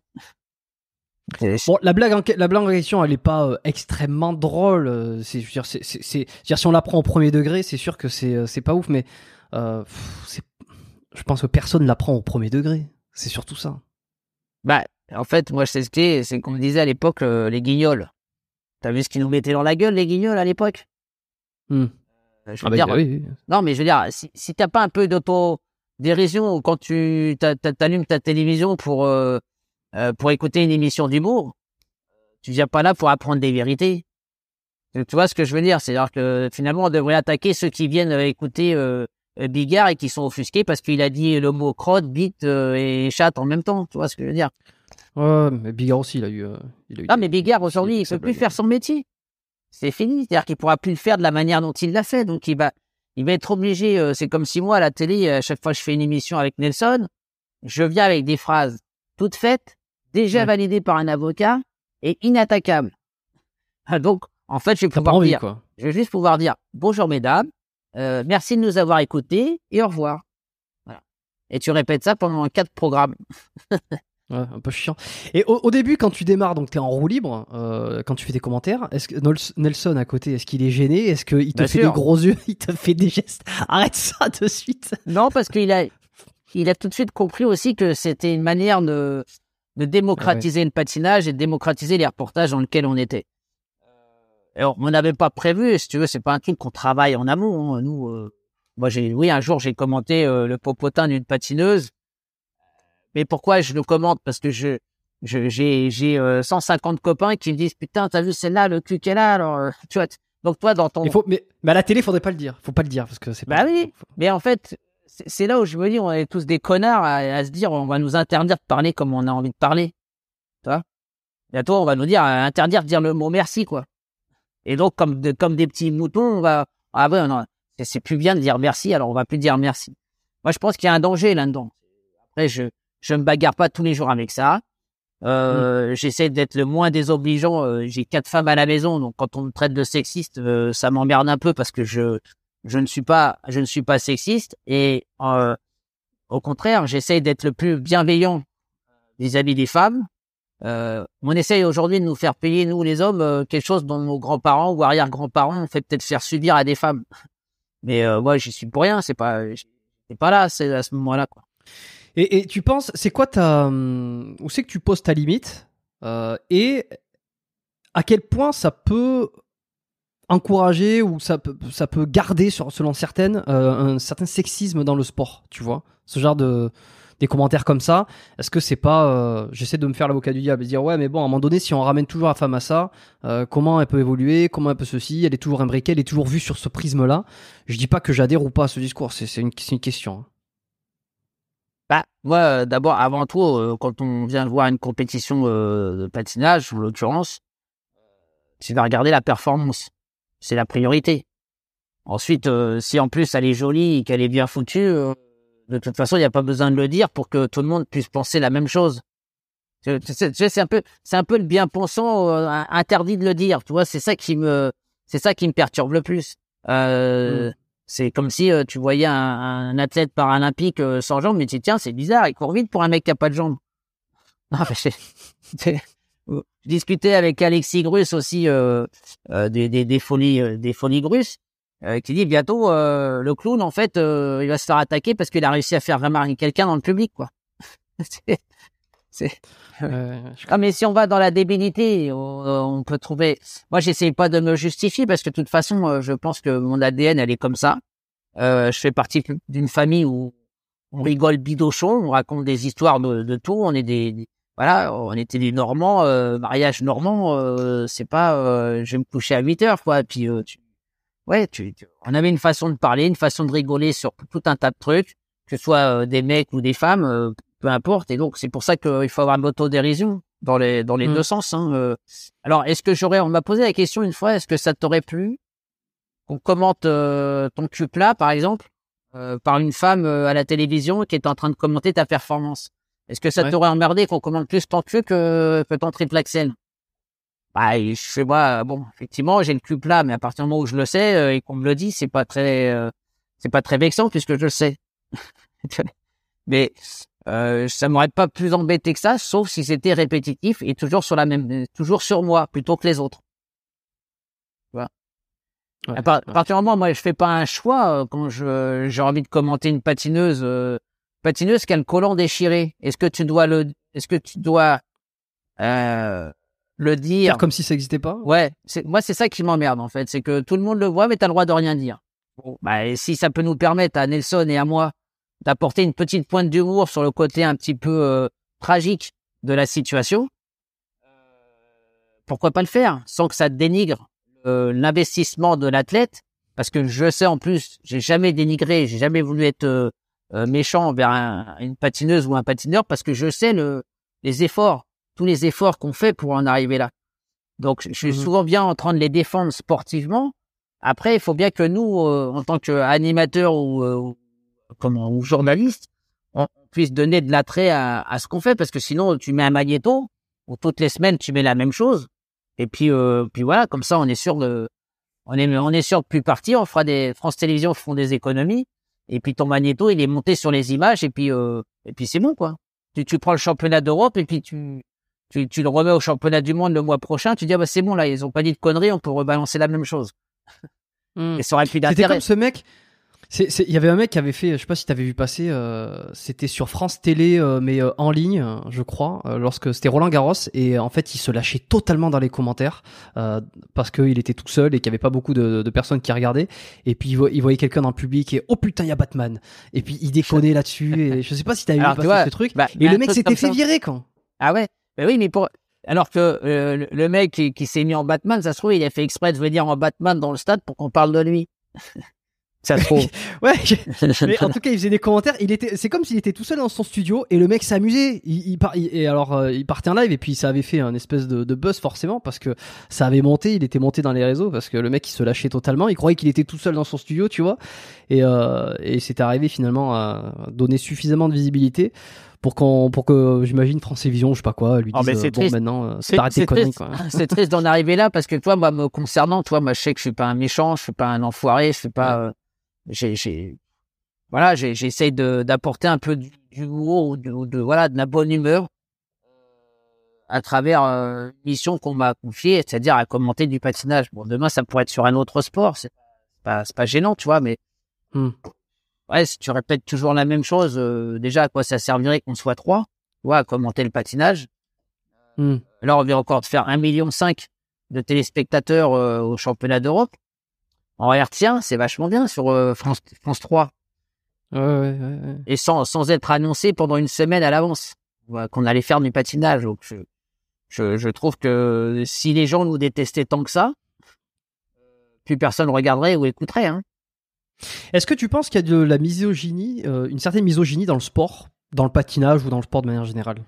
Bon, la blague, en, la blague en question, elle est pas euh, extrêmement drôle. Euh, c'est, je veux dire, c'est, c'est, dire, si on la prend au premier degré, c'est sûr que c'est, euh, c'est pas ouf, mais euh, c'est, je pense que personne la prend au premier degré. C'est surtout ça. Bah, en fait, moi, je sais ce que c'est qu'on disait à l'époque les guignols. T'as vu ce qu'ils nous mettaient dans la gueule, les guignols, à l'époque? Hmm. je veux ah bah, dire, oui, non, mais je veux dire, si, si t'as pas un peu d'auto-dérision quand tu t'allumes ta télévision pour euh, pour écouter une émission d'humour, tu viens pas là pour apprendre des vérités. Tu vois ce que je veux dire? C'est-à-dire que finalement, on devrait attaquer ceux qui viennent euh, écouter euh, Bigard et qui sont offusqués parce qu'il a dit le mot crotte, bite et chatte en même temps. Tu vois ce que je veux dire? Ouais, mais Bigard aussi, il a eu. il a eu ah, mais Bigard aujourd'hui, il peut plus faire son métier. C'est fini. C'est-à-dire qu'il pourra plus le faire de la manière dont il l'a fait. Donc il va, il va être obligé. c'est comme si moi à la télé, à chaque fois que je fais une émission avec Nelson, je viens avec des phrases toutes faites déjà validé par un avocat et inattaquable. Ah, donc, en fait, je vais pouvoir dire, je vais juste pouvoir dire bonjour mesdames, euh, merci de nous avoir écoutés et au revoir. Voilà. Et tu répètes ça pendant quatre programmes. Ouais, un peu chiant. Et au, début, quand tu démarres, donc tu es en roue libre, euh, quand tu fais tes commentaires, est-ce que Nelson à côté, est-ce qu'il est gêné? Est-ce qu'il te fait des gros yeux? Il te fait des gestes? Arrête ça de suite Non, parce qu'il a, il a tout de suite compris aussi que c'était une manière de, de démocratiser le patinage et de démocratiser les reportages dans lesquels on était. Euh, alors, on n'avait pas prévu, si tu veux, c'est pas un truc qu'on travaille en amont. Hein. Nous, euh, moi, j'ai, oui, un jour, j'ai commenté euh, le popotin d'une patineuse. Mais pourquoi je le commente? Parce que je, je j'ai, j'ai 150 copains qui me disent putain, t'as vu celle-là, le cul qu'elle a. Alors, tu vois. Donc toi, dans ton, il faut, mais, mais à la télé, faudrait pas le dire. Faut pas le dire parce que c'est. Bah oui. Mais en fait, c'est là où je me dis, on est tous des connards à, se dire, on va nous interdire de parler comme on a envie de parler. Tu vois? Bientôt, on va nous dire, interdire de dire le mot merci, quoi. Et donc, comme, comme des petits moutons, on va, ah ouais, non, c'est plus bien de dire merci, alors on va plus dire merci. Moi, je pense qu'il y a un danger là-dedans. Après, je, je me bagarre pas tous les jours avec ça. Euh, mm. J'essaie d'être le moins désobligeant. Euh, j'ai quatre femmes à la maison, donc quand on me traite de sexiste, euh, ça m'emmerde un peu parce que je je ne suis pas, je ne suis pas sexiste et euh, au contraire, j'essaye d'être le plus bienveillant vis-à-vis des femmes. Euh, on essaye aujourd'hui de nous faire payer nous les hommes euh, quelque chose dont nos grands-parents ou arrière-grands-parents ont fait peut-être faire subir à des femmes. Mais euh, moi, j'y suis pour rien. C'est pas, c'est pas là, c'est à ce moment-là quoi. Et, et tu penses, c'est quoi ta, où c'est que tu poses ta limite euh, et à quel point ça peut encourager ou ça peut, ça peut garder, selon certaines, euh, un certain sexisme dans le sport, tu vois Ce genre de des commentaires comme ça, est-ce que c'est pas euh, j'essaie de me faire l'avocat du diable et dire ouais mais bon à un moment donné si on ramène toujours la femme à ça, euh, comment elle peut évoluer, comment elle peut ceci, elle est toujours imbriquée, elle est toujours vue sur ce prisme là. Je dis pas que j'adhère ou pas à ce discours, c'est une, une question. Hein. Bah, moi, d'abord, avant tout, quand on vient voir une compétition de patinage, en l'occurrence, tu vas regarder la performance c'est la priorité. Ensuite, euh, si en plus elle est jolie et qu'elle est bien foutue, euh, de toute façon, il n'y a pas besoin de le dire pour que tout le monde puisse penser la même chose. C'est un peu, c'est un peu le bien pensant euh, interdit de le dire. Tu vois, c'est ça qui me, c'est ça qui me perturbe le plus. Mm. C'est comme si tu voyais un, un athlète paralympique sans jambes, mais tu dis tiens, c'est bizarre, il court vite pour un mec qui a pas de jambes. Non, je discutais avec Alexis Grus aussi euh, euh, des, des, des, folies euh, des folies Grus. euh, qui dit bientôt euh, le clown en fait euh, il va se faire attaquer parce qu'il a réussi à faire remarquer quelqu'un dans le public quoi. c'est, c'est- Euh, je- Ah mais si on va dans la débilité, on, on peut trouver. Moi, j'essaye pas de me justifier parce que de toute façon, je pense que mon ADN, elle est comme ça. Euh, je fais partie d'une famille où on rigole bidochon, on raconte des histoires de, de tout. On est des- voilà, on était des Normands, euh, mariage normand. euh, c'est pas, euh, je vais me coucher à 8 heures quoi. Et puis, euh, tu, ouais, tu, tu- on avait une façon de parler, une façon de rigoler sur tout un tas de trucs, que ce soit euh, des mecs ou des femmes. euh, peu importe. Et donc, c'est pour ça qu'il faut avoir l'autodérision dans les, dans les Mm. deux sens. Hein. euh. Alors, est-ce que j'aurais, on m'a posé la question une fois, est-ce que ça t'aurait plu qu'on commente euh, ton cul plat, par exemple, euh, par une femme euh, à la télévision qui est en train de commenter ta performance? Est-ce que ça Ouais. t'aurait emmerdé qu'on commente plus ton cul que, que ton triple axel bah, je fais moi, bon, effectivement, j'ai le cul plat, mais à partir du moment où je le sais euh, et qu'on me le dit, c'est pas très, euh, c'est pas très vexant puisque je le sais. mais euh, ça m'aurait pas plus embêté que ça, sauf si c'était répétitif et toujours sur la même, euh, toujours sur moi plutôt que les autres. ouais, À, par- à partir du moment, moi, je fais pas un choix euh, quand je j'ai envie de commenter une patineuse, euh, patineuse qui a le collant déchiré. Est-ce que tu dois le, est-ce que tu dois euh, le dire? Faire comme si ça n'existait pas? Ouais, c'est moi c'est ça qui m'emmerde en fait, c'est que tout le monde le voit mais t'as le droit de rien dire. Bon, bah et si ça peut nous permettre à Nelson et à moi d'apporter une petite pointe d'humour sur le côté un petit peu euh, tragique de la situation, euh, pourquoi pas le faire sans que ça dénigre euh, l'investissement de l'athlète? Parce que je sais en plus, j'ai jamais dénigré, j'ai jamais voulu être méchant envers un- une patineuse ou un patineur parce que je sais le les efforts, tous les efforts qu'on fait pour en arriver là. Donc, je suis Mhm. souvent bien en train de les défendre sportivement. Après, il faut bien que nous, euh, en tant qu'animateurs ou, euh, comment, ou journalistes, on puisse donner de l'attrait à, à ce qu'on fait, parce que sinon, tu mets un magnéto, ou toutes les semaines, tu mets la même chose. Et puis, euh, puis voilà, comme ça, on est sûr de, on est, on est sûr de plus partir. On fera des, France Télévisions font des économies. Et puis ton magnéto, il est monté sur les images, et puis, euh, et puis c'est bon, quoi. Tu, tu prends le championnat d'Europe, et puis tu, tu, tu le remets au championnat du monde le mois prochain, tu dis, ah bah c'est bon, là, ils ont pas dit de conneries, on peut rebalancer la même chose. Mm. Et ça aurait plus C'était d'intérêt. comme ce mec. Il y avait un mec qui avait fait, je sais pas si t'avais vu passer, euh, c'était sur France Télé, euh, mais euh, en ligne, je crois, euh, lorsque c'était Roland Garros, et en fait il se lâchait totalement dans les commentaires euh, parce qu'il était tout seul et qu'il y avait pas beaucoup de, de personnes qui regardaient. Et puis il, vo- il voyait quelqu'un dans le public et oh putain il y a Batman. Et puis il déconnait là-dessus. Et je sais pas si t'avais vu passer vois, ce truc. Bah, Et un le mec s'était fait virer quand. Ah ouais Ben oui, mais pour... Alors que euh, le- le mec qui, qui s'est mis en Batman, ça se trouve, il a fait exprès de venir en Batman dans le stade pour qu'on parle de lui. ça se trouve. Ouais. Mais en tout cas, il faisait des commentaires. Il était, c'est comme s'il était tout seul dans son studio et le mec s'amusait. Il, il, par- il- et alors, euh, il partait en live et puis ça avait fait un espèce de, de buzz forcément parce que ça avait monté. Il était monté dans les réseaux parce que le mec il se lâchait totalement. Il croyait qu'il était tout seul dans son studio, tu vois. Et, euh, et c'était arrivé finalement à donner suffisamment de visibilité pour qu'on, pour que j'imagine France Télévisions, je sais pas quoi, lui Oh, dise mais euh, c'est bon maintenant, euh, C'est c'est c'est triste. quoi. C'est triste d'en arriver là parce que toi, moi, me concernant, toi, moi, je sais que je suis pas un méchant, je suis pas un enfoiré, je suis pas. euh, j'ai, voilà, j'essaye d'apporter un peu du- d'humour ou de, de voilà de la bonne humeur euh, à travers euh, une mission qu'on m'a confiée, c'est-à-dire à commenter du patinage. Bon, demain, ça pourrait être sur un autre sport, c'est pas c'est pas gênant, tu vois, mais Hmm. ouais, si tu répètes toujours la même chose, euh, déjà à quoi ça servirait qu'on soit trois, tu vois, à commenter le patinage. Hmm. Là, on vient encore de faire 1,5 million de téléspectateurs euh, au championnat d'Europe. En RTien, c'est vachement bien sur euh, France, France 3. Ouais, ouais, ouais. Et sans, sans être annoncé pendant une semaine à l'avance qu'on allait faire du patinage. Donc, je, je, je trouve que si les gens nous détestaient tant que ça, plus personne regarderait ou écouterait. Hein. Est-ce que tu penses qu'il y a de la misogynie, euh, une certaine misogynie dans le sport, dans le patinage ou dans le sport de manière générale?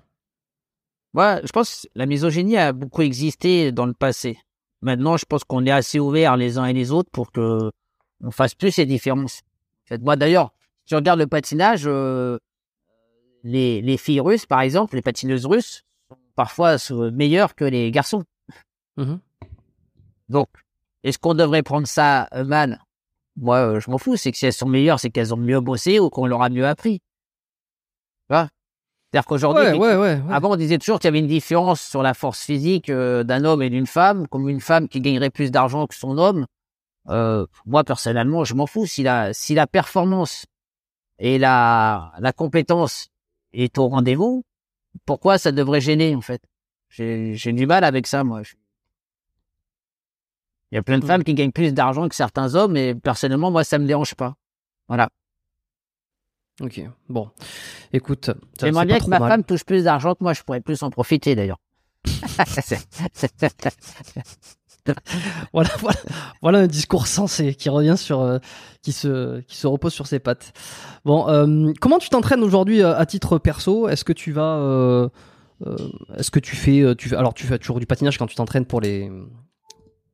Ouais, je pense que la misogynie a beaucoup existé dans le passé. Maintenant, je pense qu'on est assez ouverts les uns et les autres pour que on fasse plus ces différences. Moi d'ailleurs, si tu regardes le patinage, euh, les, les filles russes, par exemple, les patineuses russes, sont parfois euh, meilleures que les garçons. Mhm. Donc, est-ce qu'on devrait prendre ça euh, mal? Moi, euh, je m'en fous. C'est que si elles sont meilleures, c'est qu'elles ont mieux bossé ou qu'on leur a mieux appris. Tu vois? C'est-à-dire qu'aujourd'hui, Ouais, ouais, ouais, ouais. avant, on disait toujours qu'il y avait une différence sur la force physique euh, d'un homme et d'une femme, comme une femme qui gagnerait plus d'argent que son homme Euh, moi personnellement, je m'en fous si la si la performance et la la compétence est au rendez-vous. Pourquoi ça devrait gêner en fait? J'ai du mal avec ça moi. Il y a plein de Mm. femmes qui gagnent plus d'argent que certains hommes et personnellement moi ça me dérange pas. Voilà. Ok, bon. Écoute, J'aimerais bien que ma mal. femme touche plus d'argent que moi, je pourrais plus en profiter d'ailleurs. Voilà, voilà, voilà un discours sensé qui revient sur, euh, qui se, qui se repose sur ses pattes. Bon, euh, comment tu t'entraînes aujourd'hui euh, à titre perso? Est-ce que tu vas, euh, est-ce que tu fais, tu fais, alors tu fais toujours du patinage quand tu t'entraînes pour les,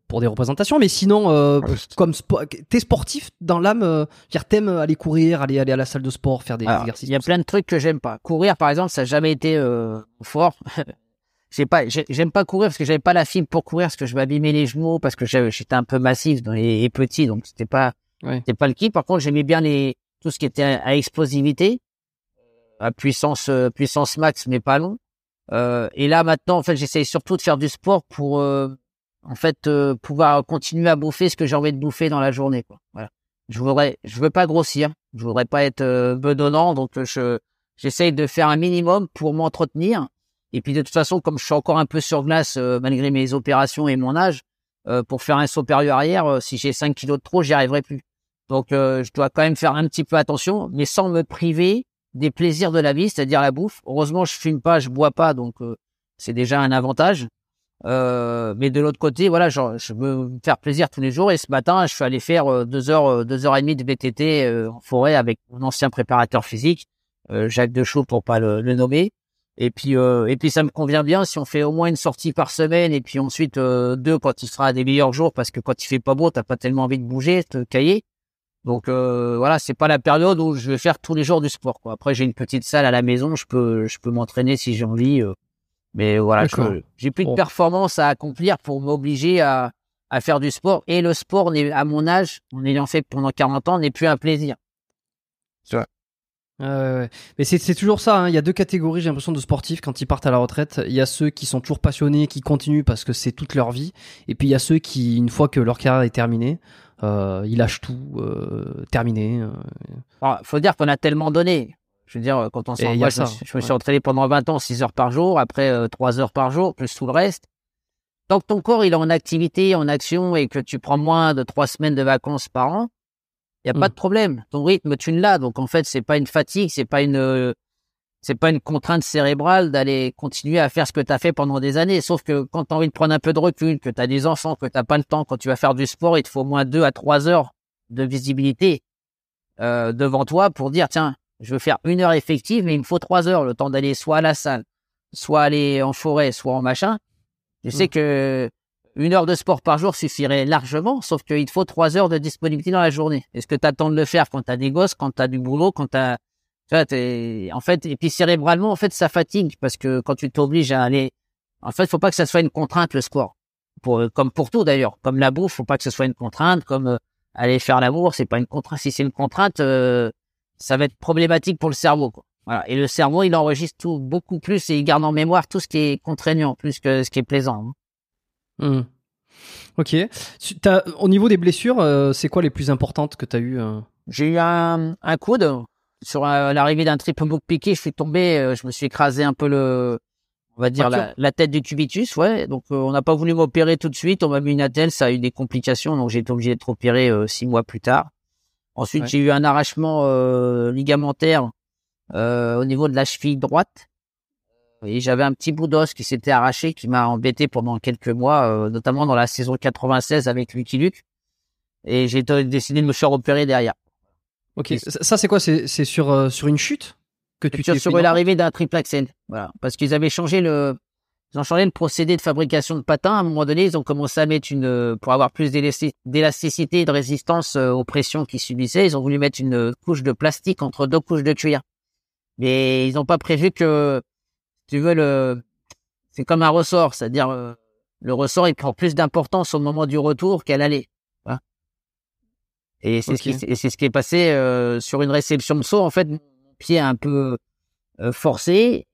pour des représentations, mais sinon, euh, comme spo- t'es sportif dans l'âme, euh, dire t'aimes aller courir, aller, aller à la salle de sport, faire des Alors, exercices. Il y a plein de trucs que j'aime pas. Courir, par exemple, ça n'a jamais été euh, fort. J'ai pas, j'ai- j'aime pas courir parce que j'avais pas la fibre pour courir parce que je m'abîmais les genoux parce que j'avais- j'étais un peu massif dans les, et petit donc c'était pas, Ouais. c'était pas le qui. Par contre, j'aimais bien les tout ce qui était à, à explosivité, à puissance euh, puissance max mais pas long. Euh, et là maintenant, en fait, j'essaye surtout de faire du sport pour euh, en fait euh, pouvoir continuer à bouffer ce que j'ai envie de bouffer dans la journée. Quoi. Voilà. Je voudrais, je veux pas grossir, je voudrais pas être euh, bedonnant, donc euh, je j'essaye de faire un minimum pour m'entretenir. Et puis de toute façon, comme je suis encore un peu sur glace euh, malgré mes opérations et mon âge, euh, pour faire un saut supérieur arrière, euh, si j'ai 5 kilos de trop, j'y arriverai plus. Donc je dois quand même faire un petit peu attention, mais sans me priver des plaisirs de la vie, c'est-à-dire la bouffe. Heureusement, je fume pas, je bois pas, donc c'est déjà un avantage. Euh, mais de l'autre côté, voilà, je veux me faire plaisir tous les jours. Et ce matin, je suis allé faire euh, deux heures, euh, deux heures et demie de VTT euh, en forêt avec mon ancien préparateur physique, Jacques Dechaud pour pas le, le nommer. Et puis, euh, et puis ça me convient bien si on fait au moins une sortie par semaine et puis ensuite euh, deux quand il sera des meilleurs jours parce que quand il fait pas beau, t'as pas tellement envie de bouger, te cailler. Donc euh, voilà, c'est pas la période où je vais faire tous les jours du sport. Quoi. Après, j'ai une petite salle à la maison, je peux, je peux m'entraîner si j'ai envie. Mais voilà, j'ai plus de Bon. performance à accomplir pour m'obliger à, à faire du sport. Et le sport, n'est- à mon âge, en ayant fait pendant 40 ans, n'est plus un plaisir. Ouais, ouais. Mais c'est c'est toujours ça. hein. Il y a deux catégories, j'ai l'impression, de sportifs quand ils partent à la retraite. Il y a ceux qui sont toujours passionnés, qui continuent parce que c'est toute leur vie. Et puis il y a ceux qui, une fois que leur carrière est terminée, euh, ils lâchent tout, euh, terminé. euh. Alors, faut dire qu'on a tellement donné. Je veux dire, quand on Et s'en il y moi, a je, me suis- je me suis ouais. entraîné pendant 20 ans, 6 heures par jour, après euh, 3 heures par jour, plus tout le reste. Tant que ton corps il est en activité, en action, et que tu prends moins de 3 semaines de vacances par an, il y a pas Mm. de problème. Ton rythme, tu l'as. Donc en fait, c'est pas une fatigue, c'est pas une, euh, c'est pas une contrainte cérébrale d'aller continuer à faire ce que tu as fait pendant des années. Sauf que quand tu as envie de prendre un peu de recul, que tu as des enfants, que tu pas le temps, quand tu vas faire du sport, il te faut au moins 2 à 3 heures de visibilité euh, devant toi pour dire tiens, je veux faire une heure effective, mais il me faut trois heures, le temps d'aller soit à la salle, soit aller en forêt, soit en machin. Je sais Mm. que une heure de sport par jour suffirait largement, sauf qu'il te faut trois heures de disponibilité dans la journée. Est-ce que tu attends de le faire quand tu as des gosses, quand tu as du boulot, quand tu as... Tu vois, t'es- en fait, et puis cérébralement, en fait, ça fatigue parce que quand tu t'obliges à aller... En fait, faut pas que ça soit une contrainte, le sport. Pour, comme pour tout d'ailleurs. Comme la bouffe, faut pas que ce soit une contrainte. Comme euh, aller faire l'amour, c'est pas une contrainte. Si c'est une contrainte, euh, ça va être problématique pour le cerveau. Quoi. Voilà. Et le cerveau, il enregistre tout beaucoup plus et il garde en mémoire tout ce qui est contraignant plus que ce qui est plaisant. hein. Hmm. Ok. Au niveau des blessures, euh, c'est quoi les plus importantes que tu as eues euh? J'ai eu un, un coude sur euh, l'arrivée d'un triple book piqué. Je suis tombé, euh, je me suis écrasé un peu le, on va dire la, tête du cubitus. Ouais. Donc euh, on n'a pas voulu m'opérer tout de suite. On m'a mis une attelle, ça a eu des complications, donc j'ai été obligé d'être opéré euh, six mois plus tard. Ensuite, Ouais. j'ai eu un arrachement euh, ligamentaire euh, au niveau de la cheville droite. Et j'avais un petit bout d'os qui s'était arraché, qui m'a embêté pendant quelques mois, euh, notamment dans la saison 96 avec Lucky Luke. Et j'ai décidé de me faire opérer derrière. Ok. Et- Ça, c'est quoi? C'est sur euh, sur une chute que tu sur, t'es l'arrivée d'un triple axel. Voilà. Parce qu'ils avaient changé le, ils ont changé le procédé de fabrication de patins. À un moment donné, ils ont commencé à mettre une, euh, pour avoir plus d'élasti- d'élasticité et de résistance euh, aux pressions qu'ils subissaient, ils ont voulu mettre une couche de plastique entre deux couches de cuir. Mais ils n'ont pas prévu que, si tu veux, le, c'est comme un ressort. C'est-à-dire, euh, le ressort, il prend plus d'importance au moment du retour qu'à l'aller. Voilà. Et c'est ce qui, et c'est ce qui est passé euh, sur une réception de saut. En fait, mon pied a un peu euh, forcé.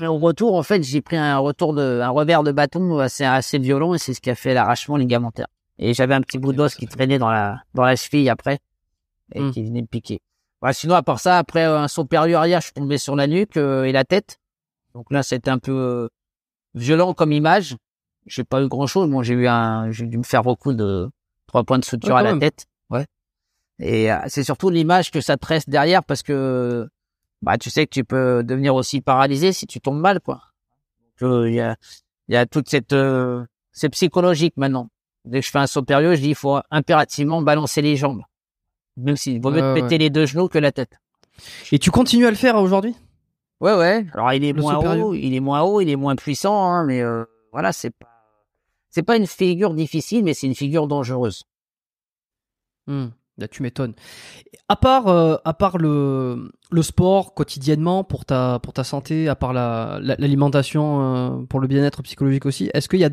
Et au retour, en fait, j'ai pris un retour de, un revers de bâton assez, assez violent et c'est ce qui a fait l'arrachement ligamentaire. Et j'avais un petit bout d'os qui traînait dans la dans la cheville après et Hmm. qui venait me piquer. Voilà, sinon à part ça, après un saut périlleux arrière, je suis tombé sur la nuque euh, et la tête. Donc là, c'était un peu euh, violent comme image. J'ai pas eu grand chose. Moi, j'ai eu un, j'ai dû me faire beaucoup de trois points de suture Ouais, à la même. tête. Ouais. Et euh, c'est surtout l'image que ça te reste derrière parce que bah tu sais que tu peux devenir aussi paralysé si tu tombes mal quoi. Donc, Il y a il y a toute cette euh, c'est psychologique maintenant. Dès que je fais un saut périlleux, je dis il faut impérativement balancer les jambes. Même s'il vaut mieux te péter les deux genoux que la tête. Et tu continues à le faire aujourd'hui? Ouais, ouais. Alors il est Le moins haut, il est moins haut, il est moins puissant, hein, mais euh, voilà, c'est pas, c'est pas une figure difficile, mais c'est une figure dangereuse. Hmm, Là, tu m'étonnes. À part, euh, à part le, le sport quotidiennement pour ta, pour ta santé, à part la, la- l'alimentation euh, pour le bien-être psychologique aussi, est-ce qu'il y a,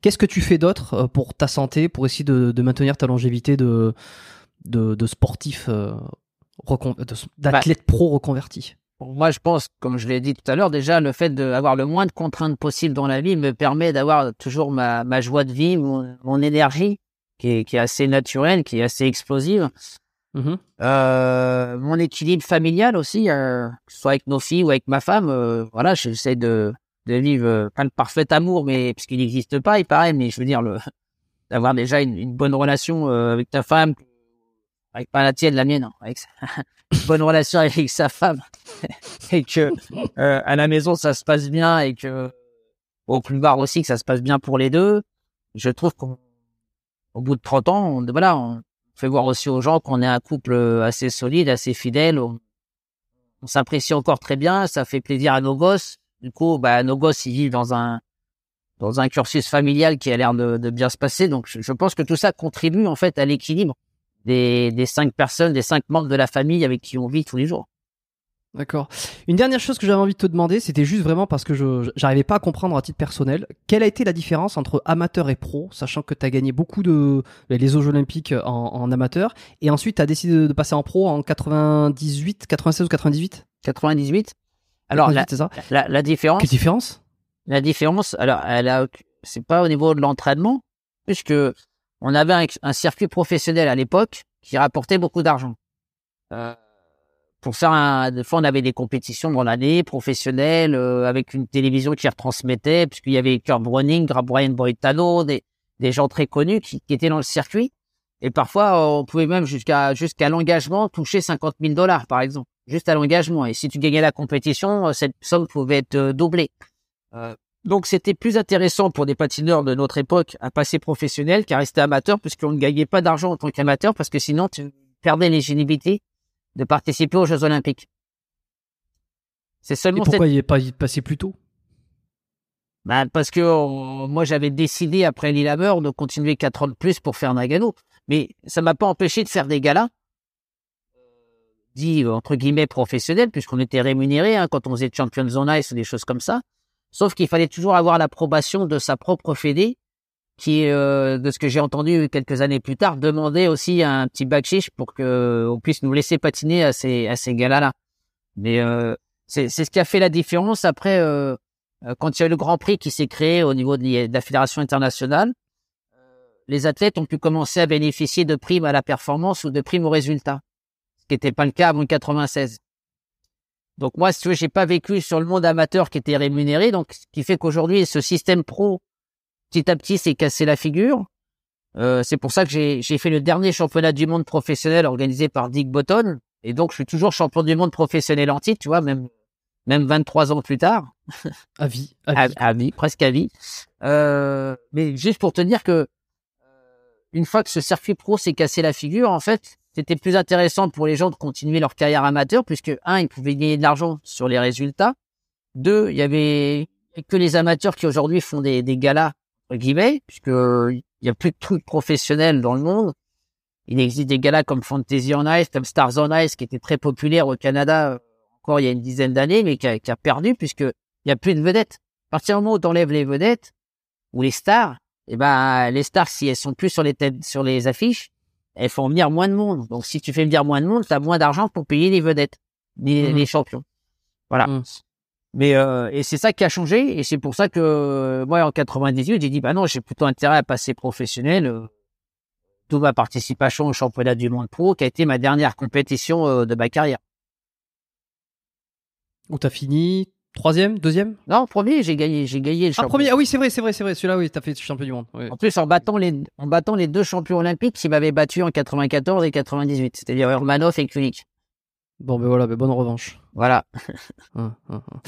qu'est-ce que tu fais d'autre euh, pour ta santé, pour essayer de, de maintenir ta longévité de, de, de sportif, euh, d'athlète pro reconverti? Pour moi, je pense, comme je l'ai dit tout à l'heure, déjà le fait d'avoir le moins de contraintes possible dans la vie me permet d'avoir toujours ma, ma joie de vie, mon, mon énergie, qui est, qui est assez naturelle, qui est assez explosive. Mhm. Euh, mon équilibre familial aussi, euh, soit avec nos filles ou avec ma femme, euh, voilà, j'essaie de, de vivre euh, pas le parfait amour, mais parce qu'il n'existe pas, il paraît, mais je veux dire le d'avoir déjà une, une bonne relation euh, avec ta femme, avec pas la tienne, la mienne, non, avec sa- une bonne relation avec sa femme, et que à la maison ça se passe bien et que au plus bas aussi que ça se passe bien pour les deux. Je trouve qu'au au bout de 30 ans, on, voilà, on, fait voir aussi aux gens qu'on est un couple euh, assez solide, assez fidèle. On, s'apprécie encore très bien, ça fait plaisir à nos gosses. Du coup, bah, nos gosses, ils vivent dans un dans un cursus familial qui a l'air de, de bien se passer. Donc, je, je pense que tout ça contribue en fait à l'équilibre des, des cinq personnes, des cinq membres de la famille avec qui on vit tous les jours. D'accord. Une dernière chose que j'avais envie de te demander, c'était juste vraiment parce que je j'arrivais pas à comprendre à titre personnel, quelle a été la différence entre amateur et pro, sachant que tu as gagné beaucoup de les Jeux olympiques en, en amateur et ensuite tu as décidé de, de passer en pro en 98, 96 ou 98 98. Alors, la, 98, c'est ça? la, la différence, Quelle différence? La différence, alors, elle a, c'est pas au niveau de l'entraînement, puisque on avait un, un circuit professionnel à l'époque qui rapportait beaucoup d'argent. Euh, pour faire un, des fois, on avait des compétitions dans l'année professionnelles euh, avec une télévision qui retransmettait, puisqu'il y avait Kurt Browning, Brian Boitano, des, des gens très connus qui, qui étaient dans le circuit. Et parfois, on pouvait même jusqu'à jusqu'à l'engagement toucher 50 000 dollars, par exemple, juste à l'engagement. Et si tu gagnais la compétition, euh, cette somme pouvait être euh, doublée. Euh, donc, c'était plus intéressant pour des patineurs de notre époque à passer professionnel qu'à rester amateur, puisqu'on ne gagnait pas d'argent en tant qu'amateur, parce que sinon, tu perdais l'éligibilité de participer aux Jeux Olympiques. C'est Et seulement pourquoi cette... il est pas passé plus tôt? Bah, parce que euh, moi, j'avais décidé après Lillehammer de continuer quatre ans de plus pour faire Nagano. Mais ça m'a pas empêché de faire des galas, euh, dits entre guillemets professionnels, puisqu'on était rémunéré hein, quand on faisait Champions on Ice ou des choses comme ça. Sauf qu'il fallait toujours avoir l'approbation de sa propre fédé, qui, euh, de ce que j'ai entendu quelques années plus tard, demandait aussi un petit backchiche pour que on puisse nous laisser patiner à ces, à ces galas-là. Mais euh, c'est c'est ce qui a fait la différence après. Euh, euh, quand il y a eu le Grand Prix qui s'est créé au niveau de la Fédération internationale, euh, les athlètes ont pu commencer à bénéficier de primes à la performance ou de primes au résultat, ce qui n'était pas le cas avant 96. Donc moi, si tu veux, j'ai pas vécu sur le monde amateur qui était rémunéré, donc ce qui fait qu'aujourd'hui, ce système pro, petit à petit, s'est cassé la figure. Euh, c'est pour ça que j'ai fait le dernier championnat du monde professionnel organisé par Dick Button, et donc je suis toujours champion du monde professionnel en titre, tu vois, même même 23 ans plus tard À vie. À à, vie. à vie, presque à vie. Euh, mais juste pour te dire que euh, une fois que ce circuit pro s'est cassé la figure, en fait, c'était plus intéressant pour les gens de continuer leur carrière amateur, puisque un, ils pouvaient gagner de l'argent sur les résultats. Deux, il y avait que les amateurs qui aujourd'hui font des, des galas entre guillemets, puisque il y a plus de trucs professionnels dans le monde. Il existe des galas comme Fantasy on Ice, comme Stars on Ice, qui était très populaire au Canada euh, encore il y a une dizaine d'années, mais qui a, qui a perdu puisque il y a plus de vedettes. À partir du moment où tu enlèves les vedettes ou les stars, eh ben les stars si elles sont plus sur les têtes, sur les affiches, elles font venir moins de monde. Donc si tu fais venir moins de monde, tu as moins d'argent pour payer les vedettes, les, les champions. Voilà. Mhm. Mais euh, et c'est ça qui a changé et c'est pour ça que euh, moi en 98 j'ai dit bah non j'ai plutôt intérêt à passer professionnel. euh, toute ma participation au championnat du monde pro, qui a été ma dernière compétition euh, de ma carrière. Où t'as fini troisième, deuxième? Non, premier, j'ai gagné, j'ai gagné le Ah championnat. premier, ah oui c'est vrai, c'est vrai, c'est vrai. Celui-là oui, t'as fait champion du monde. ouais. En plus, en battant les, en battant les deux champions olympiques qui m'avaient battu en 94 et 98, c'est-à-dire Urmanov et Kulik. Bon ben voilà, ben bonne revanche. Voilà. Hum, hum, hum.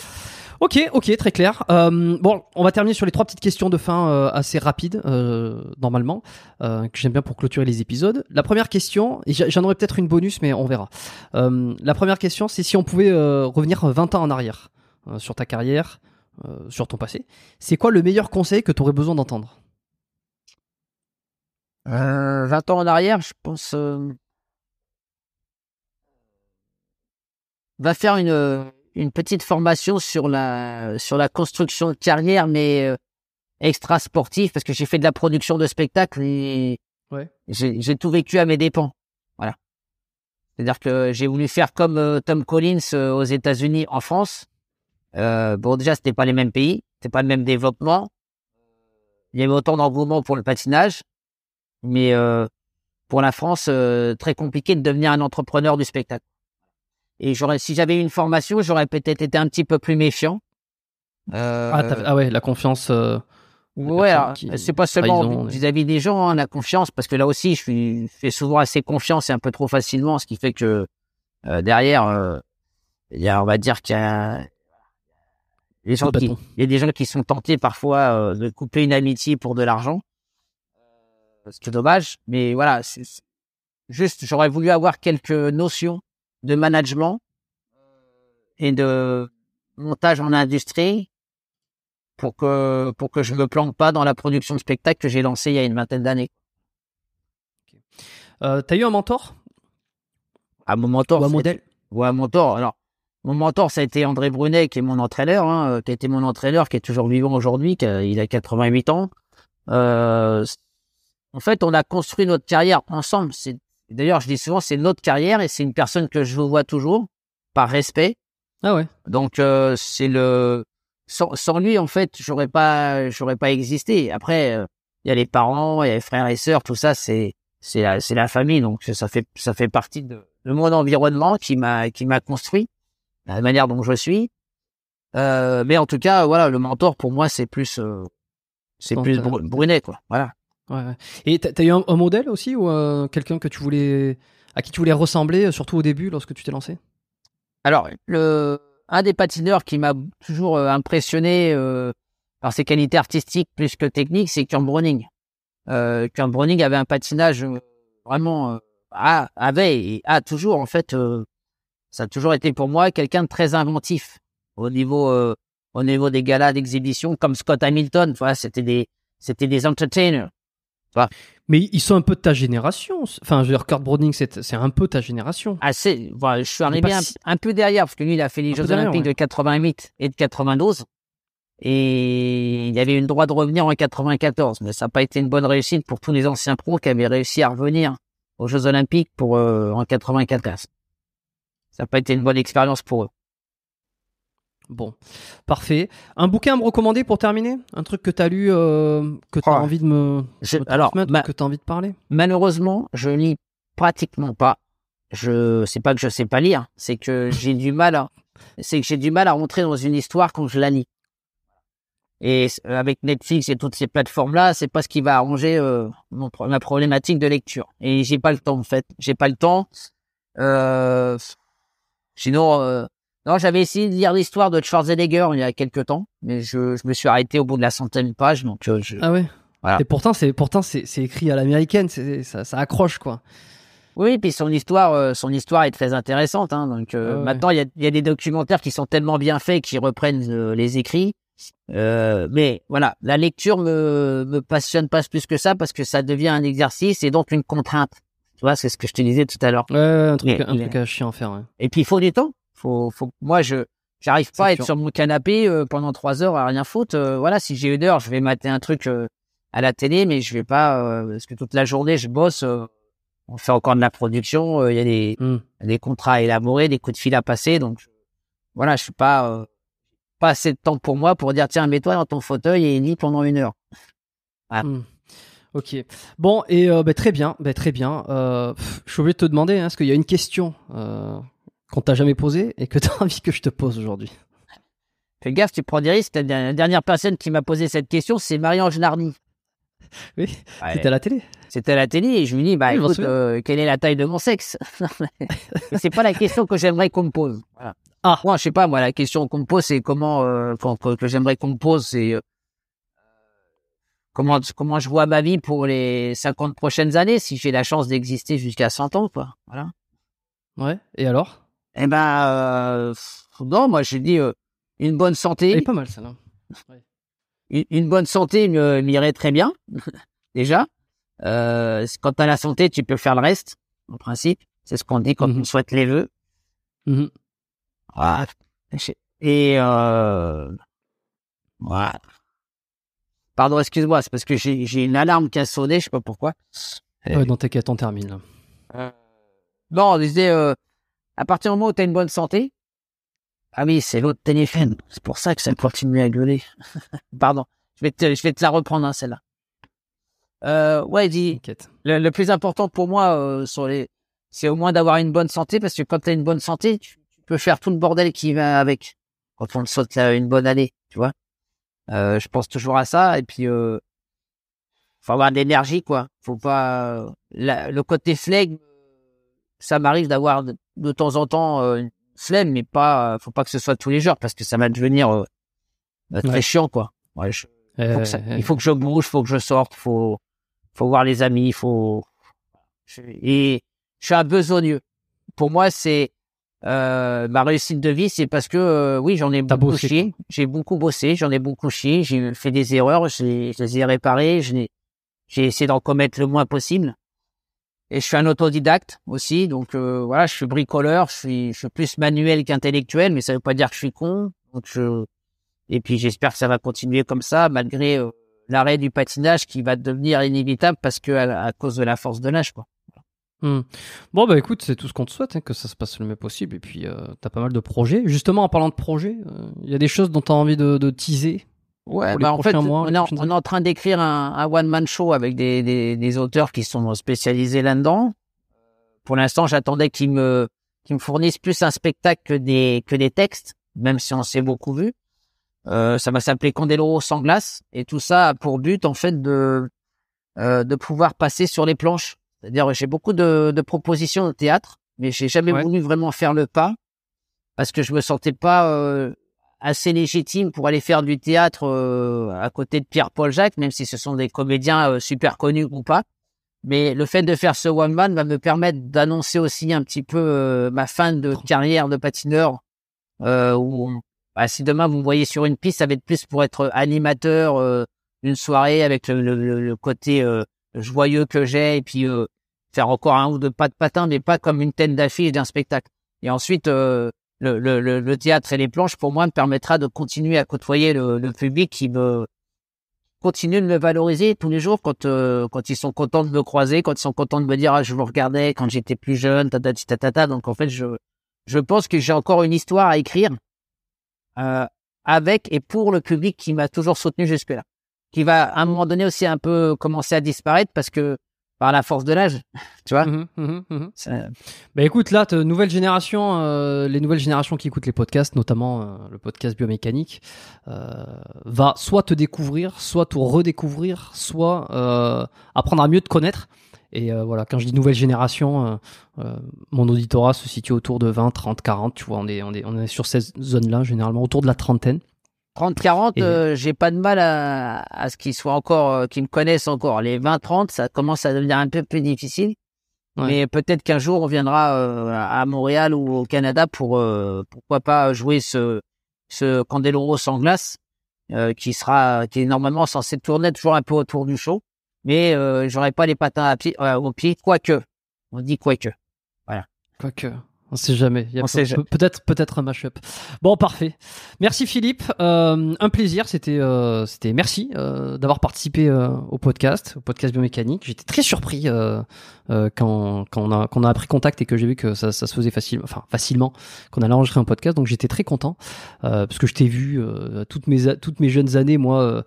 Ok, ok, très clair. Euh, bon, on va terminer sur les trois petites questions de fin euh, assez rapides, euh, normalement, euh, que j'aime bien pour clôturer les épisodes. La première question, et j'en aurai peut-être une bonus, mais on verra. Euh, la première question, c'est si on pouvait euh, revenir 20 ans en arrière euh, sur ta carrière, euh, sur ton passé, c'est quoi le meilleur conseil que tu aurais besoin d'entendre? Euh, 20 ans en arrière, je pense. Va faire une euh, une petite formation sur la sur la construction de carrière, mais euh, extra sportive, parce que j'ai fait de la production de spectacles et Ouais. j'ai tout vécu à mes dépens. Voilà. C'est-à-dire que j'ai voulu faire comme euh, Tom Collins aux États-Unis, en France. Euh, bon, déjà, c'était pas les mêmes pays, c'était pas le même développement. Il y avait autant d'engouement pour le patinage, mais euh, pour la France, euh, très compliqué de devenir un entrepreneur du spectacle. Et j'aurais, si j'avais eu une formation, j'aurais peut-être été un petit peu plus méfiant. Euh, ah, t'as- ah ouais, la confiance. euh, Ouais, qui- c'est pas seulement vis-à-vis des gens, hein, la confiance, parce que là aussi, je suis, je fais souvent assez confiance et un peu trop facilement, ce qui fait que euh, derrière, euh, il y a, on va dire qu'il y a les gens qui, il y a des gens qui sont tentés parfois euh, de couper une amitié pour de l'argent, Euh, ce qui est dommage, mais voilà, c'est c'est- juste, j'aurais voulu avoir quelques notions de management et de montage en industrie pour que pour que je me plante pas dans la production de spectacle que j'ai lancée il y a une vingtaine d'années. Euh, T'as eu un mentor? À mon mentor, ou un modèle? Ou un mentor. Alors, mon mentor, ça a été André Brunet, qui est mon entraîneur, hein, qui a été mon entraîneur, qui est toujours vivant aujourd'hui, il a 88 ans. Euh, en fait, on a construit notre carrière ensemble. C'est d'ailleurs, je dis souvent, c'est notre carrière et c'est une personne que je vois toujours par respect. Ah ouais. Donc euh, c'est le sans, sans lui en fait j'aurais pas j'aurais pas existé. Après euh, il y a les parents, il y a les frères et sœurs, tout ça c'est c'est la c'est la famille donc ça fait ça fait partie de, de mon environnement qui m'a qui m'a construit la manière dont je suis. Euh, mais en tout cas voilà le mentor pour moi c'est plus euh, c'est plus Brunet quoi. Voilà. Ouais. Et t'as eu un, modèle aussi ou euh, quelqu'un que tu voulais à qui tu voulais ressembler, euh, surtout au début lorsque tu t'es lancé? Alors, le, un des patineurs qui m'a toujours euh, impressionné euh, par ses qualités artistiques plus que techniques, c'est Kurt Browning. Euh, Kurt Browning avait un patinage vraiment euh, a- avait et a toujours en fait, ça a toujours été pour moi quelqu'un de très inventif au niveau au niveau des galas d'exhibition, comme Scott Hamilton. Voilà, c'était des c'était des entertainers. Mais ils sont un peu de ta génération. Enfin, je veux dire, Kurt Browning, c'est c'est un peu ta génération. assez. Voilà, je suis arrivé un, si- un peu derrière parce que lui, il a fait les Un Jeux Olympiques ouais. de 88 et de 92. Et il avait eu le droit de revenir en 94, mais ça n'a pas été une bonne réussite pour tous les anciens pros qui avaient réussi à revenir aux Jeux Olympiques pour euh, en 94. Ça n'a pas été une bonne expérience pour eux. Bon, parfait. Un bouquin à me recommander pour terminer? Un truc que t'as lu, euh, que t'as Oh. envie de me, Je- me alors, ma- que t'as envie de parler? malheureusement, je lis pratiquement pas. Je c'est pas que je sais pas lire, c'est que j'ai du mal à c'est que j'ai du mal à rentrer dans une histoire quand je la lis. Et c- avec Netflix et toutes ces plateformes là, c'est pas ce qui va arranger euh, mon ma problématique de lecture. Et j'ai pas le temps en fait, j'ai pas le temps. Euh, sinon euh, non, j'avais essayé de lire l'histoire de Schwarzenegger il y a quelques temps, mais je, je me suis arrêté au bout de la centaine page, donc euh, je, Ah ouais. Voilà. Et pourtant, c'est pourtant c'est c'est écrit à l'américaine. Ça, ça accroche quoi. Oui, puis son histoire, euh, son histoire est très intéressante. Hein, donc euh, Ouais, ouais. maintenant, il y a, y a des documentaires qui sont tellement bien faits qui reprennent euh, les écrits. Mais voilà, la lecture me me passionne pas plus que ça parce que ça devient un exercice et donc une contrainte. Tu vois, c'est ce que je te disais tout à l'heure. Ouais, ouais, un truc, Mais- un truc à chier à faire. Ouais. Et puis il faut du temps. Faut, faut. Moi, je j'arrive pas à être sûr. sur mon canapé euh, pendant trois heures à rien foutre. Euh, voilà, si j'ai une heure, je vais mater un truc euh, à la télé, mais je vais pas parce que toute la journée je bosse. on fait encore de la production. Il y a des Hmm. des contrats à élaborer, des coups de fil à passer. Donc voilà, je suis pas pas assez de temps pour moi pour dire tiens mets-toi dans ton fauteuil et lis pendant une heure. Hmm. Ok. Bon, et euh, bah, très bien, bah, très bien. Euh, pff, je suis obligé de te demander, hein, est-ce qu'il y a une question euh, qu'on t'a jamais posée et que tu as envie que je te pose aujourd'hui Fais gaffe, tu prends des risques. La der- la dernière personne qui m'a posé cette question, c'est Marie-Ange Narny. Oui, Ouais. c'était à la télé. C'était à la télé et je lui dis, bah Oui, écoute, euh, quelle est la taille de mon sexe? C'est pas la question que j'aimerais qu'on me pose. Voilà. Ah. Moi, je sais pas, moi, la question qu'on me pose, c'est comment, euh, que j'aimerais qu'on me pose, c'est euh, comment, comment je vois ma vie pour les 50 prochaines années, si j'ai la chance d'exister jusqu'à 100 ans, quoi. Voilà. Ouais. Et alors? Eh ben, euh, non, moi, je dis euh, une bonne Elle santé. est pas mal, celle-là. une, une bonne santé m'irait très bien, déjà. Euh, quand tu as la santé, tu peux faire le reste, en principe. C'est ce qu'on dit quand Mhm. on souhaite les vœux. Mhm. Voilà. Et euh... voilà. Pardon, excuse-moi, c'est parce que j'ai j'ai une alarme qui a sonné, je sais pas pourquoi. Eh. Ouais, dans tes quêtes, on termine. là. Non, on disait, euh, à partir du moment où tu as une bonne santé, ah oui, c'est l'autre téléphone. C'est pour ça que ça continue à gueuler. Pardon, je vais te, je vais te la reprendre, hein, celle-là. Euh, ouais, dis, le, le plus important pour moi, euh, sur les, c'est au moins d'avoir une bonne santé, parce que quand tu as une bonne santé, tu, tu peux faire tout le bordel qui va avec. Quand on te souhaite là, une bonne année, tu vois. Euh, je pense toujours à ça, et puis, euh, faut avoir de l'énergie, quoi. Faut pas, la- le côté flegme, ça m'arrive d'avoir de, de temps en temps euh, une flemme, mais pas, faut pas que ce soit tous les jours, parce que ça va devenir euh, euh, très Ouais. chiant, quoi. Ouais, je- faut que ça- Euh, il faut que je bouge, faut que je sorte, faut, faut voir les amis, faut. je- et je suis un besogneux. Pour moi, c'est euh, ma réussite de vie, c'est parce que euh, oui, j'en ai beaucoup bossé, chié, j'ai beaucoup bossé, j'en ai beaucoup chié, j'ai fait des erreurs, je les ai réparées, j'ai essayé d'en commettre le moins possible. Et je suis un autodidacte aussi, donc euh, voilà, je suis bricoleur, je suis, je suis plus manuel qu'intellectuel, mais ça veut pas dire que je suis con. Donc je, et puis j'espère que ça va continuer comme ça, malgré euh, l'arrêt du patinage qui va devenir inévitable parce que à, cause de la force de l'âge, quoi. Hmm. Bon, bah écoute, c'est tout ce qu'on te souhaite, hein, que ça se passe le mieux possible. Et puis, euh, t'as pas mal de projets. Justement, en parlant de projets, euh, il y a des choses dont t'as envie de, de teaser? Ouais, bah en fait, mois, on, est, en- prochaines on est en train d'écrire un, un one-man show avec des, des, des auteurs qui sont spécialisés là-dedans. Pour l'instant, j'attendais qu'ils me, qu'ils me fournissent plus un spectacle que des, que des textes, même si on s'est beaucoup vu. Euh, ça va s'appeler Candeloro sans glace, et tout ça a pour but, en fait, de, euh, de pouvoir passer sur les planches. C'est-à-dire, j'ai beaucoup de, de propositions de théâtre, mais j'ai jamais Ouais. voulu vraiment faire le pas parce que je me sentais pas euh, assez légitime pour aller faire du théâtre euh, à côté de Pierre-Paul Jacques, même si ce sont des comédiens euh, super connus ou pas. Mais le fait de faire ce one man va me permettre d'annoncer aussi un petit peu euh, ma fin de carrière de patineur. Euh, où bah, si demain vous me voyez sur une piste, ça va être plus pour être animateur euh, d'une soirée avec le, le- le- côté euh, joyeux que j'ai et puis euh, faire encore un ou deux pas de patin, mais pas comme une tête d'affiche d'un spectacle. Et ensuite, le, théâtre et les planches, pour moi, me permettra de continuer à côtoyer le, public qui me continue de me valoriser tous les jours quand euh, quand ils sont contents de me croiser, quand ils sont contents de me dire ah je vous regardais quand j'étais plus jeune, tatati tatata. Donc en fait, je pense que j'ai encore une histoire à écrire euh, avec et pour le public qui m'a toujours soutenu jusque-là, qui va à un moment donné aussi un peu commencer à disparaître parce que par la force de l'âge, tu vois. Ça- Bah écoute, là, nouvelle génération, euh, les nouvelles générations qui écoutent les podcasts, notamment euh, le podcast biomécanique, euh, va soit te découvrir, soit te redécouvrir, soit apprendre à mieux te connaître. Et voilà, quand je dis nouvelle génération, mon auditorat se situe autour de 20, 30, 40. Tu vois, on est, on est, on est sur ces zones-là, généralement autour de la trentaine. 30-40, Et- euh, j'ai pas de mal à, à ce qu'ils soient encore, euh, qu'ils me connaissent encore. Les 20-30, ça commence à devenir un peu plus difficile. Ouais. Mais peut-être qu'un jour on viendra euh, à Montréal ou au Canada pour euh, pourquoi pas jouer ce ce Candeloro sans glace euh, qui sera qui est normalement censé tourner toujours un peu autour du show, mais euh, j'aurai pas les patins à pied, euh, au pied, quoique on dit quoique. Quoique, on sait jamais. Il y a On sait jamais. peut-être peut-être un mashup. Bon, parfait. Merci Philippe. Euh, un plaisir. C'était euh, c'était merci euh, d'avoir participé euh, au podcast, au podcast biomécanique. J'étais très surpris euh, euh, quand quand on a quand on a pris contact et que j'ai vu que ça, ça se faisait facile, enfin facilement, qu'on allait enregistrer un podcast. Donc j'étais très content euh, parce que je t'ai vu euh, toutes mes toutes mes jeunes années, moi.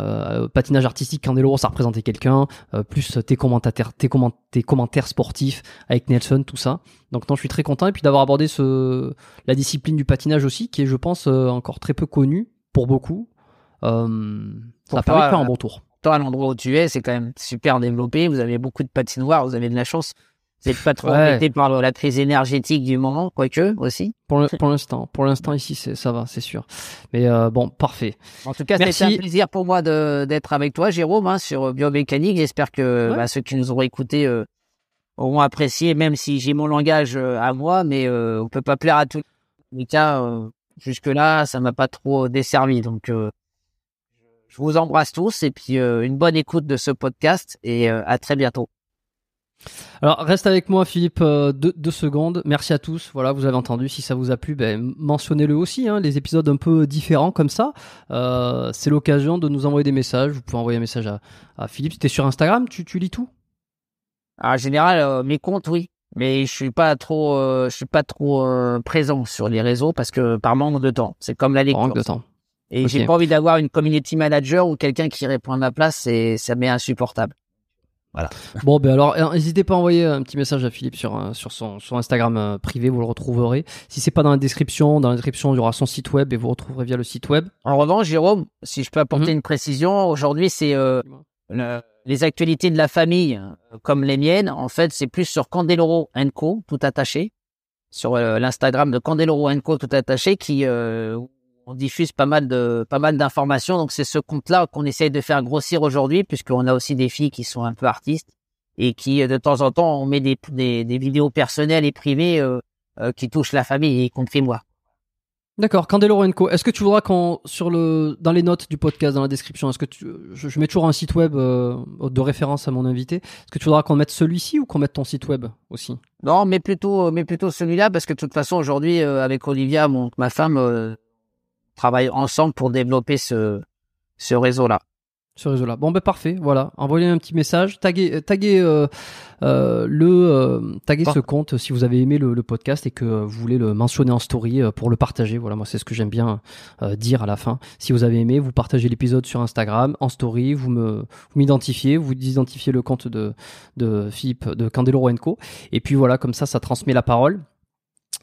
Euh, Euh, patinage artistique, Candeloro, ça représentait quelqu'un, euh, plus tes commentaires, tes, tes commentaires sportifs avec Nelson, tout ça. Donc non, je suis très content et puis d'avoir abordé ce la discipline du patinage aussi, qui est, je pense, encore très peu connue pour beaucoup. Euh, ça a permis de faire un bon tour. Toi, à l'endroit où tu es, c'est quand même super développé. Vous avez beaucoup de patinoires, vous avez de la chance. Vous n'êtes pas trop ouais. par la crise énergétique du moment, quoique aussi. Pour l'instant, pour l'instant ici, ça va, c'est sûr. Mais euh, bon, parfait. En tout cas, c'était un plaisir pour moi d'être avec toi, Jérôme, hein, sur biomécanique. J'espère que bah, ceux qui nous auront écoutés euh, auront apprécié, même si j'ai mon langage euh, à moi, mais euh, on peut pas plaire à tous. les cas, jusque là, ça m'a pas trop desservi. Donc, je vous embrasse tous et puis une bonne écoute de ce podcast et à très bientôt. Alors reste avec moi Philippe euh, deux, secondes. Merci à tous. Voilà, vous avez entendu. Si ça vous a plu, ben, mentionnez-le aussi. Hein, les épisodes un peu différents comme ça, euh, c'est l'occasion de nous envoyer des messages. Vous pouvez envoyer un message à, à Philippe. Tu es sur Instagram, tu, tu lis tout? En général, euh, mes comptes, oui. Mais je suis pas trop, je suis pas trop présent sur les réseaux parce que par manque de temps. C'est comme la lecture. Manque de temps. Et j'ai pas envie d'avoir une community manager ou quelqu'un qui répond à ma place. Et ça m'est insupportable. Voilà. Bon, ben alors, euh, n'hésitez pas à envoyer un petit message à Philippe sur, euh, sur son, son Instagram euh, privé, vous le retrouverez. Si c'est pas dans la description, dans la description, il y aura son site web et vous retrouverez via le site web. En revanche, Jérôme, si je peux apporter mhm. une précision, aujourd'hui, c'est les actualités de la famille, comme les miennes. En fait, c'est plus sur Candeloro Co, tout attaché, sur l'Instagram de Candeloro Co, tout attaché, qui on diffuse pas mal de pas mal d'informations. Donc c'est ce compte-là qu'on essaye de faire grossir aujourd'hui, puisqu'on a aussi des filles qui sont un peu artistes et qui de temps en temps on met des, des, des vidéos personnelles et privées euh, euh, qui touchent la famille, y compris moi. D'accord, Candelo Co. Est-ce que tu voudras qu'on sur le dans les notes du podcast dans la description, est-ce que tu je, mets toujours un site web euh, de référence à mon invité. Est-ce que tu voudras qu'on mette celui-ci ou qu'on mette ton site web aussi? Non, mais plutôt mais plutôt celui-là parce que de toute façon aujourd'hui avec Olivia, mon, ma femme travaillent ensemble pour développer ce, ce réseau-là. Ce réseau-là. Bon, ben parfait. Voilà. Envoyez un petit message. Taguez, taguez euh, euh, le, euh, taguez ce compte si vous avez aimé le, podcast et que vous voulez le mentionner en story pour le partager. Voilà, moi c'est ce que j'aime bien dire à la fin. Si vous avez aimé, vous partagez l'épisode sur Instagram en story. Vous me, vous m'identifiez, vous identifiez le compte de de Philippe de Candelo Co. Et puis voilà, comme ça, ça transmet la parole.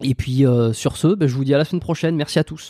Et puis sur ce, ben, je vous dis à la semaine prochaine. Merci à tous.